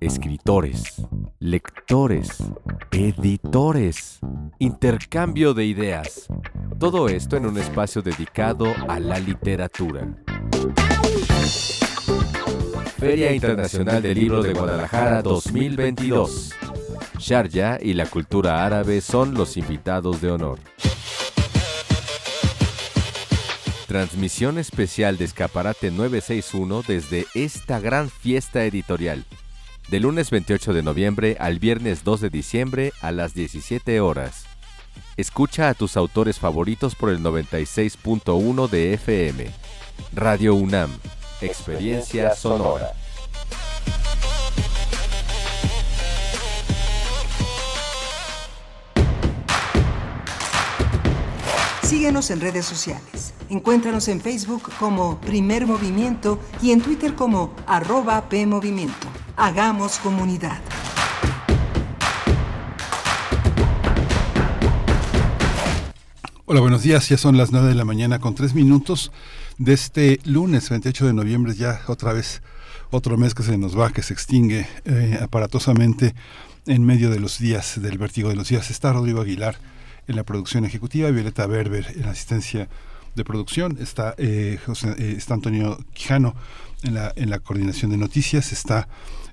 Escritores, lectores, editores, intercambio de ideas. Todo esto en un espacio dedicado a la literatura. Feria Internacional del Libro de Guadalajara 2022. Sharjah y la cultura árabe son los invitados de honor. Transmisión especial de Escaparate 961 desde esta gran fiesta editorial. De lunes 28 de noviembre al viernes 2 de diciembre a las 17 horas. Escucha a tus autores favoritos por el 96.1 de FM. Radio UNAM. Experiencia sonora. Síguenos en redes sociales. Encuéntranos en Facebook como Primer Movimiento y en Twitter como arroba PMovimiento. Hagamos comunidad. Hola, buenos días. Ya son las 9 de la mañana con 3 minutos de este lunes 28 de noviembre. Ya otra vez otro mes que se nos va, que se extingue eh, aparatosamente en medio de los días, del vértigo de los días. Está Rodrigo Aguilar en la producción ejecutiva, Violeta Berber en la asistencia de producción, está, eh, José, eh, está Antonio Quijano en la, en la coordinación de noticias, está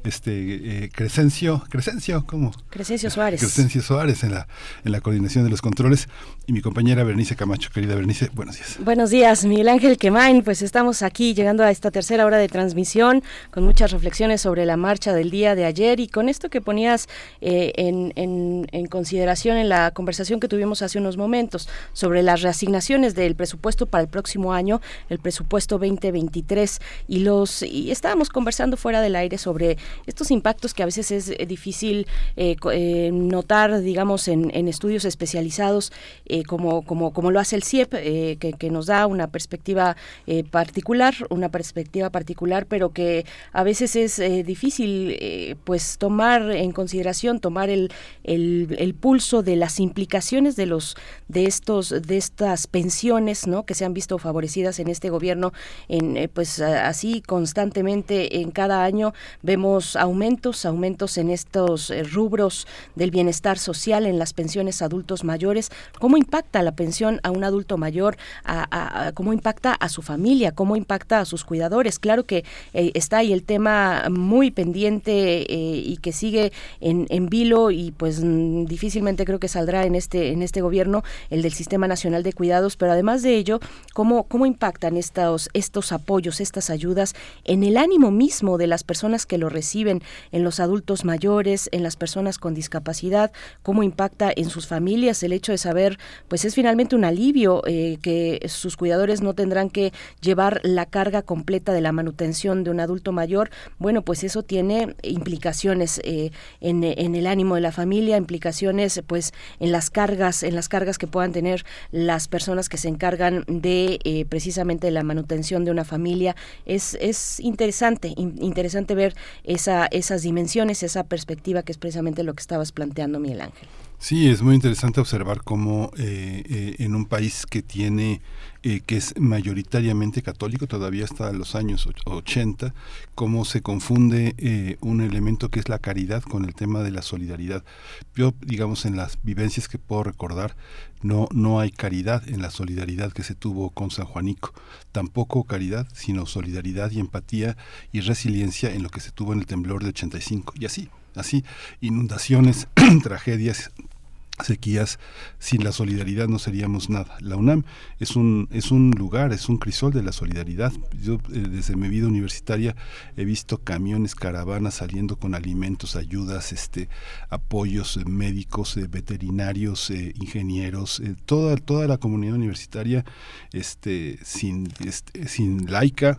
este eh, Crescencio, Crescencio, ¿cómo? Crescencio Suárez. Crescencio Suárez en la, en la coordinación de los controles y mi compañera Bernice Camacho. Querida Bernice, buenos días. Buenos días, Miguel Ángel Quemain. Pues estamos aquí llegando a esta tercera hora de transmisión con muchas reflexiones sobre la marcha del día de ayer y con esto que ponías eh, en, en, en consideración en la conversación que tuvimos hace unos momentos sobre las reasignaciones del presupuesto para el próximo año, el presupuesto 2023 y los y estábamos conversando fuera del aire sobre estos impactos que a veces es eh, difícil eh, eh, notar, digamos, en, en estudios especializados, eh, como, como, como lo hace el CIEP, eh, que, que, nos da una perspectiva particular, una perspectiva particular, pero que a veces es difícil pues tomar en consideración, tomar el, el, el, pulso de las implicaciones de los de estos de estas pensiones, ¿no? que se han visto favorecidas en este gobierno, en pues así constantemente en cada año vemos aumentos, aumentos en estos rubros del bienestar social, en las pensiones adultos mayores, cómo impacta la pensión a un adulto mayor, cómo impacta a su familia, cómo impacta a sus cuidadores. Claro que eh, está ahí el tema muy pendiente eh, y que sigue en, en vilo y pues difícilmente creo que saldrá en este en este gobierno el del Sistema Nacional de Cuidados, pero además de ello, cómo cómo impactan estos estos apoyos, estas ayudas en el ánimo mismo de las personas que lo reciben, en los adultos mayores, en las personas con discapacidad, cómo impacta en sus familias el hecho de saber, pues es finalmente un alivio eh, que sus cuidadores no tendrán que llevar la carga completa de la manutención de un adulto mayor. Bueno, pues eso tiene implicaciones eh, en, el ánimo de la familia, implicaciones pues en las cargas, en las cargas que puedan tener las personas que se encargan de eh, precisamente la manutención de una familia. Es, es interesante, in, interesante ver esa, esas dimensiones, esa perspectiva que es precisamente lo que estabas planteando, Miguel Ángel. Sí, es muy interesante observar cómo eh, eh, en un país que tiene, eh, que es mayoritariamente católico, todavía hasta los años 80, cómo se confunde un elemento que es la caridad con el tema de la solidaridad. Yo, digamos, en las vivencias que puedo recordar, no, no hay caridad en la solidaridad que se tuvo con San Juanico. Tampoco caridad, sino solidaridad y empatía y resiliencia en lo que se tuvo en el temblor de 85. Y así, así, inundaciones, tragedias, sequías, sin la solidaridad no seríamos nada. La UNAM es un, es un lugar, es un crisol de la solidaridad. Yo eh, desde mi vida universitaria he visto camiones, caravanas saliendo con alimentos, ayudas, este, apoyos eh, médicos, eh, veterinarios, ingenieros, toda, toda la comunidad universitaria este, sin, este, sin laica,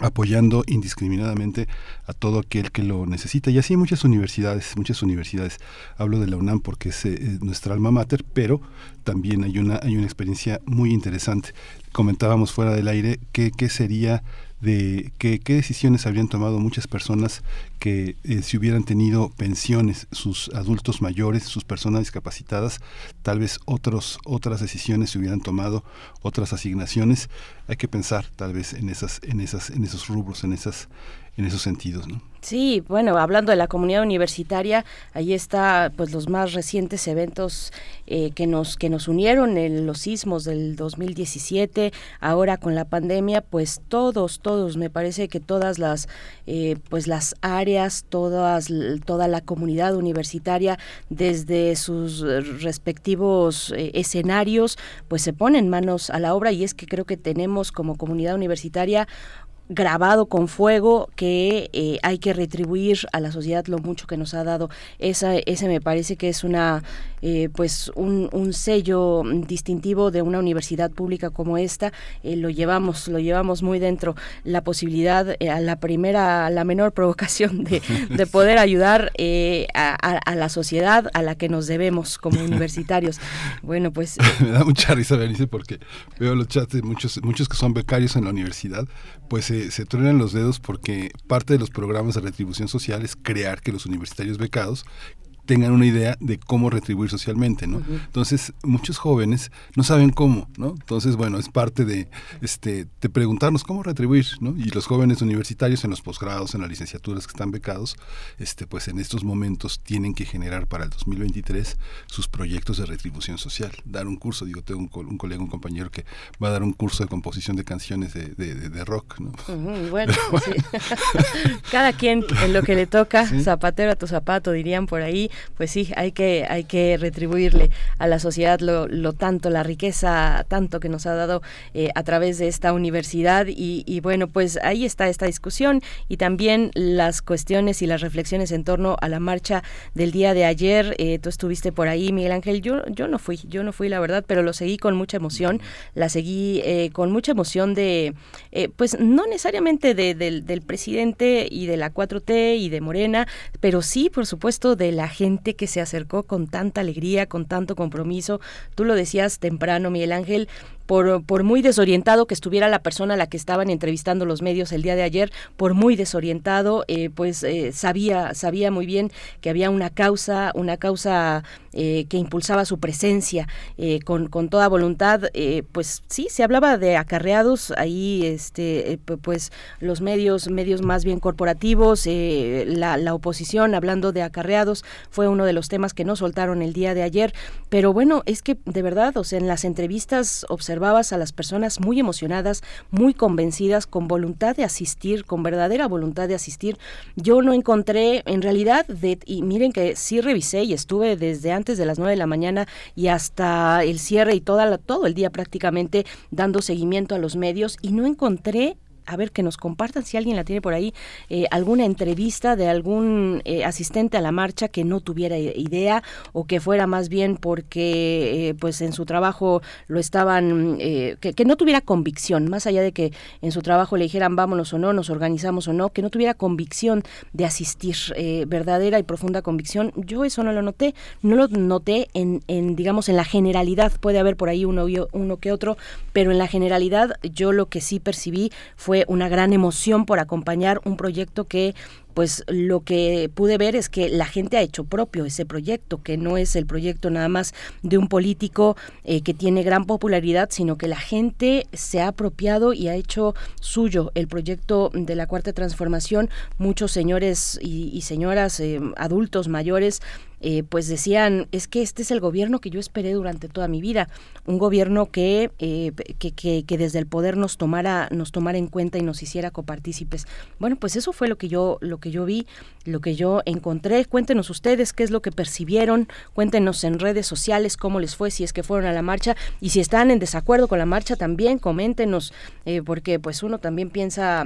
apoyando indiscriminadamente a todo aquel que lo necesita. Y así muchas universidades muchas universidades. Hablo de la UNAM porque es eh, nuestra alma mater pero también hay una hay una experiencia muy interesante. Comentábamos fuera del aire que qué sería de que, qué decisiones habrían tomado muchas personas que eh, si hubieran tenido pensiones, sus adultos mayores, sus personas discapacitadas, tal vez otros, otras decisiones se hubieran tomado, otras asignaciones. Hay que pensar tal vez en esas, en esas, en esos rubros, en esas, en esos sentidos, ¿no? Sí, bueno, hablando de la comunidad universitaria, ahí está pues los más recientes eventos eh, que nos que nos unieron en los sismos del 2017, ahora con la pandemia, pues todos todos me parece que todas las eh, pues las áreas, todas toda la comunidad universitaria desde sus respectivos eh, escenarios, pues se ponen manos a la obra y es que creo que tenemos como comunidad universitaria grabado con fuego que eh, hay que retribuir a la sociedad lo mucho que nos ha dado. Esa, ese me parece que es una eh, pues un, un, sello distintivo de una universidad pública como esta. Eh, lo llevamos, lo llevamos muy dentro. La posibilidad a la primera, a la menor provocación de, de poder ayudar a, a, la sociedad a la que nos debemos como universitarios. Bueno, pues me da mucha risa Benice porque veo los chats de muchos muchos que son becarios en la universidad, pues se, truenan los dedos porque parte de los programas de retribución social es crear que los universitarios becados tengan una idea de cómo retribuir socialmente, ¿no? Entonces, muchos jóvenes no saben cómo, ¿no? Entonces, bueno, es parte de, este, de preguntarnos cómo retribuir, ¿no? Y los jóvenes universitarios en los posgrados, en las licenciaturas que están becados, este, pues en estos momentos tienen que generar para el 2023 sus proyectos de retribución social, dar un curso, digo, tengo un, un colega, un compañero que va a dar un curso de composición de canciones de, de, rock, ¿no? bueno, cada quien en lo que le toca, zapatero a tu zapato, dirían por ahí, pues sí, hay que, hay que retribuirle a la sociedad lo, lo tanto, la riqueza tanto que nos ha dado eh, a través de esta universidad. Y, bueno, pues ahí está esta discusión y también las cuestiones y las reflexiones en torno a la marcha del día de ayer. Eh, tú estuviste por ahí, Miguel Ángel, yo, yo no fui, yo no fui la verdad, pero lo seguí con mucha emoción, la seguí eh, con mucha emoción de, pues no necesariamente de, del presidente y de la 4T y de Morena, pero sí, por supuesto, de la que se acercó con tanta alegría, con tanto compromiso. Tú lo decías temprano, Miguel Ángel, por, muy desorientado que estuviera la persona a la que estaban entrevistando los medios el día de ayer, por muy desorientado, eh, pues eh, sabía, sabía muy bien que había una causa, una causa eh, que impulsaba su presencia con, con, toda voluntad. pues sí, se hablaba de acarreados, ahí este, pues los medios, medios más bien corporativos, la, la oposición hablando de acarreados, fue uno de los temas que no soltaron el día de ayer, pero bueno, es que de verdad, o sea, en las entrevistas a las personas muy emocionadas, muy convencidas, con voluntad de asistir, con verdadera voluntad de asistir. Yo no encontré, en realidad, de, y miren que sí revisé y estuve desde antes de las 9 de la mañana y hasta el cierre y toda todo el día prácticamente dando seguimiento a los medios y no encontré a ver, que nos compartan si alguien la tiene por ahí, eh, alguna entrevista de algún eh, asistente a la marcha que no tuviera idea o que fuera más bien porque eh, pues en su trabajo lo estaban, que, que, no tuviera convicción, más allá de que en su trabajo le dijeran vámonos o no, nos organizamos o no, que no tuviera convicción de asistir, verdadera y profunda convicción. Yo eso no lo noté, no lo noté en, en digamos, en la generalidad, puede haber por ahí uno, uno que otro, pero en la generalidad yo lo que sí percibí fue una gran emoción por acompañar un proyecto que pues lo que pude ver es que la gente ha hecho propio ese proyecto, que no es el proyecto nada más de un político eh, que tiene gran popularidad, sino que la gente se ha apropiado y ha hecho suyo el proyecto de la Cuarta Transformación. Muchos señores y, señoras, eh, adultos mayores, eh, pues decían, es que este es el gobierno que yo esperé durante toda mi vida, un gobierno que, eh, que, que, desde el poder nos tomara, nos tomara en cuenta y nos hiciera copartícipes. Bueno, pues eso fue lo que yo, lo que yo vi, lo que yo encontré. Cuéntenos ustedes qué es lo que percibieron, cuéntenos en redes sociales cómo les fue, si es que fueron a la marcha y si están en desacuerdo con la marcha también, coméntenos, eh, porque pues uno también piensa,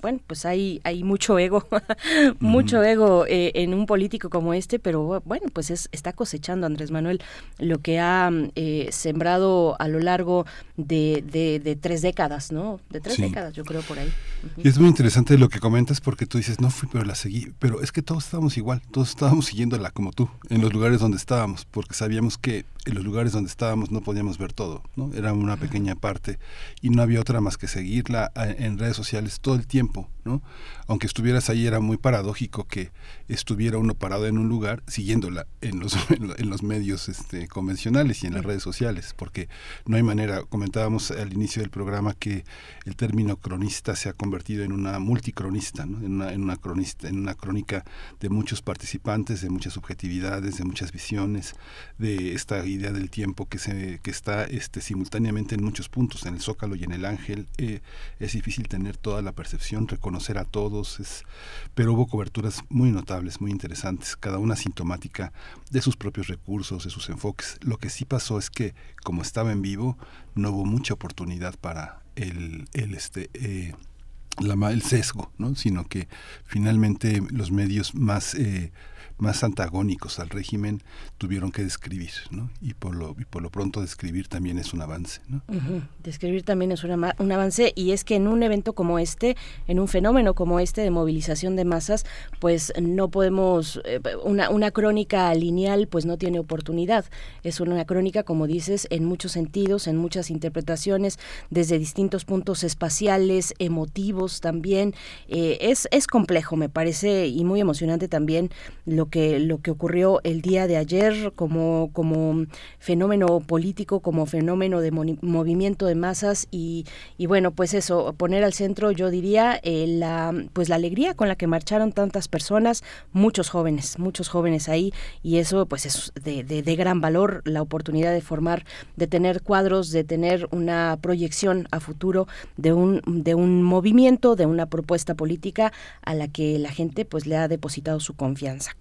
bueno, pues hay, hay mucho ego, mucho ego en un político como este, pero bueno, pues es, está cosechando Andrés Manuel lo que ha eh, sembrado a lo largo de, de, tres décadas, ¿no? De tres décadas, yo creo, por ahí. Y es muy interesante lo que comentas porque tú dices, no pero la seguí. Pero es que todos estábamos igual, todos estábamos siguiéndola como tú, en los lugares donde estábamos, porque sabíamos que en los lugares donde estábamos no podíamos ver todo, ¿no? Era una pequeña parte y no había otra más que seguirla en redes sociales todo el tiempo, ¿no? Aunque estuvieras ahí era muy paradójico que estuviera uno parado en un lugar siguiéndola en los, en los medios este, convencionales y en las redes sociales, porque no hay manera, comentábamos al inicio del programa que el término cronista se ha convertido en una multicronista, ¿no? en, una, en una cronista, en una crónica de muchos participantes, de muchas subjetividades, de muchas visiones, de esta idea del tiempo que se que está este simultáneamente en muchos puntos, en el Zócalo y en el Ángel, eh, es difícil tener toda la percepción, reconocer a todos, es, pero hubo coberturas muy notables, muy interesantes, cada una sintomática de sus propios recursos, de sus enfoques. Lo que sí pasó es que, como estaba en vivo, no hubo mucha oportunidad para el, el este eh, el sesgo, ¿no? sino que finalmente los medios más eh, más antagónicos al régimen tuvieron que describir, ¿no? Y por lo, y por lo pronto describir también es un avance, ¿no? Describir también es una, un avance y es que en un evento como este, en un fenómeno como este de movilización de masas, pues no podemos, eh, una, una crónica lineal pues no tiene oportunidad. Es una crónica, como dices, en muchos sentidos, en muchas interpretaciones, desde distintos puntos espaciales, emotivos también. Eh, es, es complejo, me parece, y muy emocionante también lo que lo que ocurrió el día de ayer como como fenómeno político como fenómeno de movimiento de masas y, y, bueno pues eso poner al centro yo diría eh, la pues la alegría con la que marcharon tantas personas muchos jóvenes muchos jóvenes ahí y eso pues es de, de, de gran valor la oportunidad de formar de tener cuadros de tener una proyección a futuro de un de un movimiento de una propuesta política a la que la gente pues le ha depositado su confianza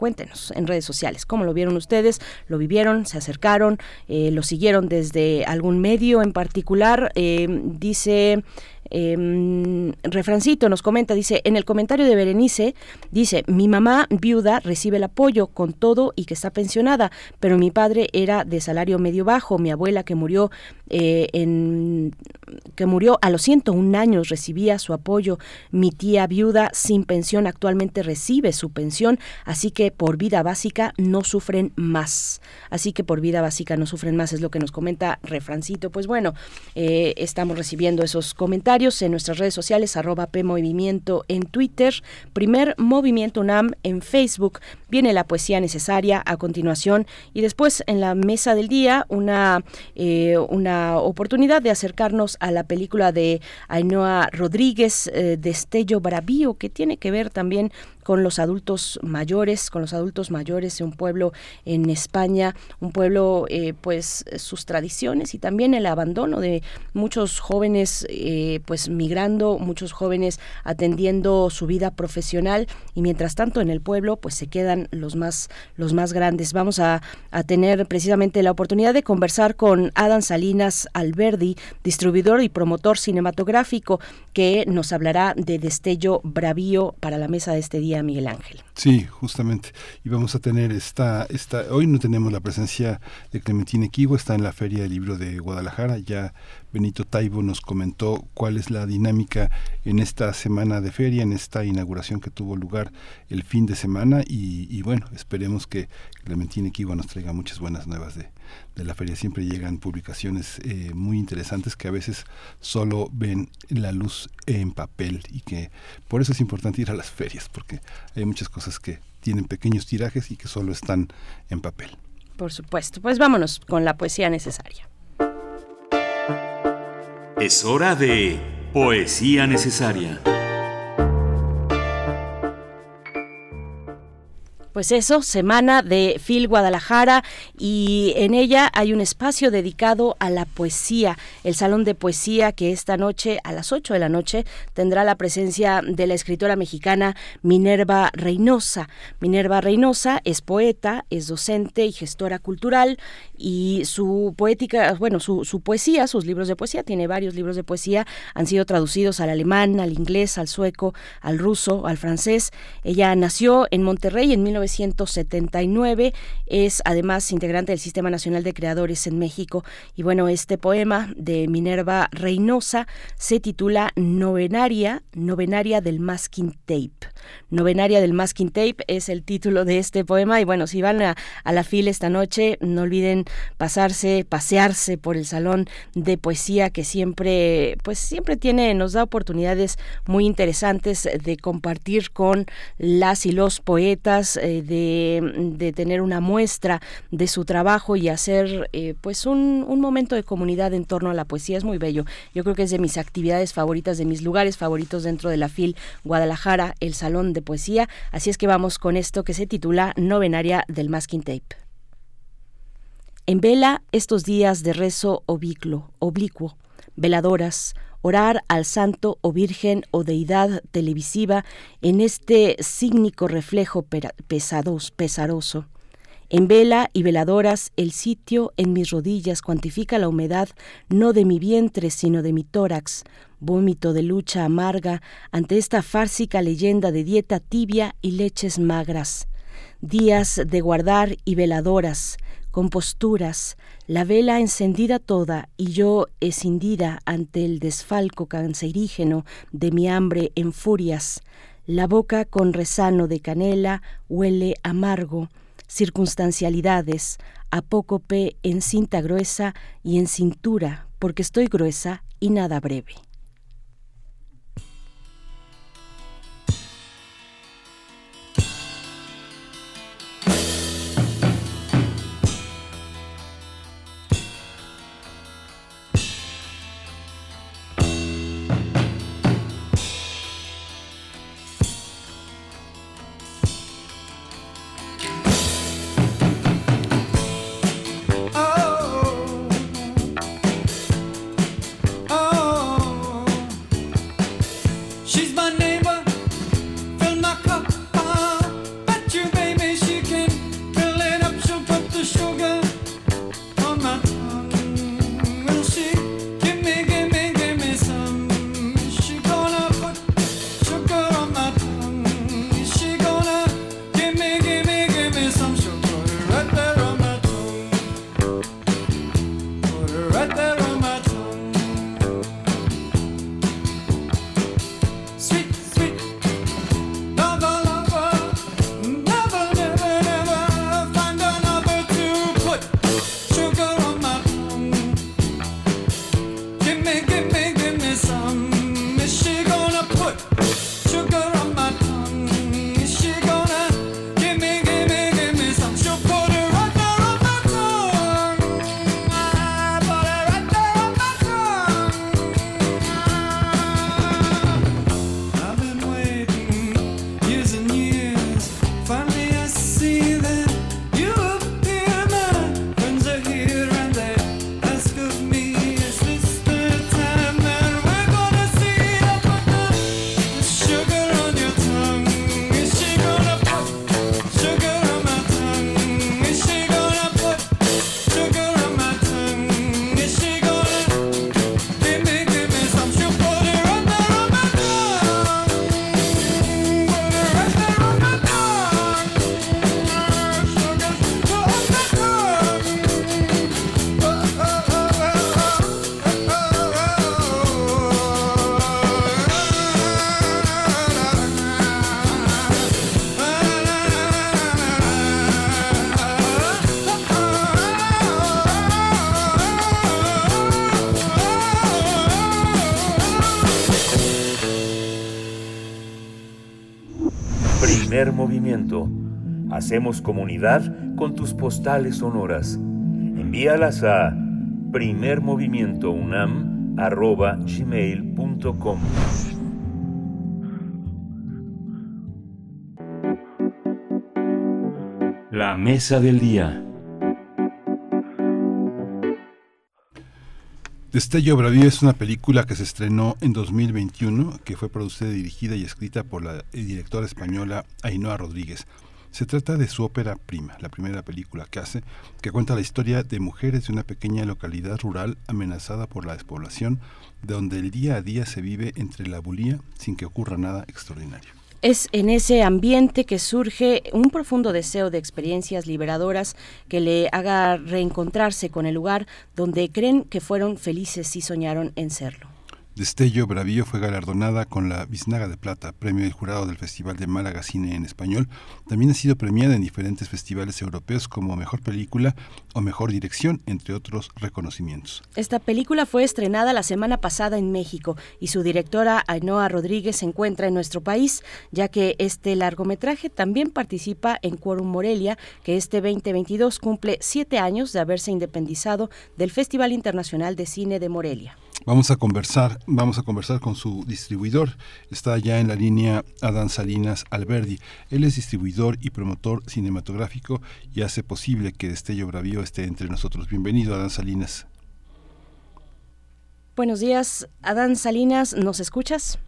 en redes sociales. ¿Cómo lo vieron ustedes? ¿Lo vivieron? ¿Se acercaron? Eh, ¿Lo siguieron desde algún medio en particular? Eh, dice eh, refrancito nos comenta, dice, en el comentario de Berenice, dice, mi mamá viuda recibe el apoyo con todo y que está pensionada, pero mi padre era de salario medio bajo, mi abuela que murió eh, en que murió a los 101 años recibía su apoyo, mi tía viuda sin pensión actualmente recibe su pensión, así que por vida básica no sufren más, así que por vida básica no sufren más, es lo que nos comenta Refrancito, pues bueno, eh, estamos recibiendo esos comentarios en nuestras redes sociales, arroba PMovimiento en Twitter, Primer Movimiento UNAM en Facebook. Viene la poesía necesaria a continuación y después en la mesa del día una, eh, una oportunidad de acercarnos a la película de Ainhoa Rodríguez, eh, Destello Bravío, que tiene que ver también con los adultos mayores, con los adultos mayores de un pueblo en España, un pueblo eh, pues sus tradiciones y también el abandono de muchos jóvenes eh, pues migrando, muchos jóvenes atendiendo su vida profesional y mientras tanto en el pueblo pues se quedan los más los más grandes. Vamos a, a tener precisamente la oportunidad de conversar con Adam Salinas Alberdi, distribuidor y promotor cinematográfico, que nos hablará de Destello Bravío para la mesa de este día Miguel Ángel. Sí, justamente. Y vamos a tener esta, esta, hoy no tenemos la presencia de Clementine Equivo, está en la Feria del Libro de Guadalajara, ya Benito Taibo nos comentó cuál es la dinámica en esta semana de feria, en esta inauguración que tuvo lugar el fin de semana y, bueno, esperemos que Clementine Equivo nos traiga muchas buenas nuevas de, de la feria. Siempre llegan publicaciones eh, muy interesantes que a veces solo ven la luz en papel y que por eso es importante ir a las ferias, porque hay muchas cosas que tienen pequeños tirajes y que solo están en papel. Por supuesto. Pues vámonos con la poesía necesaria. Es hora de Poesía Necesaria. Pues eso, semana de Phil Guadalajara y en ella hay un espacio dedicado a la poesía, el Salón de Poesía que esta noche a las 8 de la noche tendrá la presencia de la escritora mexicana Minerva Reynosa. Minerva Reynosa es poeta, es docente y gestora cultural y su poética, bueno, su, su poesía, sus libros de poesía, tiene varios libros de poesía, han sido traducidos al alemán, al inglés, al sueco, al ruso, al francés. Ella nació en Monterrey en 19 1979. Es además integrante del Sistema Nacional de Creadores en México. Y bueno, este poema de Minerva Reynosa se titula Novenaria, Novenaria del Masking Tape. Novenaria del Masking Tape es el título de este poema. Y bueno, si van a, a la fila esta noche, no olviden pasarse, pasearse por el salón de poesía que siempre, pues siempre tiene, nos da oportunidades muy interesantes de compartir con las y los poetas, eh, de, de, tener una muestra de su trabajo y hacer eh, pues un, momento de comunidad en torno a la poesía. Es muy bello. Yo creo que es de mis actividades favoritas, de mis lugares favoritos dentro de la FIL Guadalajara, el Salón de Poesía. Así es que vamos con esto que se titula Novenaria del Masking Tape. En vela estos días de rezo oblicuo, oblicuo, veladoras, orar al santo o virgen o deidad televisiva en este cínico reflejo pesados, pesaroso. En vela y veladoras el sitio en mis rodillas cuantifica la humedad no de mi vientre sino de mi tórax, vómito de lucha amarga ante esta fársica leyenda de dieta tibia y leches magras. Días de guardar y veladoras, con posturas, la vela encendida toda y yo escindida ante el desfalco cancerígeno de mi hambre en furias. La boca con resano de canela huele amargo, circunstancialidades, apócope en cinta gruesa y en cintura, porque estoy gruesa y nada breve. Hacemos comunidad con tus postales sonoras. Envíalas a primermovimientounam.gmail.com La mesa del día. Destello Bravío es una película que se estrenó en 2021, que fue producida, dirigida y escrita por la directora española Ainhoa Rodríguez. Se trata de su ópera prima, la primera película que hace, que cuenta la historia de mujeres de una pequeña localidad rural amenazada por la despoblación, donde el día a día se vive entre la bulía sin que ocurra nada extraordinario. Es en ese ambiente que surge un profundo deseo de experiencias liberadoras que le haga reencontrarse con el lugar donde creen que fueron felices y soñaron en serlo. Destello Bravío fue galardonada con la Biznaga de Plata, premio del jurado del Festival de Málaga Cine en Español. También ha sido premiada en diferentes festivales europeos como Mejor Película o Mejor Dirección, entre otros reconocimientos. Esta película fue estrenada la semana pasada en México y su directora Ainhoa Rodríguez se encuentra en nuestro país, ya que este largometraje también participa en Quorum Morelia, que este 2022 cumple siete años de haberse independizado del Festival Internacional de Cine de Morelia. Vamos a conversar, vamos a conversar con su distribuidor. Está ya en la línea Adán Salinas Alberdi. Él es distribuidor y promotor cinematográfico y hace posible que Destello Bravío esté entre nosotros. Bienvenido, Adán Salinas. Buenos días, Adán Salinas, ¿nos escuchas?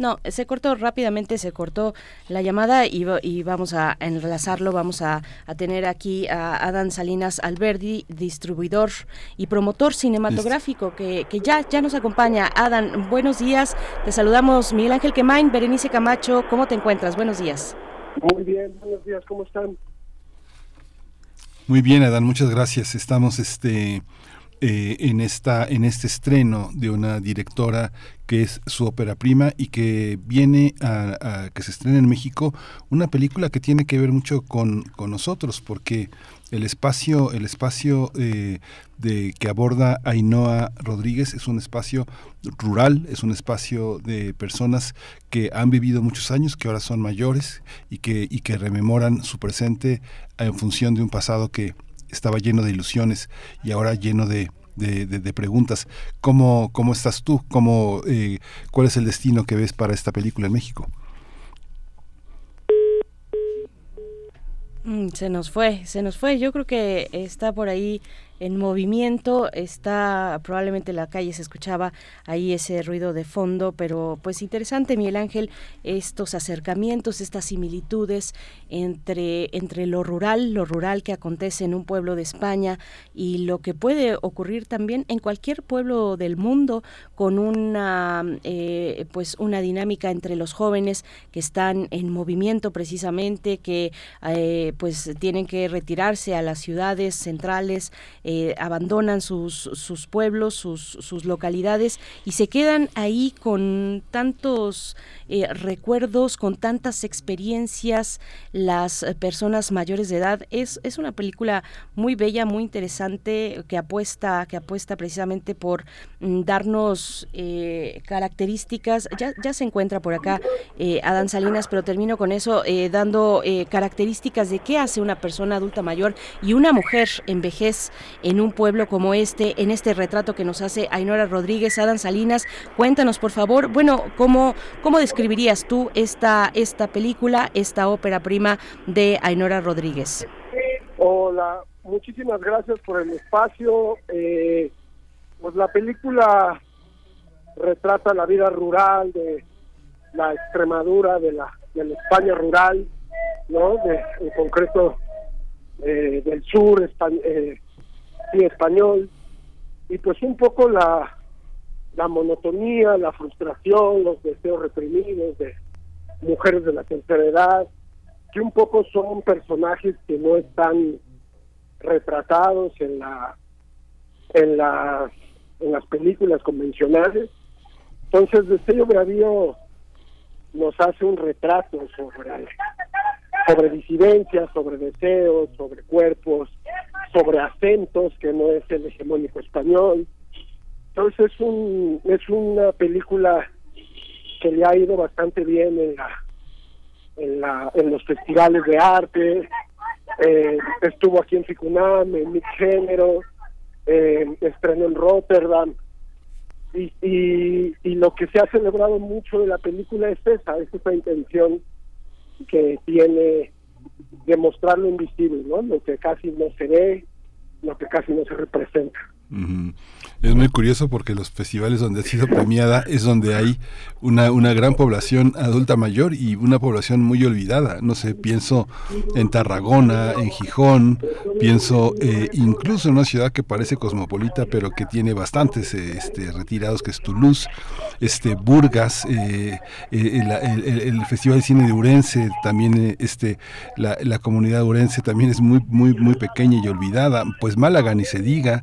No, se cortó rápidamente, se cortó la llamada y, y vamos a enlazarlo, vamos a, a, tener aquí a Adán Salinas Alberdi, distribuidor y promotor cinematográfico, que, que, ya, ya nos acompaña. Adán, buenos días, te saludamos Miguel Ángel Quemain, Berenice Camacho, ¿cómo te encuentras? Buenos días. Muy bien, buenos días, ¿cómo están? Muy bien, Adán, muchas gracias. Estamos este eh, en, esta, en este estreno de una directora que es su ópera prima y que viene a, que se estrene en México una película que tiene que ver mucho con, con nosotros porque el espacio el espacio eh, de que aborda Ainhoa Rodríguez es un espacio rural es un espacio de personas que han vivido muchos años que ahora son mayores y que y que rememoran su presente en función de un pasado que estaba lleno de ilusiones y ahora lleno de, de, preguntas. ¿Cómo, ¿Cómo estás tú? ¿Cómo, eh, ¿Cuál es el destino que ves para esta película en México? Mm, se nos fue, se nos fue. Yo creo que está por ahí en movimiento, está probablemente la calle se escuchaba ahí ese ruido de fondo, pero pues interesante Miguel Ángel estos acercamientos, estas similitudes entre entre lo rural, lo rural que acontece en un pueblo de España y lo que puede ocurrir también en cualquier pueblo del mundo con una eh, pues una dinámica entre los jóvenes que están en movimiento precisamente que eh, pues tienen que retirarse a las ciudades centrales abandonan sus, sus pueblos, sus, sus, localidades y se quedan ahí con tantos eh, recuerdos, con tantas experiencias, las personas mayores de edad. Es, es una película muy bella, muy interesante, que apuesta, que apuesta precisamente por mm, darnos eh, características. Ya, ya se encuentra por acá eh, Adán Salinas, pero termino con eso, dando características de qué hace una persona adulta mayor y una mujer en vejez en un pueblo como este, en este retrato que nos hace Ainora Rodríguez, Adán Salinas. Cuéntanos, por favor, bueno, ¿cómo, cómo describirías tú esta, esta película, esta ópera prima de Ainora Rodríguez? Hola, muchísimas gracias por el espacio. Eh, pues la película retrata la vida rural de la Extremadura, de la, de la España rural, ¿no? De, en concreto eh, del sur, español. Eh, sí, español y pues un poco la la monotonía, la frustración, los deseos reprimidos de mujeres de la tercera edad, que un poco son personajes que no están retratados en la en las en las películas convencionales. Entonces, Destello Bravío nos hace un retrato sobre sobre disidencias, sobre deseos, sobre cuerpos, sobre acentos, que no es el hegemónico español. Entonces es, un, es una película que le ha ido bastante bien en la en, la, en los festivales de arte, eh, estuvo aquí en Ficunam, en Mix Género, eh, estrenó en Rotterdam, y, y, y lo que se ha celebrado mucho de la película es esa, es esa intención que tiene de mostrar lo invisible, ¿no? Lo que casi no se ve, lo que casi no se representa. Es muy curioso porque los festivales donde ha sido premiada es donde hay una, una gran población adulta mayor y una población muy olvidada. No sé, pienso en Tarragona, en Gijón, pienso eh, incluso en una ciudad que parece cosmopolita pero que tiene bastantes eh, este, retirados, que es Toulouse, este, Burgas, eh, eh, el, Festival de Cine de Urense, también eh, este, la, la comunidad Urense también es muy, muy, muy pequeña y olvidada. Pues Málaga ni se diga.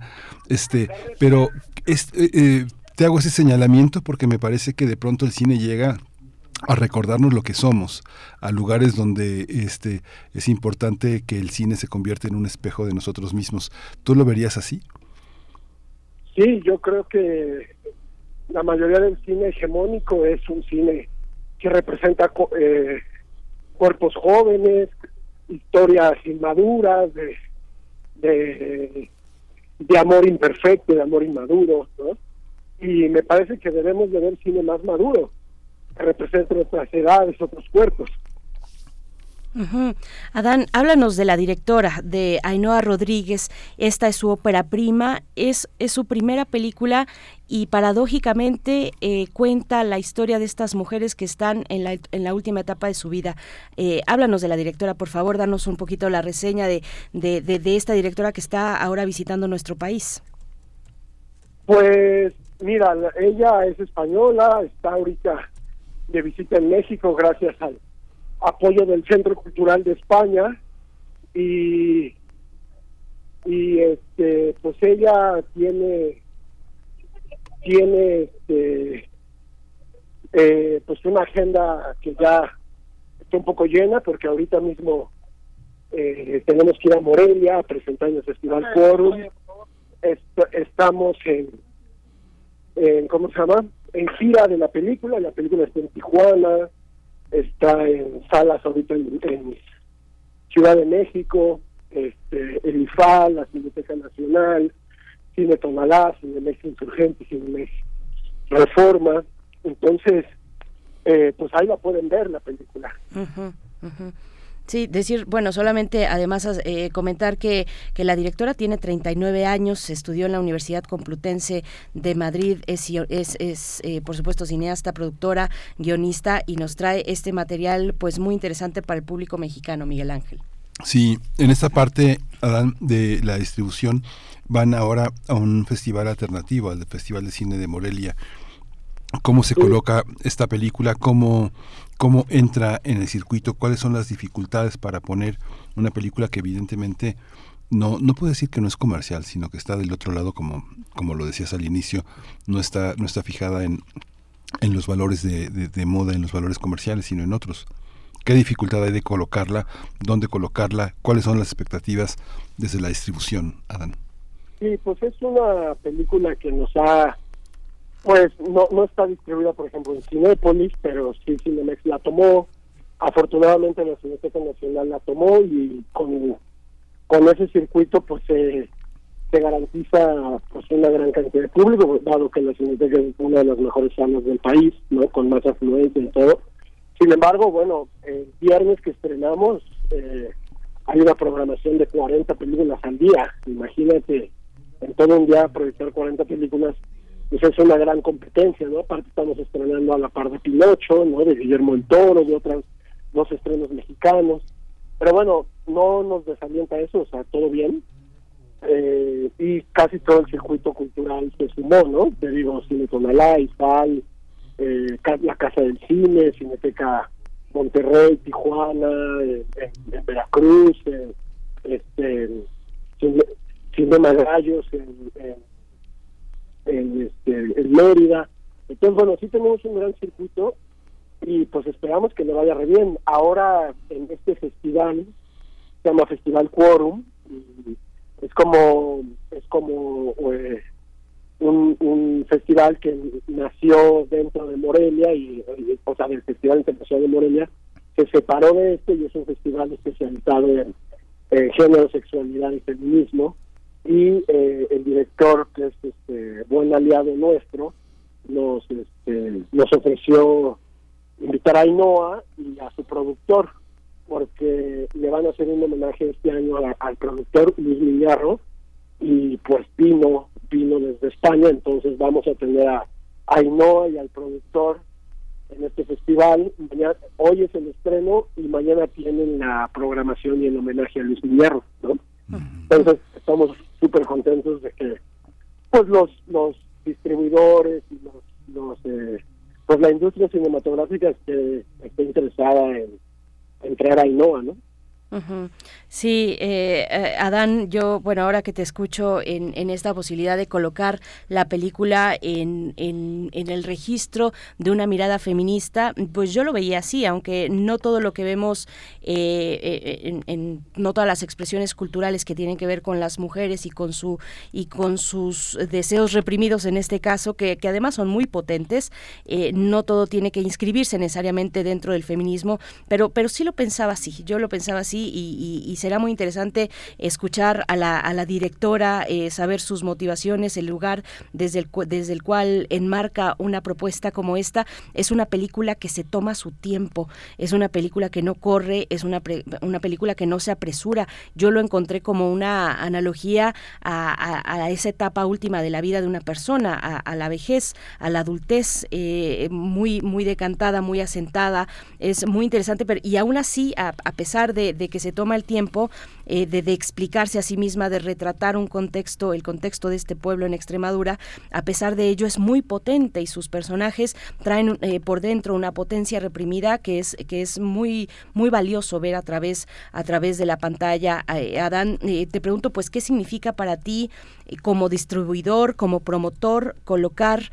Este, pero es- eh, te hago ese señalamiento porque me parece que de pronto el cine llega a recordarnos lo que somos, a lugares donde este es importante que el cine se convierta en un espejo de nosotros mismos. ¿Tú lo verías así? Sí, yo creo que la mayoría del cine hegemónico es un cine que representa eh, cuerpos jóvenes, historias inmaduras, de, de, de amor imperfecto, de amor inmaduro, ¿no? Y me parece que debemos de ver cine más maduro, que represente nuestras edades, otros cuerpos. Adán, háblanos de la directora, de Ainhoa Rodríguez. Esta es su ópera prima, es, es su primera película y paradójicamente eh, cuenta la historia de estas mujeres que están en la, en la última etapa de su vida. Eh, háblanos de la directora, por favor, danos un poquito la reseña de, de, de- de esta directora que está ahora visitando nuestro país. Pues mira, la- ella es española, está ahorita de visita en México gracias al apoyo del Centro Cultural de España y y este pues ella tiene tiene este eh, pues una agenda que ya está un poco llena porque ahorita mismo eh, tenemos que ir a Morelia a presentar en el Festival Quorum Est- estamos en, en cómo se llama en gira de la película la película está en Tijuana está en salas ahorita en, Ciudad de México este el la Cineteca Nacional Cine Tonalá Cinemex Insurgente Cinemex Reforma entonces eh, pues ahí la pueden ver la película Ujú, ujú. Sí, decir, bueno, solamente además eh, comentar que, que la directora tiene 39 años, estudió en la Universidad Complutense de Madrid, es, es, eh, por supuesto cineasta, productora, guionista y nos trae este material pues muy interesante para el público mexicano, Miguel Ángel. Sí, en esta parte, Adán, de la distribución, van ahora a un festival alternativo, al Festival de Cine de Morelia. ¿Cómo se coloca esta película? ¿Cómo, ¿Cómo entra en el circuito? ¿Cuáles son las dificultades para poner una película que evidentemente no, no puedo decir que no es comercial, sino que está del otro lado, como, como lo decías al inicio, no está, no está fijada en, en los valores de, de- de moda, en los valores comerciales, sino en otros. ¿Qué dificultad hay de colocarla? ¿Dónde colocarla? ¿Cuáles son las expectativas desde la distribución, Adán? Sí, pues es una película que nos ha, pues no, no está distribuida, por ejemplo, en Cinépolis, pero sí Cinemex la tomó. Afortunadamente la Cineteca Nacional la tomó y con, con ese circuito pues se, se garantiza pues una gran cantidad de público, dado que la Cineteca es una de las mejores salas del país, no con más afluencia y todo. Sin embargo, bueno, el viernes que estrenamos eh, hay una programación de 40 películas al día. Imagínate, en todo un día proyectar 40 películas, pues es una gran competencia, ¿no? Aparte estamos estrenando a la par de Pinocho, ¿no? De Guillermo el Toro, de otras dos estrenos mexicanos. Pero bueno, no nos desalienta eso, o sea, todo bien. Eh, y casi todo el circuito cultural se sumó, ¿no? Te digo, Cine Tonalá, IFAL, eh, la Casa del Cine, Cineteca Monterrey, Tijuana, en, Veracruz, este, Cine, Cinema Gallos, en, en, este, en Mérida. Entonces, bueno, sí tenemos un gran circuito y pues esperamos que le vaya re bien. Ahora, en este festival, se llama Festival Quorum, es como, es como eh, un, un festival que nació dentro de Morelia y, o sea del Festival Internacional de Morelia se separó de este y es un festival especializado en género, sexualidad y feminismo y eh, el director que es este buen aliado nuestro nos este, nos ofreció invitar a Ainhoa y a su productor porque le van a hacer un homenaje este año a- al productor Luis Millarro y pues vino vino desde España, entonces vamos a tener a Ainhoa y al productor en este festival. Mañana, hoy es el estreno y mañana tienen la programación y el homenaje a Luis Guillermo, ¿no? Entonces estamos súper contentos de que pues los los distribuidores y los, los eh, pues la industria cinematográfica esté, esté interesada en, en traer a Ainhoa, ¿no? Sí, eh, eh, Adán, yo, bueno, ahora que te escucho en, en esta posibilidad de colocar la película en, en, en el registro de una mirada feminista, pues yo lo veía así, aunque no todo lo que vemos, eh, eh, en, en- no todas las expresiones culturales que tienen que ver con las mujeres y con su y con sus deseos reprimidos en este caso, que, que además son muy potentes, eh, no todo tiene que inscribirse necesariamente dentro del feminismo, pero, pero sí lo pensaba así, yo lo pensaba así y, y- y será muy interesante escuchar a la, a la directora, eh, saber sus motivaciones, el lugar desde el, desde el cual enmarca una propuesta como esta. Es una película que se toma su tiempo, es una película que no corre, es una, pre- una película que no se apresura. Yo lo encontré como una analogía a, a- a esa etapa última de la vida de una persona, a, a la vejez, a la adultez, eh, muy, muy decantada, muy asentada. Es muy interesante, pero y aún así, a pesar de, de que se toma el tiempo eh, de, explicarse a sí misma, de retratar un contexto, el contexto de este pueblo en Extremadura, a pesar de ello es muy potente y sus personajes traen eh, por dentro una potencia reprimida que es que es muy muy valioso ver a través a través de la pantalla. Eh, Adán, te pregunto pues qué significa para ti como distribuidor, como promotor colocar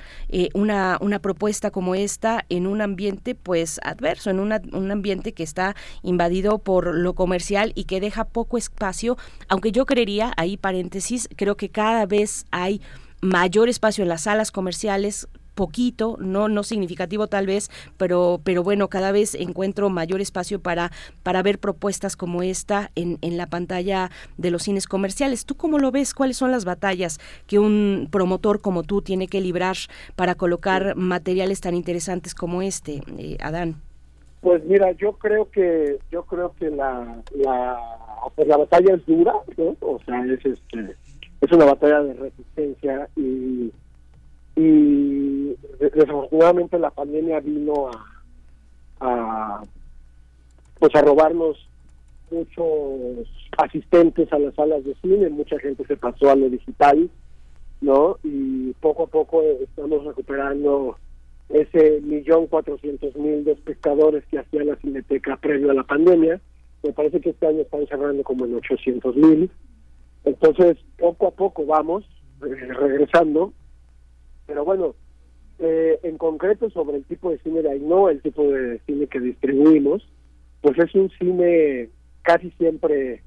una una propuesta como esta en un ambiente pues adverso, en una- un ambiente que está invadido por lo comercial y que deja poco espacio, aunque yo creería, ahí paréntesis, creo que cada vez hay mayor espacio en las salas comerciales poquito, no no significativo tal vez, pero pero bueno, cada vez encuentro mayor espacio para para ver propuestas como esta en, en la pantalla de los cines comerciales. ¿Tú cómo lo ves? ¿Cuáles son las batallas que un promotor como tú tiene que librar para colocar materiales tan interesantes como este, eh, Adán? Pues mira, yo creo que yo creo que la la, pues la batalla es dura, ¿no? O sea, es este es una batalla de resistencia y y de- desafortunadamente la pandemia vino a, a pues a robarnos muchos asistentes a las salas de cine, mucha gente se pasó a lo digital, ¿no? Y poco a poco estamos recuperando ese millón cuatrocientos mil de espectadores que hacía la Cineteca previo a la pandemia. Me parece que este año están cerrando como en 800 mil. Entonces, poco a poco vamos eh, regresando. Pero bueno, eh, en concreto sobre el tipo de cine de Ainhoa, el tipo de cine que distribuimos, pues es un cine casi siempre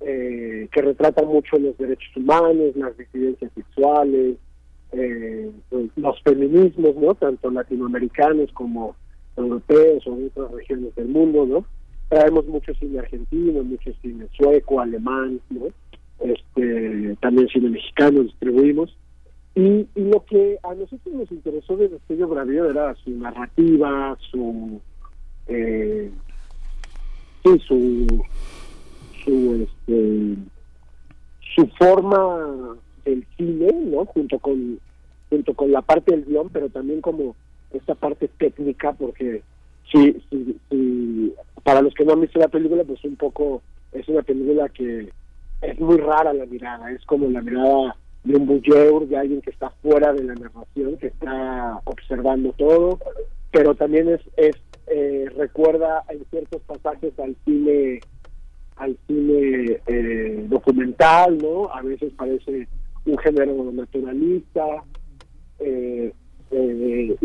eh, que retrata mucho los derechos humanos, las disidencias sexuales, eh, los feminismos, ¿no? Tanto latinoamericanos como europeos o de otras regiones del mundo, ¿no? Traemos mucho cine argentino, mucho cine sueco, alemán, ¿no? Este, también cine mexicano distribuimos. Y, lo que a nosotros nos interesó de Destello Bravío era su narrativa, su eh, su su este su forma del cine, ¿no? Junto con junto con la parte del guion, pero también como esta parte técnica, porque sí, sí, sí, para los que no han visto la película, pues un poco es una película que es muy rara la mirada, es como la mirada de un voyeur, de alguien que está fuera de la narración, que está observando todo, pero también es, es eh, recuerda en ciertos pasajes al cine al cine eh, documental, ¿no? A veces parece un género naturalista, eh, eh,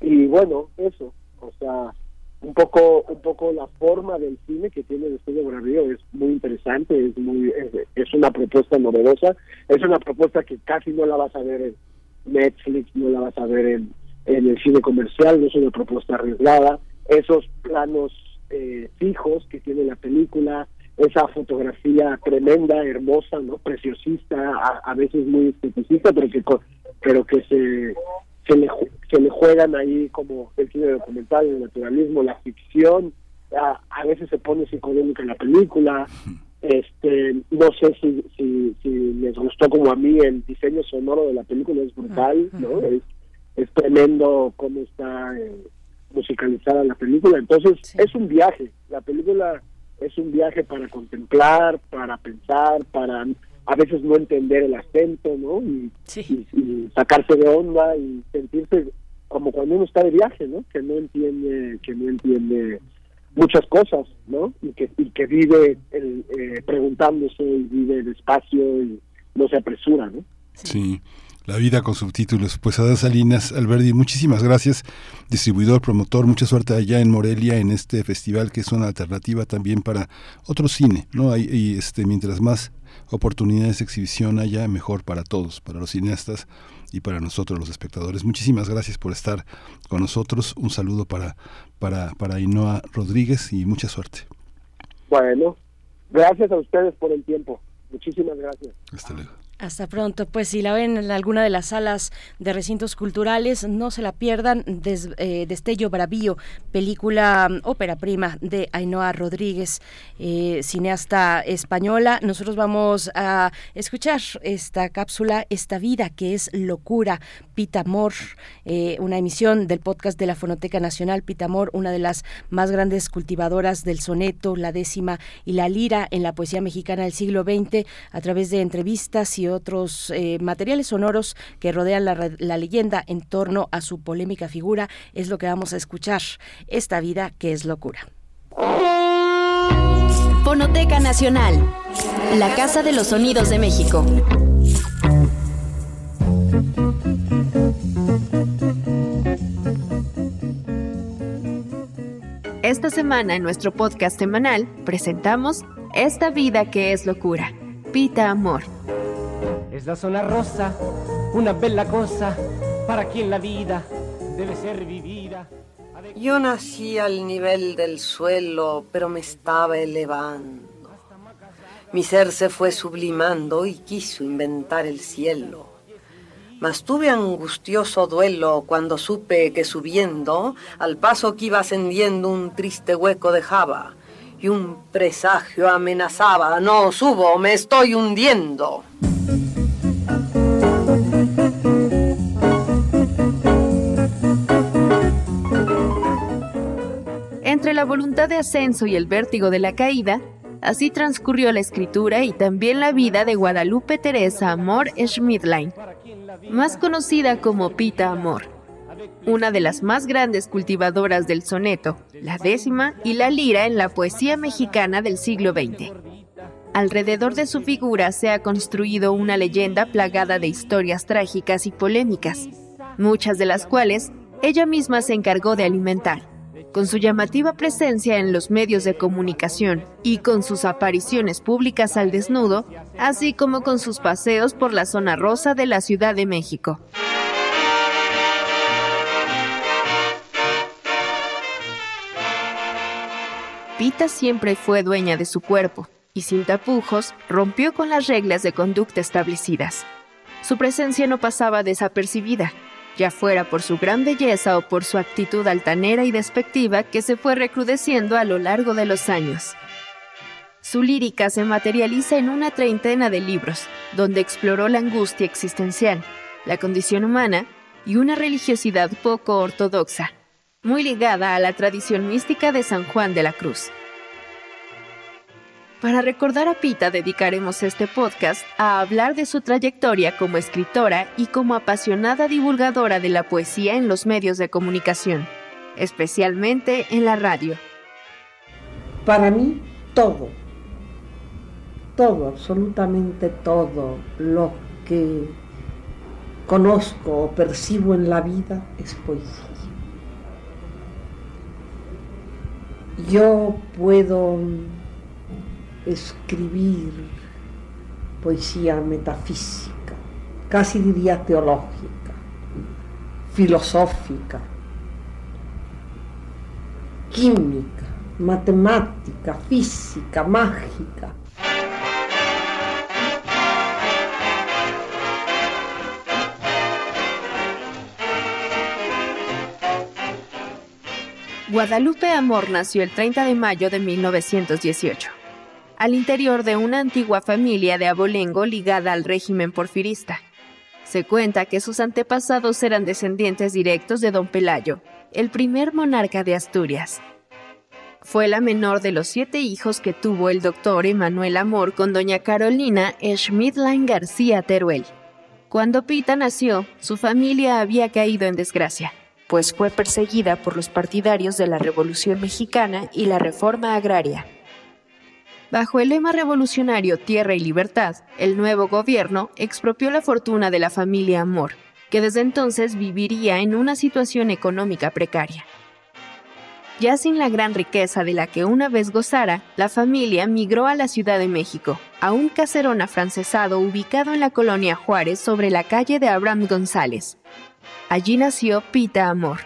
y, bueno, eso, o sea, un poco un poco la forma del cine que tiene el estudio Bravío es muy interesante, es muy es, es una propuesta novedosa, es una propuesta que casi no la vas a ver en Netflix, no la vas a ver en, en el cine comercial, no es una propuesta arriesgada, esos planos eh, fijos que tiene la película, esa fotografía tremenda, hermosa, no, preciosista, a, a veces muy esteticista, pero que pero que se se le ju- se le juegan ahí como el cine documental, el naturalismo, la ficción, a, a veces se pone psicodélica en la película, Este, no sé si, si, si les gustó como a mí el diseño sonoro de la película, es brutal, ¿no? Es, es tremendo cómo está eh, musicalizada la película. Entonces, es un viaje. La película es un viaje para contemplar, para pensar, para a veces no entender el acento, ¿no? Y, y- y sacarse de onda y sentirse como cuando uno está de viaje, ¿no? Que no entiende, que no entiende muchas cosas, ¿no? Y que, y que vive el, eh, preguntándose y vive despacio y no se apresura, ¿no? Sí. La vida con subtítulos. Pues Adán Salinas Alberdi, muchísimas gracias, distribuidor, promotor, mucha suerte allá en Morelia en este festival que es una alternativa también para otro cine, ¿no? Hay, y este mientras más oportunidades de exhibición haya, mejor para todos, para los cineastas y para nosotros los espectadores. Muchísimas gracias por estar con nosotros. Un saludo para para para Ainhoa Rodríguez y mucha suerte. Bueno, gracias a ustedes por el tiempo. Muchísimas gracias. Hasta luego. Hasta pronto. Pues si la ven en alguna de las salas de recintos culturales, no se la pierdan. Des- eh, Destello Bravío, película mm, ópera prima de Ainhoa Rodríguez, eh, cineasta española. Nosotros vamos a escuchar esta cápsula, esta vida que es locura. Pita Amor, eh, una emisión del podcast de la Fonoteca Nacional. Pita Amor, una de las más grandes cultivadoras del soneto, la décima y la lira en la poesía mexicana del siglo XX, a través de entrevistas y otros eh, materiales sonoros que rodean la, la leyenda en torno a su polémica figura, es lo que vamos a escuchar. Esta vida que es locura. Fonoteca Nacional, la Casa de los Sonidos de México. Esta semana en nuestro podcast semanal presentamos Esta vida que es locura. Pita Amor. Es la zona rosa, una bella cosa para quien la vida debe ser vivida. Yo nací al nivel del suelo, pero me estaba elevando. Mi ser se fue sublimando y quiso inventar el cielo. Mas tuve angustioso duelo cuando supe que subiendo, al paso que iba ascendiendo, un triste hueco dejaba. Y un presagio amenazaba, no subo, me estoy hundiendo. Entre la voluntad de ascenso y el vértigo de la caída, así transcurrió la escritura y también la vida de Guadalupe Teresa Amor Schmidlein, más conocida como Pita Amor, una de las más grandes cultivadoras del soneto, la décima y la lira en la poesía mexicana del siglo XX. Alrededor de su figura se ha construido una leyenda plagada de historias trágicas y polémicas, muchas de las cuales ella misma se encargó de alimentar. Con su llamativa presencia en los medios de comunicación y con sus apariciones públicas al desnudo, así como con sus paseos por la zona rosa de la Ciudad de México. Pita siempre fue dueña de su cuerpo y sin tapujos rompió con las reglas de conducta establecidas. Su presencia no pasaba desapercibida, ya fuera por su gran belleza o por su actitud altanera y despectiva que se fue recrudeciendo a lo largo de los años. Su lírica se materializa en una treintena de libros, donde exploró la angustia existencial, la condición humana y una religiosidad poco ortodoxa, muy ligada a la tradición mística de San Juan de la Cruz. Para recordar a Pita dedicaremos este podcast a hablar de su trayectoria como escritora y como apasionada divulgadora de la poesía en los medios de comunicación, especialmente en la radio. Para mí, todo, todo, absolutamente todo lo que conozco o percibo en la vida es poesía. Yo puedo escribir poesía metafísica, casi diría teológica, filosófica, química, matemática, física, mágica. Guadalupe Amor nació el 30 de mayo de 1918. Al interior de una antigua familia de abolengo ligada al régimen porfirista. Se cuenta que sus antepasados eran descendientes directos de don Pelayo, el primer monarca de Asturias. Fue la menor de los siete hijos que tuvo el doctor Emanuel Amor con doña Carolina Schmidlein García Teruel. Cuando Pita nació, su familia había caído en desgracia, pues fue perseguida por los partidarios de la Revolución Mexicana y la Reforma Agraria. Bajo el lema revolucionario Tierra y Libertad, el nuevo gobierno expropió la fortuna de la familia Amor, que desde entonces viviría en una situación económica precaria. Ya sin la gran riqueza de la que una vez gozara, la familia migró a la Ciudad de México, a un caserón afrancesado ubicado en la colonia Juárez sobre la calle de Abraham González. Allí nació Pita Amor,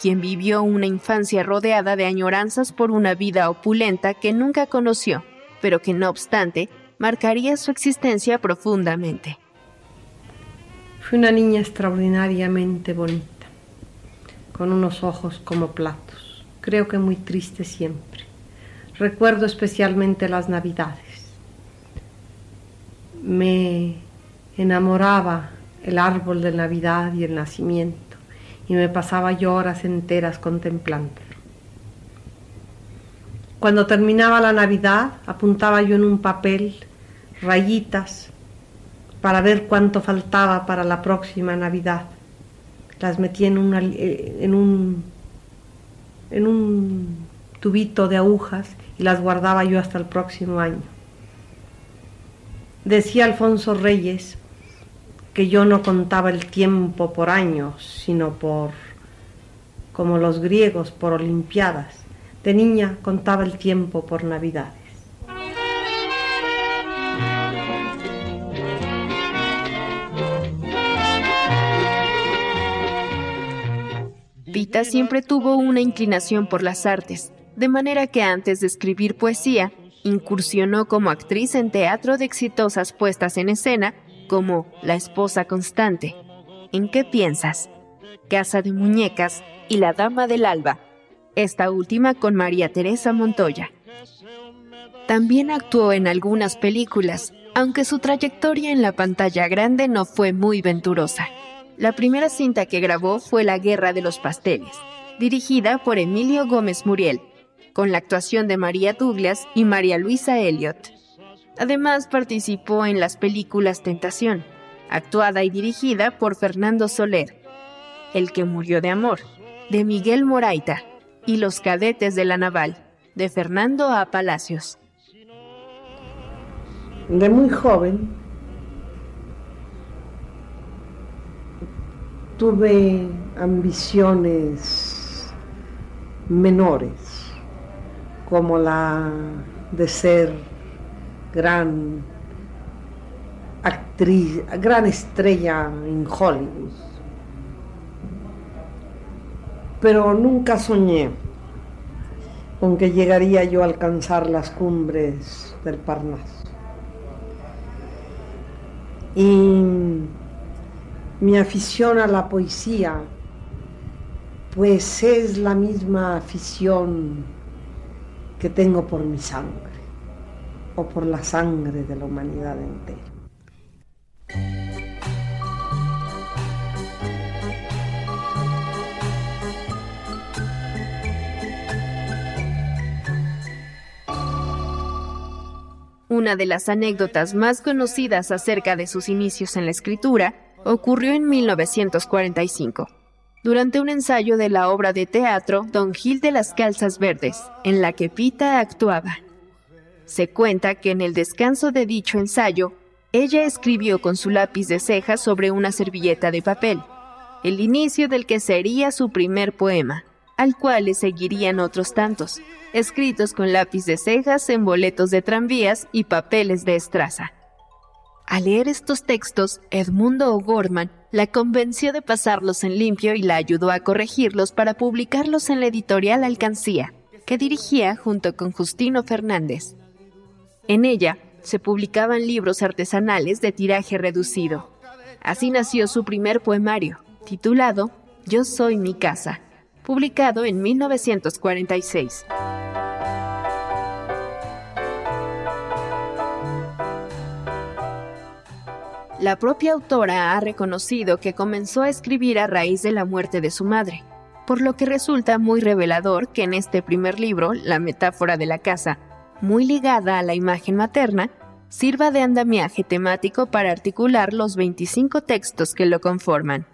quien vivió una infancia rodeada de añoranzas por una vida opulenta que nunca conoció pero que no obstante marcaría su existencia profundamente. Fui una niña extraordinariamente bonita, con unos ojos como platos, creo que muy triste siempre. Recuerdo especialmente las navidades. Me enamoraba el árbol de Navidad y el nacimiento, y me pasaba horas enteras contemplando. Cuando terminaba la Navidad, apuntaba yo en un papel rayitas para ver cuánto faltaba para la próxima Navidad. Las metí en, eh, en, un, en un tubito de agujas y las guardaba yo hasta el próximo año. Decía Alfonso Reyes que yo no contaba el tiempo por años, sino por, como los griegos, por olimpiadas. De niña contaba el tiempo por Navidades. Pita siempre tuvo una inclinación por las artes, de manera que antes de escribir poesía, incursionó como actriz en teatro de exitosas puestas en escena como La esposa constante, ¿En qué piensas? Casa de muñecas y La dama del alba esta última con María Teresa Montoya. También actuó en algunas películas, aunque su trayectoria en la pantalla grande no fue muy venturosa. La primera cinta que grabó fue La Guerra de los Pasteles, dirigida por Emilio Gómez Muriel, con la actuación de María Douglas y María Luisa Elliot. Además participó en las películas Tentación, actuada y dirigida por Fernando Soler, El que murió de amor, de Miguel Moraita, y Los cadetes de la naval, de Fernando A. Palacios. De muy joven tuve ambiciones menores, como la de ser gran actriz, gran estrella en Hollywood pero nunca soñé con que llegaría yo a alcanzar las cumbres del Parnaso. Y mi afición a la poesía, pues es la misma afición que tengo por mi sangre, o por la sangre de la humanidad entera. Una de las anécdotas más conocidas acerca de sus inicios en la escritura ocurrió en 1945, durante un ensayo de la obra de teatro Don Gil de las Calzas Verdes, en la que Pita actuaba. Se cuenta que en el descanso de dicho ensayo, ella escribió con su lápiz de ceja sobre una servilleta de papel, el inicio del que sería su primer poema, al cual le seguirían otros tantos, escritos con lápiz de cejas en boletos de tranvías y papeles de estraza. Al leer estos textos, Edmundo O'Gorman la convenció de pasarlos en limpio y la ayudó a corregirlos para publicarlos en la editorial Alcancía, que dirigía junto con Justino Fernández. En ella se publicaban libros artesanales de tiraje reducido. Así nació su primer poemario, titulado Yo soy mi casa publicado en 1946. La propia autora ha reconocido que comenzó a escribir a raíz de la muerte de su madre, por lo que resulta muy revelador que en este primer libro, la metáfora de la casa, muy ligada a la imagen materna, sirva de andamiaje temático para articular los 25 textos que lo conforman.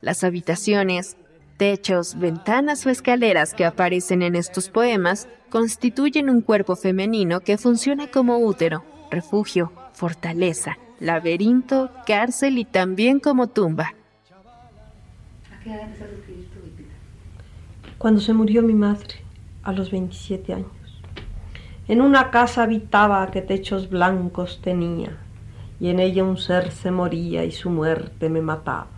Las habitaciones, techos, ventanas o escaleras que aparecen en estos poemas constituyen un cuerpo femenino que funciona como útero, refugio, fortaleza, laberinto, cárcel y también como tumba. Cuando se murió mi madre, a los 27 años. En una casa habitaba que techos blancos tenía, y en ella un ser se moría y su muerte me mataba.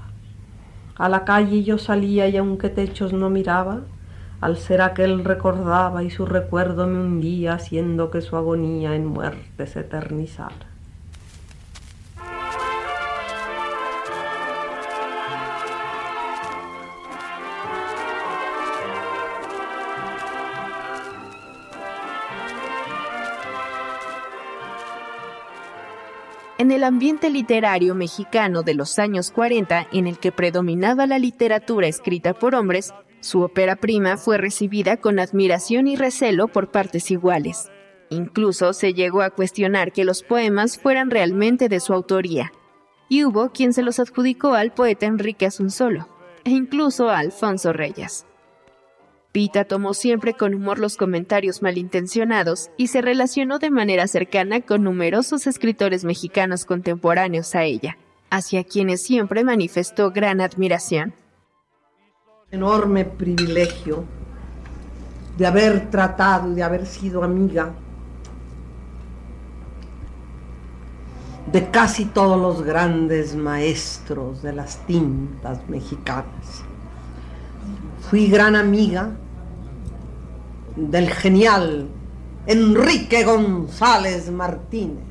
A la calle yo salía y aunque techos no miraba, al ser aquel recordaba y su recuerdo me hundía, haciendo que su agonía en muerte se eternizara. En el ambiente literario mexicano de los años 40, en el que predominaba la literatura escrita por hombres, su ópera prima fue recibida con admiración y recelo por partes iguales. Incluso se llegó a cuestionar que los poemas fueran realmente de su autoría, y hubo quien se los adjudicó al poeta Enrique Asunsolo, e incluso a Alfonso Reyes. Pita tomó siempre con humor los comentarios malintencionados y se relacionó de manera cercana con numerosos escritores mexicanos contemporáneos a ella, hacia quienes siempre manifestó gran admiración. Enorme privilegio de haber tratado y de haber sido amiga de casi todos los grandes maestros de las tintas mexicanas. Fui gran amiga del genial Enrique González Martínez,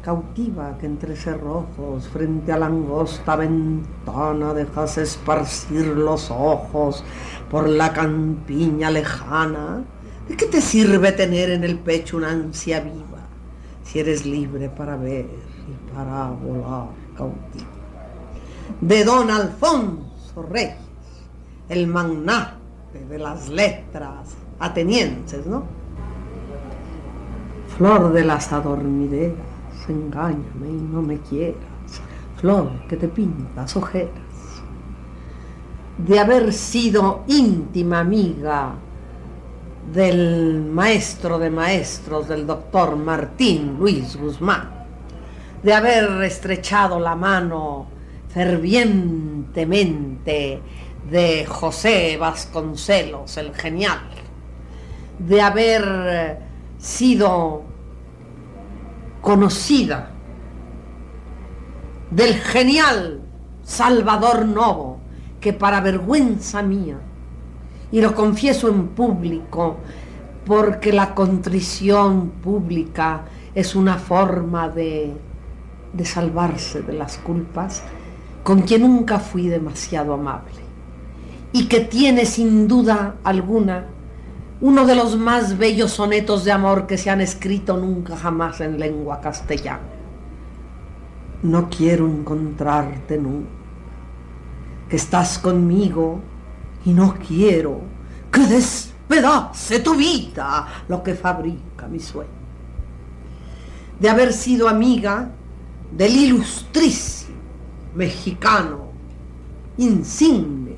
cautiva que entre cerrojos frente a la angosta ventana dejas esparcir los ojos por la campiña lejana. ¿De qué te sirve tener en el pecho una ansia viva si eres libre para ver y para volar cautivo? De don Alfonso Reyes, el magnate de las letras atenienses, ¿no? Flor de las adormideras, engáñame y no me quieras, flor que te pintas ojeras. De haber sido íntima amiga del maestro de maestros, del doctor Martín Luis Guzmán, de haber estrechado la mano fervientemente de José Vasconcelos, el genial, de haber sido conocida del genial Salvador Novo, que para vergüenza mía, y lo confieso en público, porque la contrición pública es una forma de, de salvarse de las culpas, con quien nunca fui demasiado amable, y que tiene sin duda alguna uno de los más bellos sonetos de amor que se han escrito nunca jamás en lengua castellana. No quiero encontrarte nunca, que estás conmigo y no quiero que despedace tu vida lo que fabrica mi sueño. De haber sido amiga del ilustrísimo mexicano insigne,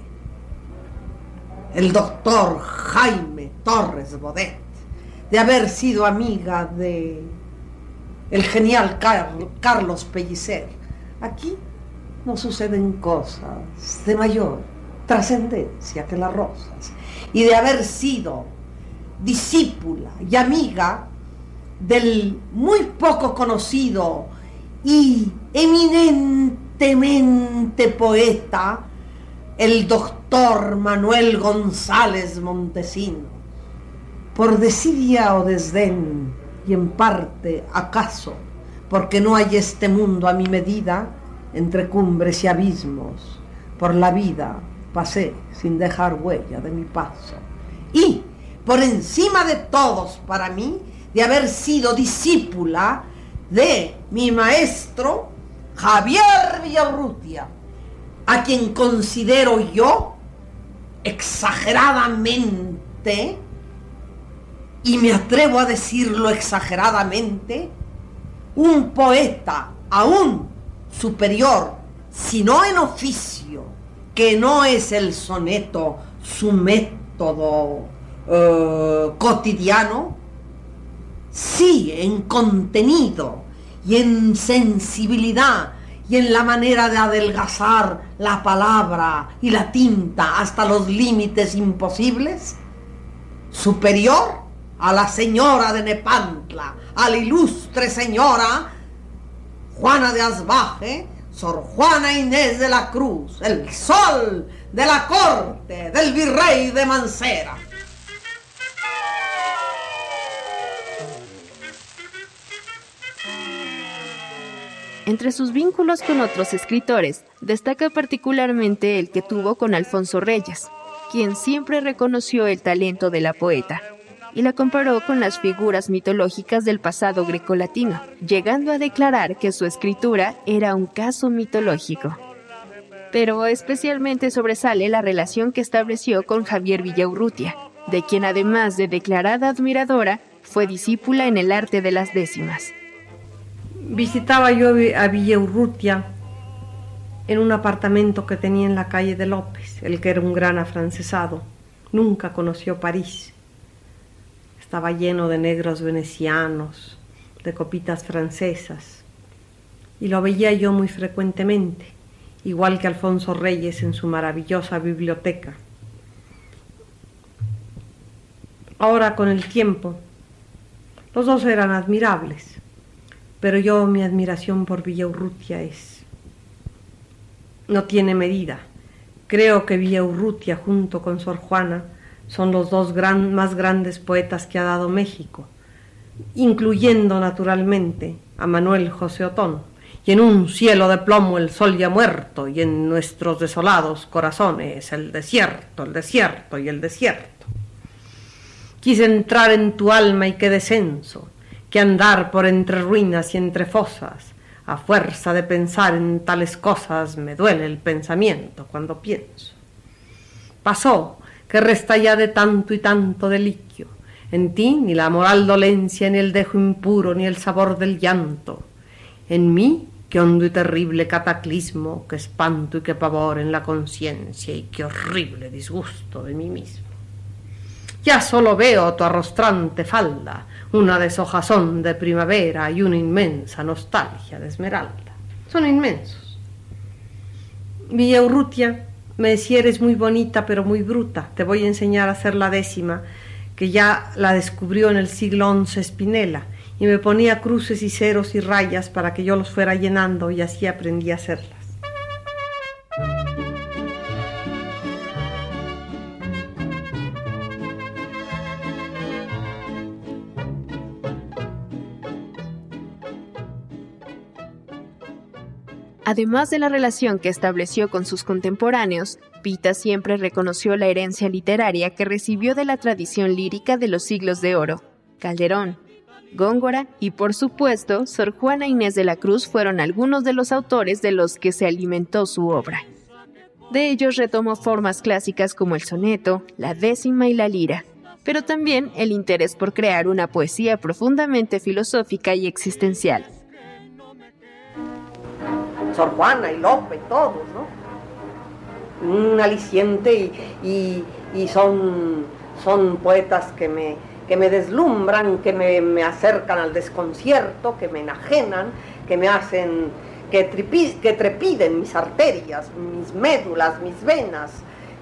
el doctor Jaime Torres Bodet, de haber sido amiga de el genial Carlos Pellicer. Aquí no suceden cosas de mayor trascendencia que las rosas. Y de haber sido discípula y amiga del muy poco conocido y eminentemente poeta, el doctor Manuel González Montesino por desidia o desdén, y en parte acaso, porque no hay este mundo a mi medida, entre cumbres y abismos, por la vida pasé sin dejar huella de mi paso. Y, por encima de todos para mí, de haber sido discípula de mi maestro, Javier Villaurrutia, a quien considero yo exageradamente, y me atrevo a decirlo exageradamente, un poeta aún superior, si no en oficio, que no es el soneto su método eh, cotidiano, sí en contenido y en sensibilidad y en la manera de adelgazar la palabra y la tinta hasta los límites imposibles, superior a la señora de Nepantla, a la ilustre señora Juana de Asbaje, Sor Juana Inés de la Cruz, el sol de la corte del virrey de Mancera. Entre sus vínculos con otros escritores, destaca particularmente el que tuvo con Alfonso Reyes, quien siempre reconoció el talento de la poeta y la comparó con las figuras mitológicas del pasado grecolatino, llegando a declarar que su escritura era un caso mitológico. Pero especialmente sobresale la relación que estableció con Javier Villaurrutia, de quien además de declarada admiradora, fue discípula en el arte de las décimas. Visitaba yo a Villaurrutia en un apartamento que tenía en la calle de López, el que era un gran afrancesado. Nunca conoció París. Estaba lleno de negros venecianos, de copitas francesas. Y lo veía yo muy frecuentemente, igual que Alfonso Reyes en su maravillosa biblioteca. Ahora con el tiempo, los dos eran admirables pero yo mi admiración por Villaurrutia es no tiene medida. Creo que Villaurrutia junto con Sor Juana son los dos más grandes poetas que ha dado México, incluyendo naturalmente a Manuel José Otón. Y en un cielo de plomo el sol ya muerto, y en nuestros desolados corazones el desierto, el desierto y el desierto. Quise entrar en tu alma y qué descenso, que andar por entre ruinas y entre fosas. A fuerza de pensar en tales cosas me duele el pensamiento cuando pienso. Pasó que resta ya de tanto y tanto deliquio. En ti ni la moral dolencia, ni el dejo impuro, ni el sabor del llanto. En mí, qué hondo y terrible cataclismo, qué espanto y qué pavor en la conciencia y qué horrible disgusto de mí mismo. Ya solo veo tu arrostrante falda, una deshojazón de primavera y una inmensa nostalgia de esmeralda. Son inmensos. Villa Urrutia me decía, eres muy bonita pero muy bruta, te voy a enseñar a hacer la décima, que ya la descubrió en el siglo XI Spinella, y me ponía cruces y ceros y rayas para que yo los fuera llenando y así aprendí a hacerlas. Además de la relación que estableció con sus contemporáneos, Pita siempre reconoció la herencia literaria que recibió de la tradición lírica de los siglos de oro. Calderón, Góngora y por supuesto Sor Juana Inés de la Cruz fueron algunos de los autores de los que se alimentó su obra. De ellos retomó formas clásicas como el soneto, la décima y la lira, pero también el interés por crear una poesía profundamente filosófica y existencial. Sor Juana y Lope, todos, ¿no? Un aliciente y, son, son poetas que me, que me deslumbran, que me, acercan al desconcierto, que me enajenan, que me hacen que, que trepiden mis arterias, mis médulas, mis venas,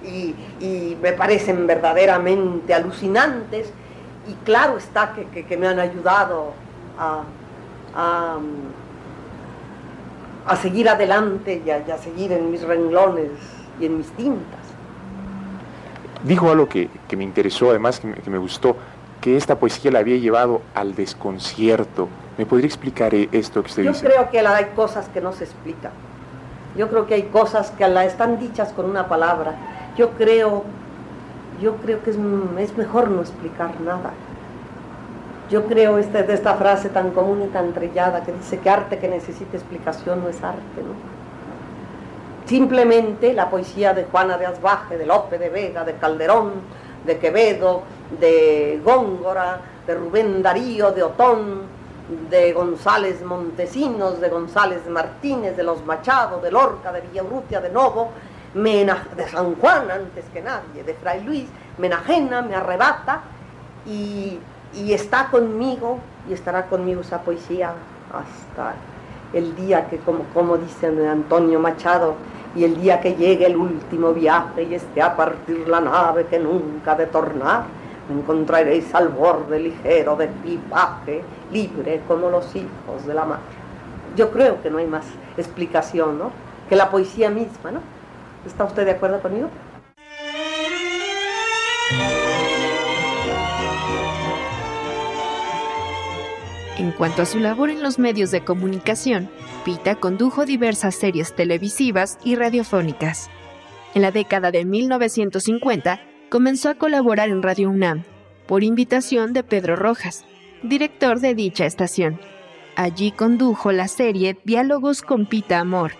y, me parecen verdaderamente alucinantes. Y claro está que, me han ayudado a seguir adelante y a, seguir en mis renglones y en mis tintas. Dijo algo que, me interesó, además que me, gustó, que esta poesía la había llevado al desconcierto. ¿Me podría explicar eh, esto que usted Yo dice? Yo creo que hay cosas que no se explican. Yo creo que hay cosas que la están dichas con una palabra. Yo creo, yo creo que es, es mejor no explicar nada. Yo creo este, de esta frase tan común y tan trillada que dice que arte que necesita explicación no es arte, ¿no? Simplemente la poesía de Juana de Asbaje, de Lope de Vega, de Calderón, de Quevedo, de Góngora, de Rubén Darío, de Otón, de González Montesinos, de González Martínez, de los Machado, de Lorca, de Villaurrutia, de Novo, de San Juan antes que nadie, de Fray Luis, me enajena, me arrebata y, está conmigo y estará conmigo esa poesía hasta el día que, como, como dice Antonio Machado, y el día que llegue el último viaje y esté a partir la nave que nunca de tornar, me encontraréis al borde ligero de equipaje, libre como los hijos de la mar. Yo creo que no hay más explicación, ¿no? Que la poesía misma, ¿no? ¿Está usted de acuerdo conmigo? En cuanto a su labor en los medios de comunicación, Pita condujo diversas series televisivas y radiofónicas. En la década de 1950, comenzó a colaborar en Radio UNAM, por invitación de Pedro Rojas, director de dicha estación. Allí condujo la serie Diálogos con Pita Amor,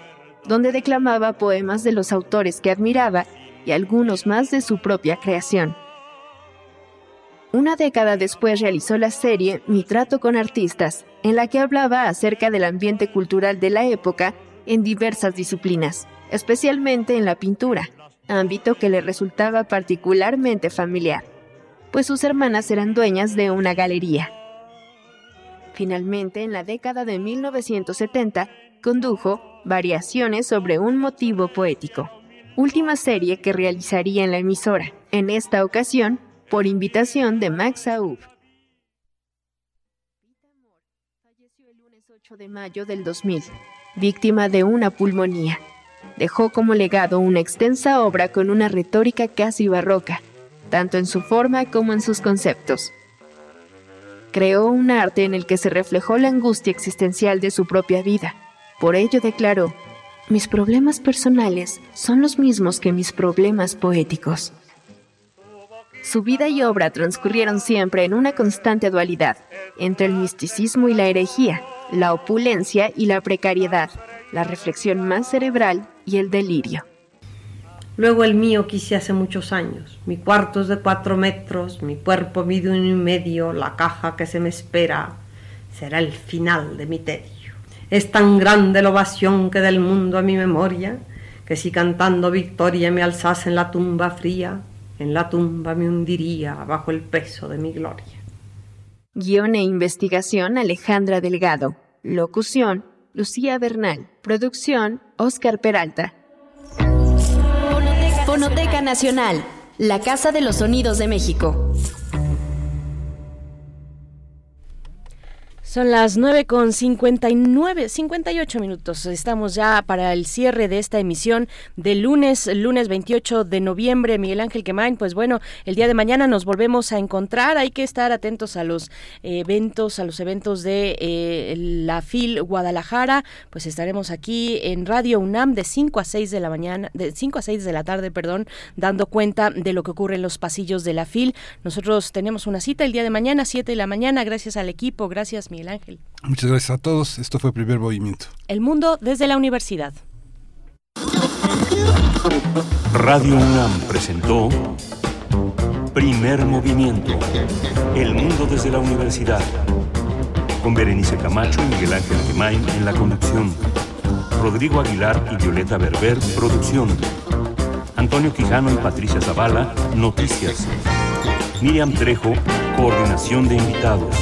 donde declamaba poemas de los autores que admiraba y algunos más de su propia creación. Una década después realizó la serie Mi trato con artistas, en la que hablaba acerca del ambiente cultural de la época en diversas disciplinas, especialmente en la pintura, ámbito que le resultaba particularmente familiar, pues sus hermanas eran dueñas de una galería. Finalmente, en la década de 1970, condujo Variaciones sobre un motivo poético, última serie que realizaría en la emisora, en esta ocasión por invitación de Max Aub. Falleció el lunes 8 de mayo del 2000, víctima de una pulmonía. Dejó como legado una extensa obra con una retórica casi barroca, tanto en su forma como en sus conceptos. Creó un arte en el que se reflejó la angustia existencial de su propia vida por ello declaró, mis problemas personales son los mismos que mis problemas poéticos. Su vida y obra transcurrieron siempre en una constante dualidad entre el misticismo y la herejía, la opulencia y la precariedad, la reflexión más cerebral y el delirio. Luego el mío quise hace muchos años. Mi cuarto es de cuatro metros, mi cuerpo mide uno y medio, la caja que se me espera será el final de mi tedio. Es tan grande la ovación que del mundo a mi memoria, que si cantando victoria me alzase en la tumba fría, en la tumba me hundiría bajo el peso de mi gloria. Guión e investigación Alejandra Delgado. Locución Lucía Bernal. Producción Oscar Peralta. Fonoteca Nacional, la Casa de los Sonidos de México. Son las 9 con 59, 58 minutos. Estamos ya para el cierre de esta emisión del lunes, lunes 28 de noviembre. Miguel Ángel Quemain, pues bueno, el día de mañana nos volvemos a encontrar. Hay que estar atentos a los eventos, a los eventos de eh, la FIL Guadalajara. Pues estaremos aquí en Radio UNAM de 5 a 6 de la mañana, de 5 a 6 de la tarde, perdón, dando cuenta de lo que ocurre en los pasillos de la FIL. Nosotros tenemos una cita el día de mañana, 7 de la mañana. Gracias al equipo, gracias Miguel Ángel. Muchas gracias a todos. Esto fue Primer Movimiento. El mundo desde la universidad. Radio UNAM presentó Primer Movimiento. El mundo desde la universidad. Con Berenice Camacho y Miguel Ángel Gemain en la conducción. Rodrigo Aguilar y Violeta Berber, producción. Antonio Quijano y Patricia Zavala, noticias. Miriam Trejo, coordinación de invitados.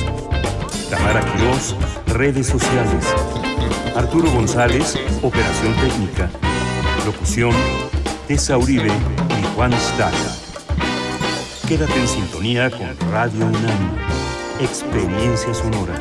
Tamara Quirós, redes sociales. Arturo González, operación técnica. Locución, Tessa Uribe y Juan Staca. Quédate en sintonía con Radio UNAM. Experiencia sonora.